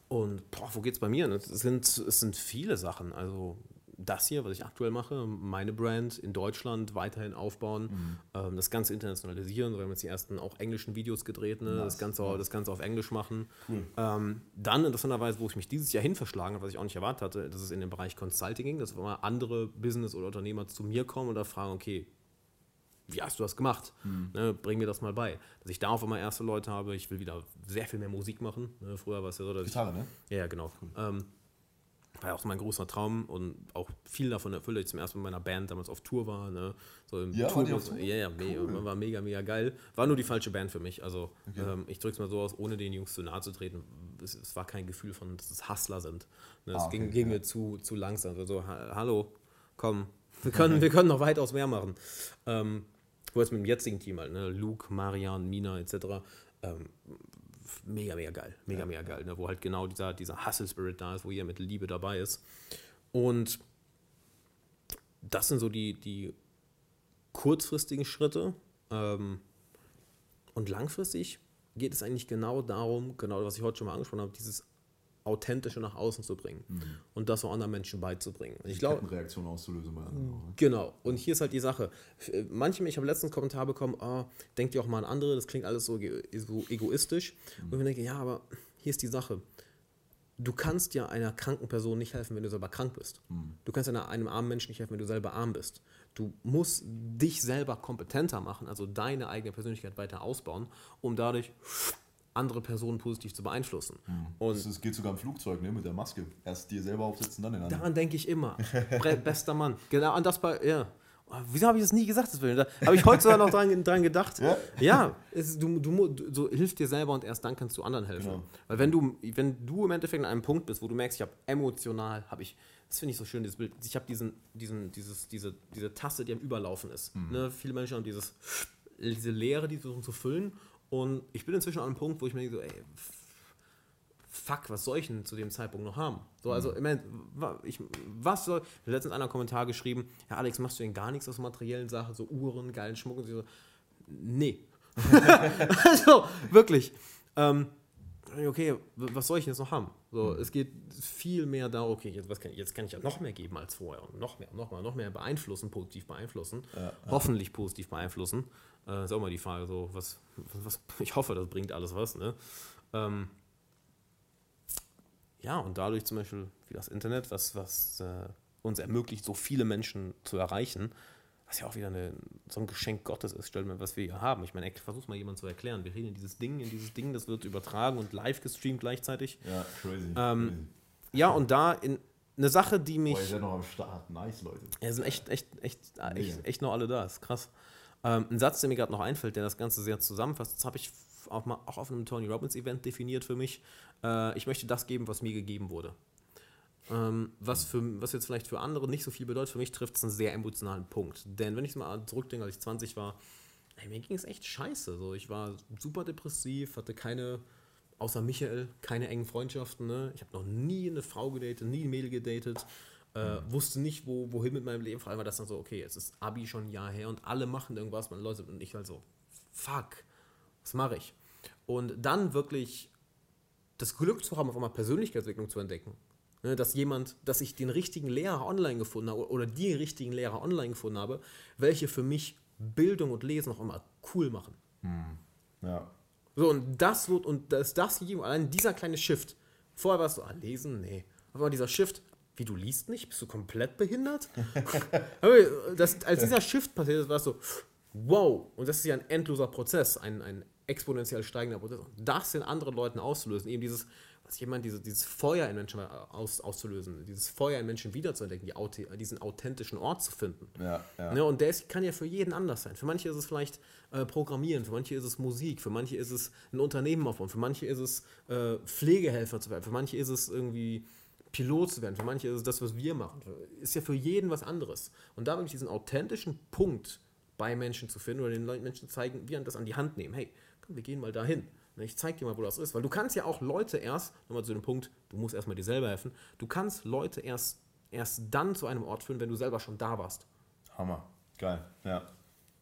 Und boah, wo geht's bei mir? Es sind, es sind viele Sachen. Also das hier, was ich aktuell mache, meine Brand in Deutschland weiterhin aufbauen, mhm. ähm, das Ganze internationalisieren. Wir haben jetzt die ersten auch englischen Videos gedreht, ne? das, Ganze, das Ganze auf Englisch machen. Cool. Ähm, dann interessanterweise, wo ich mich dieses Jahr hin verschlagen habe, was ich auch nicht erwartet hatte, dass es in den Bereich Consulting ging, dass immer andere Business- oder Unternehmer zu mir kommen und da fragen, okay, wie hast du das gemacht? Mhm. Ne, bring mir das mal bei. Dass ich da auf einmal erste Leute habe, ich will wieder sehr viel mehr Musik machen. Ne, früher war es ja so, dass Gitarre, ich, ne? Ja, genau. Cool. Ähm, war ja auch mein großer Traum und auch viel davon erfüllt, dass ich zum ersten Mal mit meiner Band damals auf Tour war. Ne? So im ja, Tourbus. Ja, ja, cool. war mega, mega geil. War nur die falsche Band für mich. Also okay. ähm, ich drücke es mal so aus, ohne den Jungs zu nahe zu treten. Es, es war kein Gefühl von, dass es Hustler sind. Ne? Es ah, okay, ging, ging mir zu, zu langsam. Also, ha hallo, komm, wir können, wir können noch weitaus mehr machen. Ähm, wo jetzt mit dem jetzigen Team halt, ne? Luke, Marian, Mina etc. Ähm, mega, mega geil. Mega, ja. mega geil. Ne? Wo halt genau dieser, dieser Hustle-Spirit da ist, wo ihr mit Liebe dabei ist. Und das sind so die, die kurzfristigen Schritte. Ähm, und langfristig geht es eigentlich genau darum, genau was ich heute schon mal angesprochen habe, dieses Authentische nach außen zu bringen mhm. und das auch anderen Menschen beizubringen. Und ich glaube, Reaktion auszulösen bei anderen. Ne? Genau. Und hier ist halt die Sache. Äh, manche, ich habe letztens einen Kommentar bekommen, oh, denkt ihr auch mal an andere, das klingt alles so, so egoistisch. Mhm. Und ich denke, ja, aber hier ist die Sache. Du kannst ja einer kranken Person nicht helfen, wenn du selber krank bist. Mhm. Du kannst einer, einem armen Menschen nicht helfen, wenn du selber arm bist. Du musst dich selber kompetenter machen, also deine eigene Persönlichkeit weiter ausbauen, um dadurch andere Personen positiv zu beeinflussen. Mhm. Und es geht sogar im Flugzeug ne, mit der Maske. Erst dir selber aufsetzen, dann den anderen. Daran denke ich immer. Bester Mann. Genau an das bei, ja. Wieso habe ich das nie gesagt? Das da habe ich heute sogar noch dran, dran gedacht. Ja, ja es, du, du, du, so hilf dir selber und erst dann kannst du anderen helfen. Genau. Weil wenn du, wenn du im Endeffekt an einem Punkt bist, wo du merkst, ich habe emotional, habe ich, das finde ich so schön, dieses Bild, ich habe diesen, diesen, dieses, diese, diese Tasse, die am Überlaufen ist. Mhm. Ne? Viele Menschen haben dieses, diese Leere, die versuchen zu füllen und ich bin inzwischen an einem Punkt, wo ich mir denke, so, ey, fuck, was soll ich denn zu dem Zeitpunkt noch haben? So, also, mhm. ich was soll. Ich habe letztens einen Kommentar geschrieben, ja, Alex, machst du denn gar nichts aus materiellen Sachen, so Uhren, geilen Schmuck und so? Nee. also, wirklich. Ähm, okay, was soll ich jetzt noch haben? So, mhm. Es geht viel mehr darum, okay, jetzt, was kann, jetzt kann ich ja noch mehr geben als vorher und noch mehr, noch mal, noch mehr beeinflussen, positiv beeinflussen, ja, hoffentlich positiv beeinflussen. Äh, ist auch mal die Frage, so, was, was, ich hoffe, das bringt alles was, ne? Ähm, ja, und dadurch zum Beispiel wie das Internet, was, was äh, uns ermöglicht, so viele Menschen zu erreichen, was ja auch wieder eine, so ein Geschenk Gottes ist, stellt mir, was wir hier haben. Ich meine, versuch mal jemand zu erklären. Wir reden in dieses Ding, in dieses Ding, das wird übertragen und live gestreamt gleichzeitig. Ja, crazy. Ähm, crazy. Ja, und da in eine Sache, die mich. Boah, ihr seid noch am Start. Nice, Leute. Ja, sind echt, echt, echt, echt, echt noch alle da. ist krass. Ähm, ein Satz, der mir gerade noch einfällt, der das Ganze sehr zusammenfasst, das habe ich auch mal auch auf einem Tony Robbins Event definiert für mich. Äh, ich möchte das geben, was mir gegeben wurde. Ähm, was, für, was jetzt vielleicht für andere nicht so viel bedeutet, für mich trifft es einen sehr emotionalen Punkt. Denn wenn ich mal zurückdenke, als ich 20 war, ey, mir ging es echt scheiße. So, ich war super depressiv, hatte keine, außer Michael, keine engen Freundschaften. Ne? Ich habe noch nie eine Frau gedatet, nie ein Mädel gedatet. Äh, mhm. wusste nicht, wo, wohin mit meinem Leben. Vor allem war das dann so, okay, jetzt ist Abi schon ein Jahr her und alle machen irgendwas, man Leute und ich halt so, fuck, was mache ich? Und dann wirklich das Glück zu haben, auf einmal Persönlichkeitsentwicklung zu entdecken Ne, dass jemand, dass ich den richtigen Lehrer online gefunden habe oder die richtigen Lehrer online gefunden habe, welche für mich Bildung und Lesen auch immer cool machen. Hm. Ja. So, und das wird, und das, das allein dieser kleine Shift. Vorher warst du, ah, lesen? Nee. Aber dieser Shift, wie du liest nicht? Bist du komplett behindert? das, als dieser Shift passiert ist, warst du, wow. Und das ist ja ein endloser Prozess, ein, ein exponentiell steigender Prozess. Und das in anderen Leuten auszulösen, eben dieses, dass jemand diese, dieses Feuer in Menschen aus, auszulösen, dieses Feuer in Menschen wiederzuentdecken, die, diesen authentischen Ort zu finden. Ja, ja. Ne, und der ist, kann ja für jeden anders sein. Für manche ist es vielleicht äh, Programmieren, für manche ist es Musik, für manche ist es ein Unternehmen aufbauen, für manche ist es äh, Pflegehelfer zu werden, für manche ist es irgendwie Pilot zu werden, für manche ist es das, was wir machen. Ist ja für jeden was anderes. Und da wirklich diesen authentischen Punkt bei Menschen zu finden oder den Menschen zu zeigen, wie das an die Hand nehmen. Hey, komm, wir gehen mal dahin. Ne, ich zeig dir mal, wo das ist. Weil du kannst ja auch Leute erst, nochmal zu dem Punkt, du musst erstmal dir selber helfen, du kannst Leute erst, erst dann zu einem Ort führen, wenn du selber schon da warst. Hammer. Geil, ja.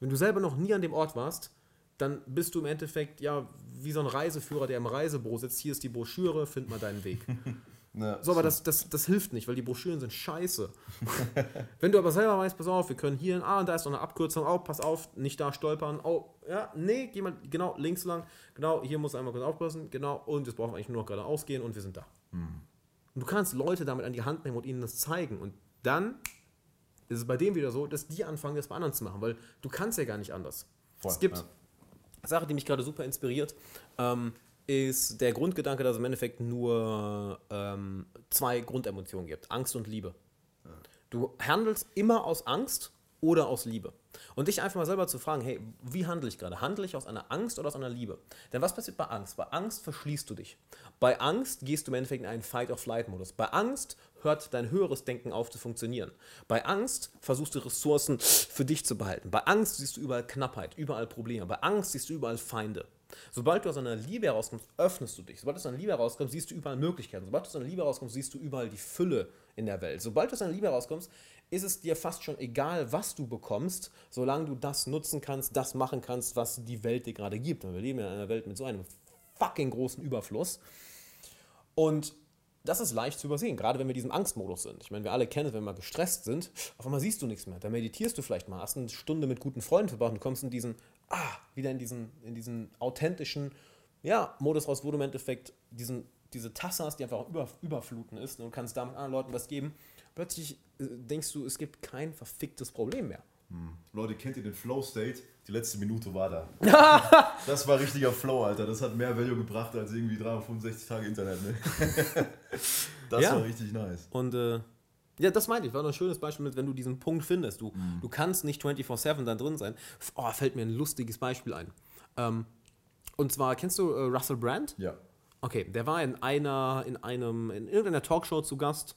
Wenn du selber noch nie an dem Ort warst, dann bist du im Endeffekt ja wie so ein Reiseführer, der im Reisebüro sitzt. Hier ist die Broschüre, find mal deinen Weg. Ja, so, aber das, das, das hilft nicht, weil die Broschüren sind scheiße. Wenn du aber selber weißt, pass auf, wir können hier, ah, da ist noch eine Abkürzung, oh, pass auf, nicht da stolpern, oh, ja, nee, mal genau links lang, genau, hier muss einmal kurz aufpassen, genau, und jetzt brauchen wir eigentlich nur noch geradeaus gehen und wir sind da. Mhm. Und du kannst Leute damit an die Hand nehmen und ihnen das zeigen und dann ist es bei dem wieder so, dass die anfangen, das bei anderen zu machen, weil du kannst ja gar nicht anders. Voll, es gibt ja. eine Sache, die mich gerade super inspiriert, ähm, ist der Grundgedanke, dass es im Endeffekt nur ähm, zwei Grundemotionen gibt: Angst und Liebe. Du handelst immer aus Angst oder aus Liebe. Und dich einfach mal selber zu fragen, hey, wie handle ich gerade? Handle ich aus einer Angst oder aus einer Liebe? Denn was passiert bei Angst? Bei Angst verschließt du dich. Bei Angst gehst du im Endeffekt in einen Fight-of-Flight-Modus. Bei Angst hört dein höheres Denken auf zu funktionieren. Bei Angst versuchst du Ressourcen für dich zu behalten. Bei Angst siehst du überall Knappheit, überall Probleme. Bei Angst siehst du überall Feinde. Sobald du aus einer Liebe herauskommst, öffnest du dich. Sobald du aus einer Liebe herauskommst, siehst du überall Möglichkeiten. Sobald du aus einer Liebe herauskommst, siehst du überall die Fülle in der Welt. Sobald du aus einer Liebe herauskommst, ist es dir fast schon egal, was du bekommst, solange du das nutzen kannst, das machen kannst, was die Welt dir gerade gibt. Und wir leben in einer Welt mit so einem fucking großen Überfluss. Und das ist leicht zu übersehen, gerade wenn wir in diesem Angstmodus sind. Ich meine, wir alle kennen es, wenn wir gestresst sind, auf einmal siehst du nichts mehr. Da meditierst du vielleicht mal, hast eine Stunde mit guten Freunden verbracht und kommst in diesen ah, wieder in diesen, in diesen authentischen ja, Modus raus, wo du im Endeffekt diesen, diese Tasse hast, die einfach über, überfluten ist und kannst damit anderen Leuten was geben. Plötzlich äh, denkst du, es gibt kein verficktes Problem mehr. Hm. Leute, kennt ihr den Flow State? Die letzte Minute war da. das war richtiger Flow, Alter. Das hat mehr Value gebracht als irgendwie 365 Tage Internet, ne? das ja. war richtig nice. Und äh, ja, das meinte ich. War noch ein schönes Beispiel mit, wenn du diesen Punkt findest. Du, mhm. du kannst nicht 24-7 da drin sein. Oh, fällt mir ein lustiges Beispiel ein. Ähm, und zwar, kennst du äh, Russell Brand? Ja. Okay, der war in einer, in einem, in irgendeiner Talkshow zu Gast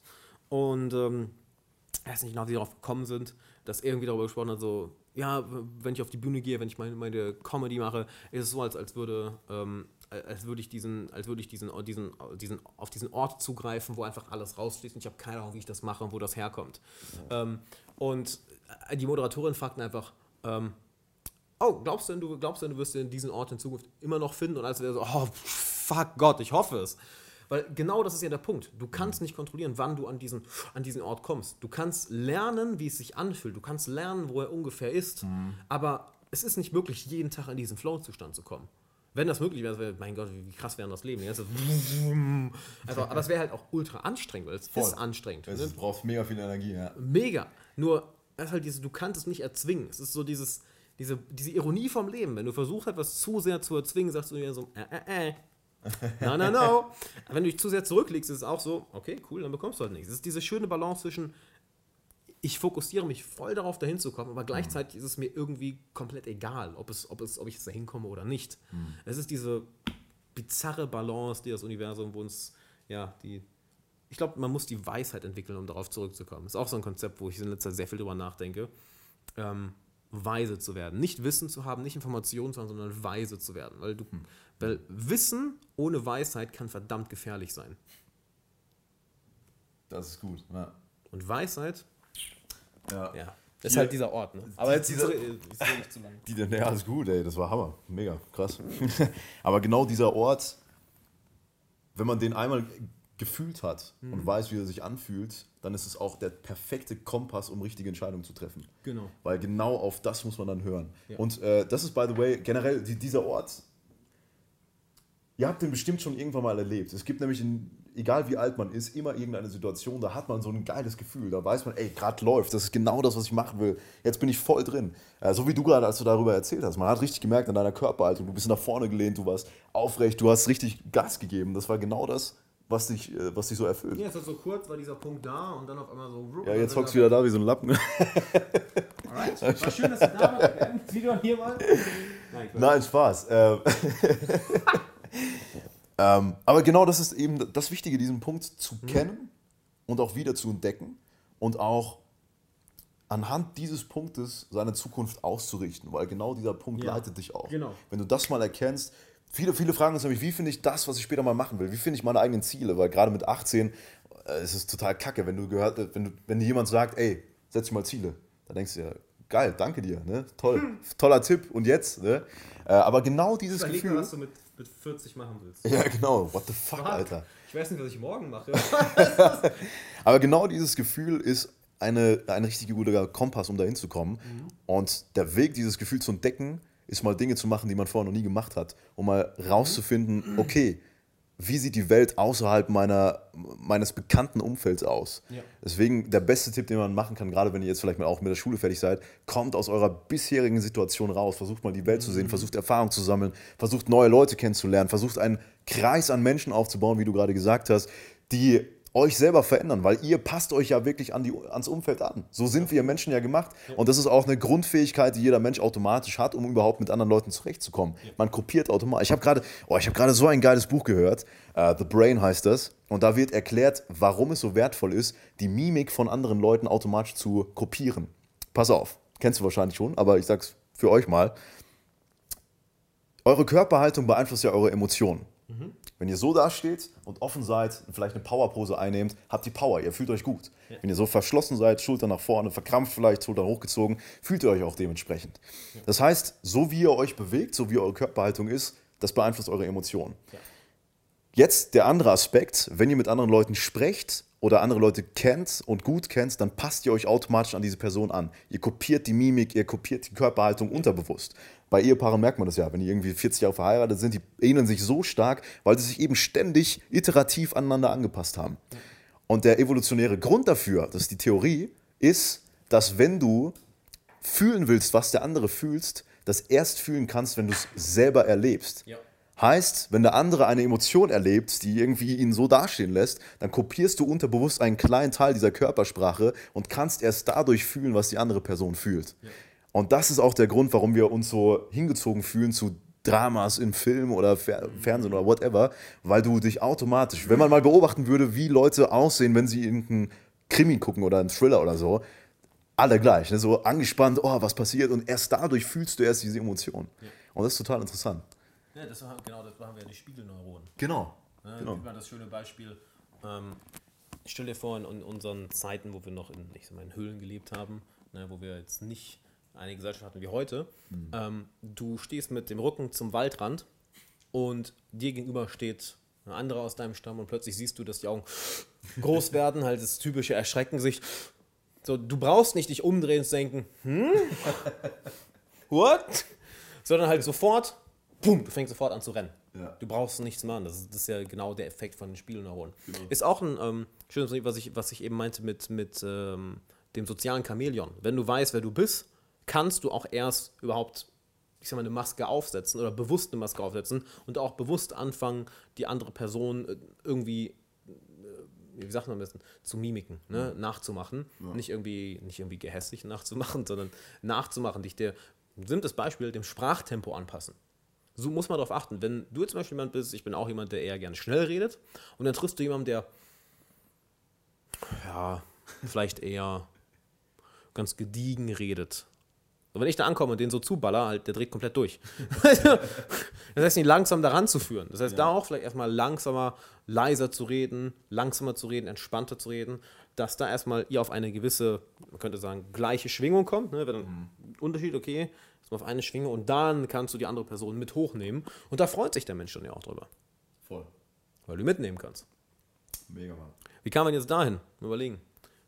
und ähm, ich weiß nicht genau, wie sie darauf gekommen sind, dass irgendwie darüber gesprochen hat, so, ja, wenn ich auf die Bühne gehe, wenn ich meine, meine Comedy mache, ist es so, als, als würde ähm, als würde ich diesen, als würde ich diesen, diesen, diesen, auf diesen Ort zugreifen, wo einfach alles rausfließt und ich habe keine Ahnung, wie ich das mache und wo das herkommt. Ja. Ähm, und äh, die Moderatorin fragt einfach, ähm, oh, glaubst du, denn, du glaubst denn, du wirst diesen Ort in Zukunft immer noch finden? Und als wäre so, oh, fuck Gott, ich hoffe es. Weil genau das ist ja der Punkt. Du kannst nicht kontrollieren, wann du an diesen, an diesen Ort kommst. Du kannst lernen, wie es sich anfühlt. Du kannst lernen, wo er ungefähr ist. Aber es ist nicht möglich, jeden Tag in diesen Flow-Zustand zu kommen. Wenn das möglich wäre, mein Gott, wie krass wäre das Leben. Ganze also, aber es wäre halt auch ultra anstrengend, weil es Voll. ist anstrengend. Es ne? braucht mega viel Energie, ja. Mega. Nur, ist halt diese, du kannst es nicht erzwingen. Es ist so dieses, diese, diese Ironie vom Leben. Wenn du versuchst, etwas zu sehr zu erzwingen, sagst du dir so, äh, äh, äh. No, no, no. Wenn du dich zu sehr zurücklegst, ist es auch so, okay, cool, dann bekommst du halt nichts. Es ist diese schöne Balance zwischen, ich fokussiere mich voll darauf, dahin zu kommen, aber gleichzeitig ist es mir irgendwie komplett egal, ob, es, ob, es, ob ich jetzt dahin komme oder nicht. Es ist diese bizarre Balance, die das Universum, wo uns, ja, die. Ich glaube, man muss die Weisheit entwickeln, um darauf zurückzukommen. Das ist auch so ein Konzept, wo ich in letzter Zeit sehr viel drüber nachdenke. Ähm, weise zu werden. Nicht Wissen zu haben, nicht Informationen zu haben, sondern weise zu werden. Weil, du, weil Wissen ohne Weisheit kann verdammt gefährlich sein. Das ist gut. Ja. Und Weisheit, ja. ja, ist Hier- halt dieser Ort. Ne? Aber jetzt dieser- ist es nicht zu lang. Die, ja, alles gut, ey, das war Hammer. Mega, krass. Aber genau dieser Ort, wenn man den einmal gefühlt hat Mhm. und weiß, wie er sich anfühlt, dann ist es auch der perfekte Kompass, um richtige Entscheidungen zu treffen. Genau. Weil genau auf das muss man dann hören. Ja. Und äh, das ist, by the way, generell die, dieser Ort. Ihr habt den bestimmt schon irgendwann mal erlebt. Es gibt nämlich, in, egal wie alt man ist, immer irgendeine Situation, da hat man so ein geiles Gefühl. Da weiß man, ey, gerade läuft, das ist genau das, was ich machen will. Jetzt bin ich voll drin. Äh, so wie du gerade, als du darüber erzählt hast. Man hat richtig gemerkt an deiner Körperhaltung, du bist nach vorne gelehnt, du warst aufrecht, du hast richtig Gas gegeben. Das war genau das, was dich, äh, was dich so erfüllt. Ja, ist so kurz, war dieser Punkt da und dann auf einmal so. Ja, jetzt hockst du wieder da wie so ein Lappen. Alright. War schön, dass du da warst. Wieder hier mal. Nein, Nein, Spaß. Ähm, aber genau das ist eben das Wichtige, diesen Punkt zu kennen und auch wieder zu entdecken und auch anhand dieses Punktes seine Zukunft auszurichten, weil genau dieser Punkt Ja, leitet dich auch. genau. Wenn du das mal erkennst, viele, viele fragen uns nämlich, wie finde ich das, was ich später mal machen will? Wie finde ich meine eigenen Ziele? Weil gerade mit 18 äh, ist es total kacke, wenn du gehört, wenn du, wenn dir jemand sagt, ey, setz dir mal Ziele, dann denkst du ja, geil, danke dir, ne? Toll, toller Tipp und jetzt, ne? Äh, aber genau dieses Überleg mal, Gefühl. was du mit, mit 40 machen willst. Ja, genau, what the fuck, Fuck. Alter. Ich weiß nicht, was ich morgen mache. Aber genau dieses Gefühl ist eine, ein richtig guter Kompass, um dahin zu kommen. Und der Weg, dieses Gefühl zu entdecken, ist mal Dinge zu machen, die man vorher noch nie gemacht hat, um mal rauszufinden, okay, wie sieht die Welt außerhalb meiner, meines bekannten Umfelds aus? Ja. Deswegen der beste Tipp, den man machen kann, gerade wenn ihr jetzt vielleicht mal auch mit der Schule fertig seid, kommt aus eurer bisherigen Situation raus, versucht mal die Welt zu sehen, versucht Erfahrung zu sammeln, versucht neue Leute kennenzulernen, versucht einen Kreis an Menschen aufzubauen, wie du gerade gesagt hast, die euch selber verändern, weil ihr passt euch ja wirklich an die, ans Umfeld an. So sind wir Menschen ja gemacht. Und das ist auch eine Grundfähigkeit, die jeder Mensch automatisch hat, um überhaupt mit anderen Leuten zurechtzukommen. Man kopiert automatisch. Ich habe gerade oh, ich hab so ein geiles Buch gehört. Äh, The Brain heißt das. Und da wird erklärt, warum es so wertvoll ist, die Mimik von anderen Leuten automatisch zu kopieren. Pass auf, kennst du wahrscheinlich schon, aber ich sag's für euch mal. Eure Körperhaltung beeinflusst ja eure Emotionen. Wenn ihr so dasteht und offen seid und vielleicht eine Powerpose einnehmt, habt ihr Power, ihr fühlt euch gut. Wenn ihr so verschlossen seid, Schultern nach vorne, verkrampft vielleicht, Schultern hochgezogen, fühlt ihr euch auch dementsprechend. Das heißt, so wie ihr euch bewegt, so wie eure Körperhaltung ist, das beeinflusst eure Emotionen. Jetzt der andere Aspekt, wenn ihr mit anderen Leuten sprecht oder andere Leute kennt und gut kennt, dann passt ihr euch automatisch an diese Person an. Ihr kopiert die Mimik, ihr kopiert die Körperhaltung unterbewusst. Bei Ehepaaren merkt man das ja, wenn die irgendwie 40 Jahre verheiratet sind, die ähneln sich so stark, weil sie sich eben ständig iterativ aneinander angepasst haben. Und der evolutionäre Grund dafür, das ist die Theorie, ist, dass wenn du fühlen willst, was der andere fühlst, das erst fühlen kannst, wenn du es selber erlebst. Ja. Heißt, wenn der andere eine Emotion erlebt, die irgendwie ihn so dastehen lässt, dann kopierst du unterbewusst einen kleinen Teil dieser Körpersprache und kannst erst dadurch fühlen, was die andere Person fühlt. Und das ist auch der Grund, warum wir uns so hingezogen fühlen zu Dramas im Film oder Fer Fernsehen oder whatever, weil du dich automatisch, wenn man mal beobachten würde, wie Leute aussehen, wenn sie irgendeinen Krimi gucken oder einen Thriller oder so, alle gleich, ne? so angespannt, oh, was passiert und erst dadurch fühlst du erst diese Emotion. Und das ist total interessant. Ja, das genau, das machen wir die Spiegelneuronen. Genau. Ne? Genau. Mal das schöne Beispiel. Ähm, ich stell dir vor, in, in unseren Zeiten, wo wir noch in, ich sag mal, in Höhlen gelebt haben, ne, wo wir jetzt nicht eine Gesellschaft hatten wie heute, Mhm. ähm, du stehst mit dem Rücken zum Waldrand und dir gegenüber steht eine andere aus deinem Stamm und plötzlich siehst du, dass die Augen groß werden, halt das typische Erschrecken sich. So, du brauchst nicht dich umdrehen und denken, hm? What? Sondern halt sofort, boom, du fängst sofort an zu rennen. Ja. Du brauchst nichts machen. Das ist, das ist ja genau der Effekt von den Spielneuronen. Ist auch ein ähm, schönes was ich, was ich eben meinte mit, mit ähm, dem sozialen Chamäleon. Wenn du weißt, wer du bist, kannst du auch erst überhaupt, ich sag mal, eine Maske aufsetzen oder bewusst eine Maske aufsetzen und auch bewusst anfangen, die andere Person äh, irgendwie, äh, wie sagt man am besten, zu mimiken, ne? nachzumachen. Nicht, irgendwie, nicht irgendwie gehässig nachzumachen, sondern nachzumachen, dich der, simples Beispiel, dem Sprachtempo anpassen. So muss man darauf achten. Wenn du jetzt zum Beispiel jemand bist, ich bin auch jemand, der eher gerne schnell redet, und dann triffst du jemanden, der ja, vielleicht eher ganz gediegen redet. Und wenn ich da ankomme und den so zuballer, halt, der dreht komplett durch. das heißt, ihn langsam daran zu führen. Das heißt, da auch vielleicht erstmal langsamer, leiser zu reden, langsamer zu reden, entspannter zu reden, dass da erstmal ihr auf eine gewisse, man könnte sagen, gleiche Schwingung kommt. Ne? Wenn dann Unterschied, okay, auf eine Schwingung und dann kannst du die andere Person mit hochnehmen. Und da freut sich der Mensch dann ja auch drüber, Voll. weil du mitnehmen kannst. Mega, Mann. Wie kam man jetzt dahin? Überlegen.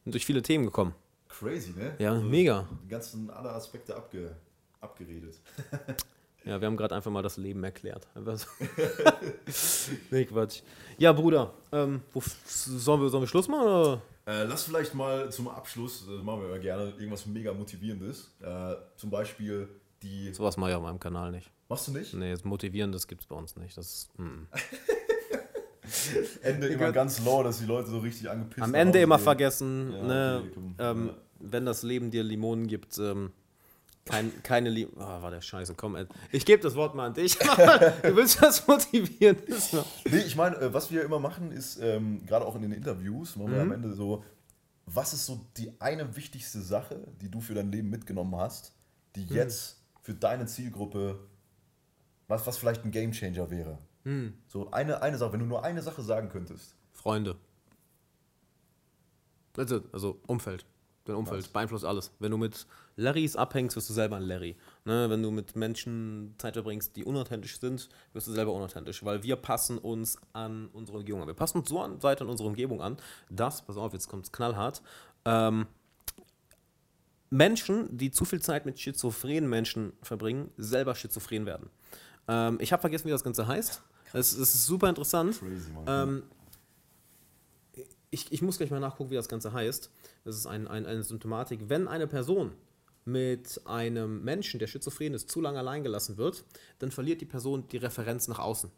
Sind durch viele Themen gekommen. Crazy, ne? Ja, mega. Die ganzen alle Aspekte abge, abgeredet. Ja, wir haben gerade einfach mal das Leben erklärt. Einfach so. nee, Quatsch. Ja, Bruder, ähm, wo, sollen, wir, sollen wir Schluss machen? Oder? Äh, lass vielleicht mal zum Abschluss, das machen wir immer gerne, irgendwas mega Motivierendes. Äh, zum Beispiel die. Sowas mache ich auf meinem Kanal nicht. Machst du nicht? Nee, das Motivierendes gibt es bei uns nicht. Das ist, mm. Ende immer ganz low, dass die Leute so richtig angepisst Am Ende immer gehen. vergessen, Ja, ne, okay, ähm, Ja. wenn das Leben dir Limonen gibt, ähm, kein, keine Liebe. Oh, war der Scheiße, komm, Ed. Ich gebe das Wort mal an dich. du willst das motivieren. Nee, ich meine, äh, was wir immer machen, ist, ähm, gerade auch in den Interviews, machen Mhm. wir am Ende so, was ist so die eine wichtigste Sache, die du für dein Leben mitgenommen hast, die Mhm. jetzt für deine Zielgruppe, was, was vielleicht ein Gamechanger wäre? Mhm. So eine, eine Sache, wenn du nur eine Sache sagen könntest. Freunde. Also, also Umfeld. Dein Umfeld Was? beeinflusst alles. Wenn du mit Larrys abhängst, wirst du selber ein Larry. Ne? Wenn du mit Menschen Zeit verbringst, die unauthentisch sind, wirst du selber unauthentisch. Weil wir passen uns an unsere Umgebung an. Wir passen uns so an, weit an unsere Umgebung an, dass, pass auf, jetzt kommt es knallhart, ähm, Menschen, die zu viel Zeit mit schizophrenen Menschen verbringen, selber schizophren werden. Ähm, ich habe vergessen, wie das Ganze heißt. Es, es ist super interessant. Crazy. Ähm, ich, ich muss gleich mal nachgucken, wie das Ganze heißt. Das ist ein, ein, eine Symptomatik. Wenn eine Person mit einem Menschen, der schizophren ist, zu lange allein gelassen wird, dann verliert die Person die Referenz nach außen.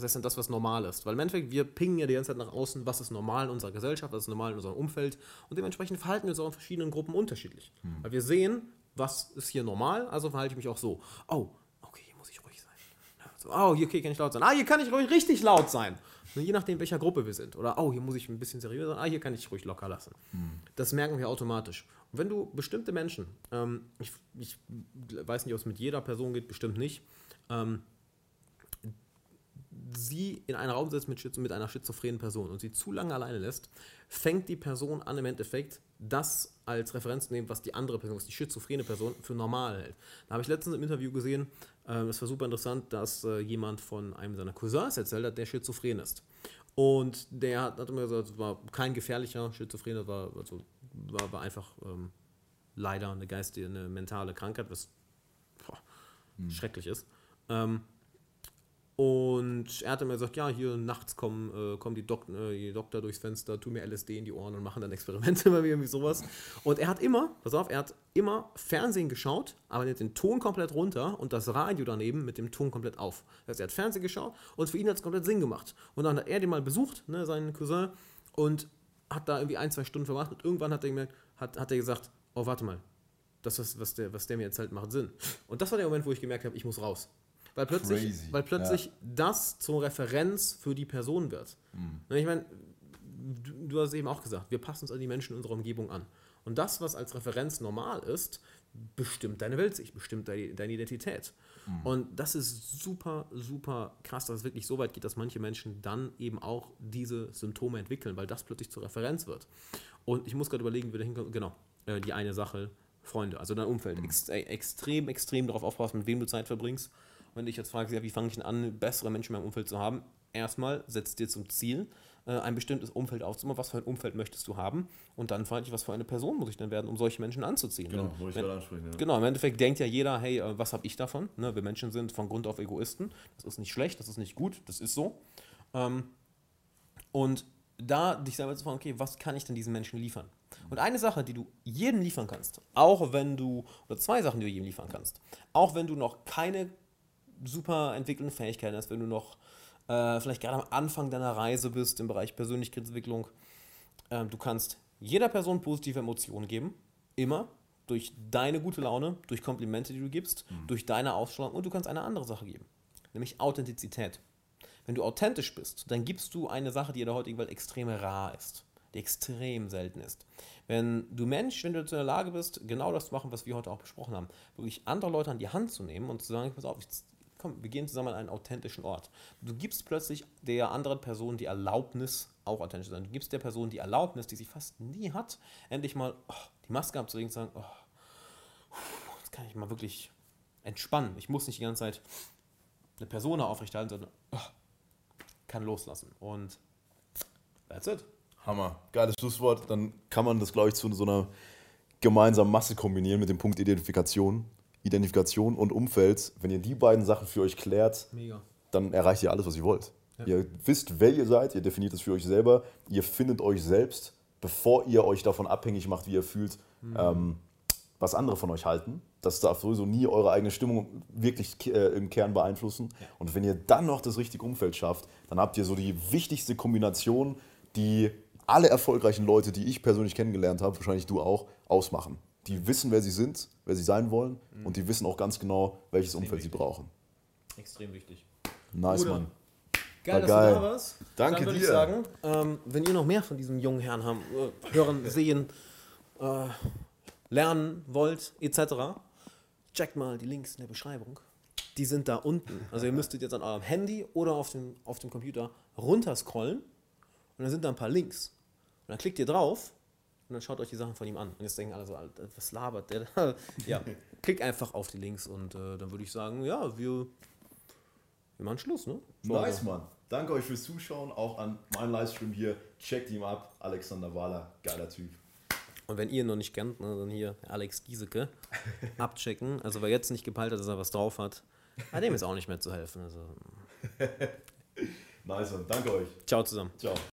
Das heißt dann das, was normal ist. Weil im Endeffekt, wir pingen ja die ganze Zeit nach außen, was ist normal in unserer Gesellschaft, was ist normal in unserem Umfeld. Und dementsprechend verhalten wir uns auch in verschiedenen Gruppen unterschiedlich. Weil wir sehen, was ist hier normal, also verhalte ich mich auch so. Oh, okay, hier muss ich ruhig sein. So, oh, hier okay, kann ich laut sein. Ah, hier kann ich ruhig richtig laut sein. Und je nachdem, welcher Gruppe wir sind. Oder, oh, hier muss ich ein bisschen seriöser sein. Ah, hier kann ich ruhig locker lassen. Das merken wir automatisch. Und wenn du bestimmte Menschen, ähm, ich, ich weiß nicht, ob es mit jeder Person geht, bestimmt nicht, ähm, sie in einen Raum setzt mit, mit einer schizophrenen Person und sie zu lange alleine lässt, fängt die Person an, im Endeffekt das als Referenz zu nehmen, was die andere Person, was die schizophrene Person für normal hält. Da habe ich letztens im Interview gesehen, äh, das war super interessant, dass äh, jemand von einem seiner Cousins erzählt hat, der schizophren ist. Und der hat, hat immer gesagt, es war kein gefährlicher Schizophren, das war, also, war, war einfach ähm, leider eine geistige, eine mentale Krankheit, was boah, schrecklich ist. Ähm, und er hat immer gesagt, ja, hier nachts kommen, äh, kommen die, Dok äh, die Doktor durchs Fenster, tun mir LSD in die Ohren und machen dann Experimente bei mir, irgendwie sowas. Und er hat immer, pass auf, er hat immer Fernsehen geschaut, aber mit den Ton komplett runter und das Radio daneben mit dem Ton komplett auf. Das heißt, er hat Fernsehen geschaut und für ihn hat es komplett Sinn gemacht. Und dann hat er den mal besucht, ne, seinen Cousin, und hat da irgendwie ein, zwei Stunden verbracht und irgendwann hat er gemerkt, hat, hat er gesagt, oh, warte mal, das, was, was, der, was der mir erzählt, macht Sinn. Und das war der Moment, wo ich gemerkt habe, ich muss raus. Weil plötzlich, Crazy, weil plötzlich das zur Referenz für die Person wird. Und Ich meine, du, du hast es eben auch gesagt, wir passen uns an die Menschen in unserer Umgebung an. Und das, was als Referenz normal ist, bestimmt deine Weltsicht, bestimmt deine, deine Identität. Und das ist super, super krass, dass es wirklich so weit geht, dass manche Menschen dann eben auch diese Symptome entwickeln, weil das plötzlich zur Referenz wird. Und ich muss gerade überlegen, wie wir da hinkommen. Genau, äh, die eine Sache, Freunde, also dein Umfeld. Ex äh, extrem, extrem darauf aufpassen, mit wem du Zeit verbringst. Wenn du dich jetzt fragst, ja, wie fange ich denn an, bessere Menschen in meinem Umfeld zu haben? Erstmal setzt dir zum Ziel, äh, ein bestimmtes Umfeld aufzubauen. Was für ein Umfeld möchtest du haben? Und dann frage ich, was für eine Person muss ich denn werden, um solche Menschen anzuziehen? Genau, Wenn- wollte ich wenn- ansprechen. Ja. Genau, im Endeffekt denkt ja jeder, hey, äh, was habe ich davon? Ne, wir Menschen sind von Grund auf Egoisten. Das ist nicht schlecht, das ist nicht gut, das ist so. Ähm, und da dich selber zu fragen, okay, was kann ich denn diesen Menschen liefern? Und eine Sache, die du jedem liefern kannst, auch wenn du, oder zwei Sachen, die du jedem liefern kannst, auch wenn du noch keine super entwickelten Fähigkeiten hast, wenn du noch äh, vielleicht gerade am Anfang deiner Reise bist im Bereich Persönlichkeitsentwicklung, ähm, du kannst jeder Person positive Emotionen geben, immer, durch deine gute Laune, durch Komplimente, die du gibst, durch deine Ausstrahlung und du kannst eine andere Sache geben, nämlich Authentizität. Wenn du authentisch bist, dann gibst du eine Sache, die in der heutigen Welt extrem rar ist, die extrem selten ist. Wenn du Mensch, wenn du dazu in der Lage bist, genau das zu machen, was wir heute auch besprochen haben, wirklich andere Leute an die Hand zu nehmen und zu sagen, pass auf, jetzt, komm, wir gehen zusammen an einen authentischen Ort. Du gibst plötzlich der anderen Person die Erlaubnis, auch authentisch zu sein. Du gibst der Person die Erlaubnis, die sie fast nie hat, endlich mal oh, die Maske abzulegen und zu sagen, oh, jetzt kann ich mal wirklich entspannen. Ich muss nicht die ganze Zeit eine Persona aufrechterhalten, sondern oh, kann loslassen. Und that's it. Hammer. Geiles Schlusswort. Dann kann man das, glaube ich, zu so einer gemeinsamen Masse kombinieren mit dem Punkt Identifikation. Identifikation und Umfeld. Wenn ihr die beiden Sachen für euch klärt, Mega. dann erreicht ihr alles, was ihr wollt. Ihr wisst, wer ihr seid, ihr definiert es für euch selber, ihr findet euch selbst, bevor ihr euch davon abhängig macht, wie ihr fühlt, ähm, was andere von euch halten. Das darf sowieso nie eure eigene Stimmung wirklich äh, im Kern beeinflussen. Und wenn ihr dann noch das richtige Umfeld schafft, dann habt ihr so die wichtigste Kombination, die alle erfolgreichen Leute, die ich persönlich kennengelernt habe, wahrscheinlich du auch, ausmachen. Die wissen, wer sie sind, wer sie sein wollen und die wissen auch ganz genau, welches Umfeld sie wichtig. brauchen. Extrem wichtig. Nice. Mann. Geil, War dass geil. du da warst. Danke Dann würde ich dir. sagen, ähm, wenn ihr noch mehr von diesem jungen Herrn haben, äh, hören, sehen, äh, lernen wollt, etc., checkt mal die Links in der Beschreibung. Die sind da unten. Also ihr müsstet jetzt an eurem Handy oder auf dem, auf dem Computer runterscrollen und dann sind da ein paar Links. Und dann klickt ihr drauf und dann schaut euch die Sachen von ihm an. Und jetzt denken alle so, was labert der da? Ja, klickt einfach auf die Links und äh, dann würde ich sagen, ja, wir, wir machen Schluss, ne? So, Nice. Mann. Danke euch fürs Zuschauen, auch an meinen Livestream hier. Checkt ihn ab. Alexander Wahler, geiler Typ. Und wenn ihr ihn noch nicht kennt, ne, dann hier Alex Giesecke abchecken. Also wer jetzt nicht gepeilt hat, dass er was drauf hat, ah, dem ist auch nicht mehr zu helfen. Also, Nice, Mann. Danke euch. ciao zusammen. Ciao.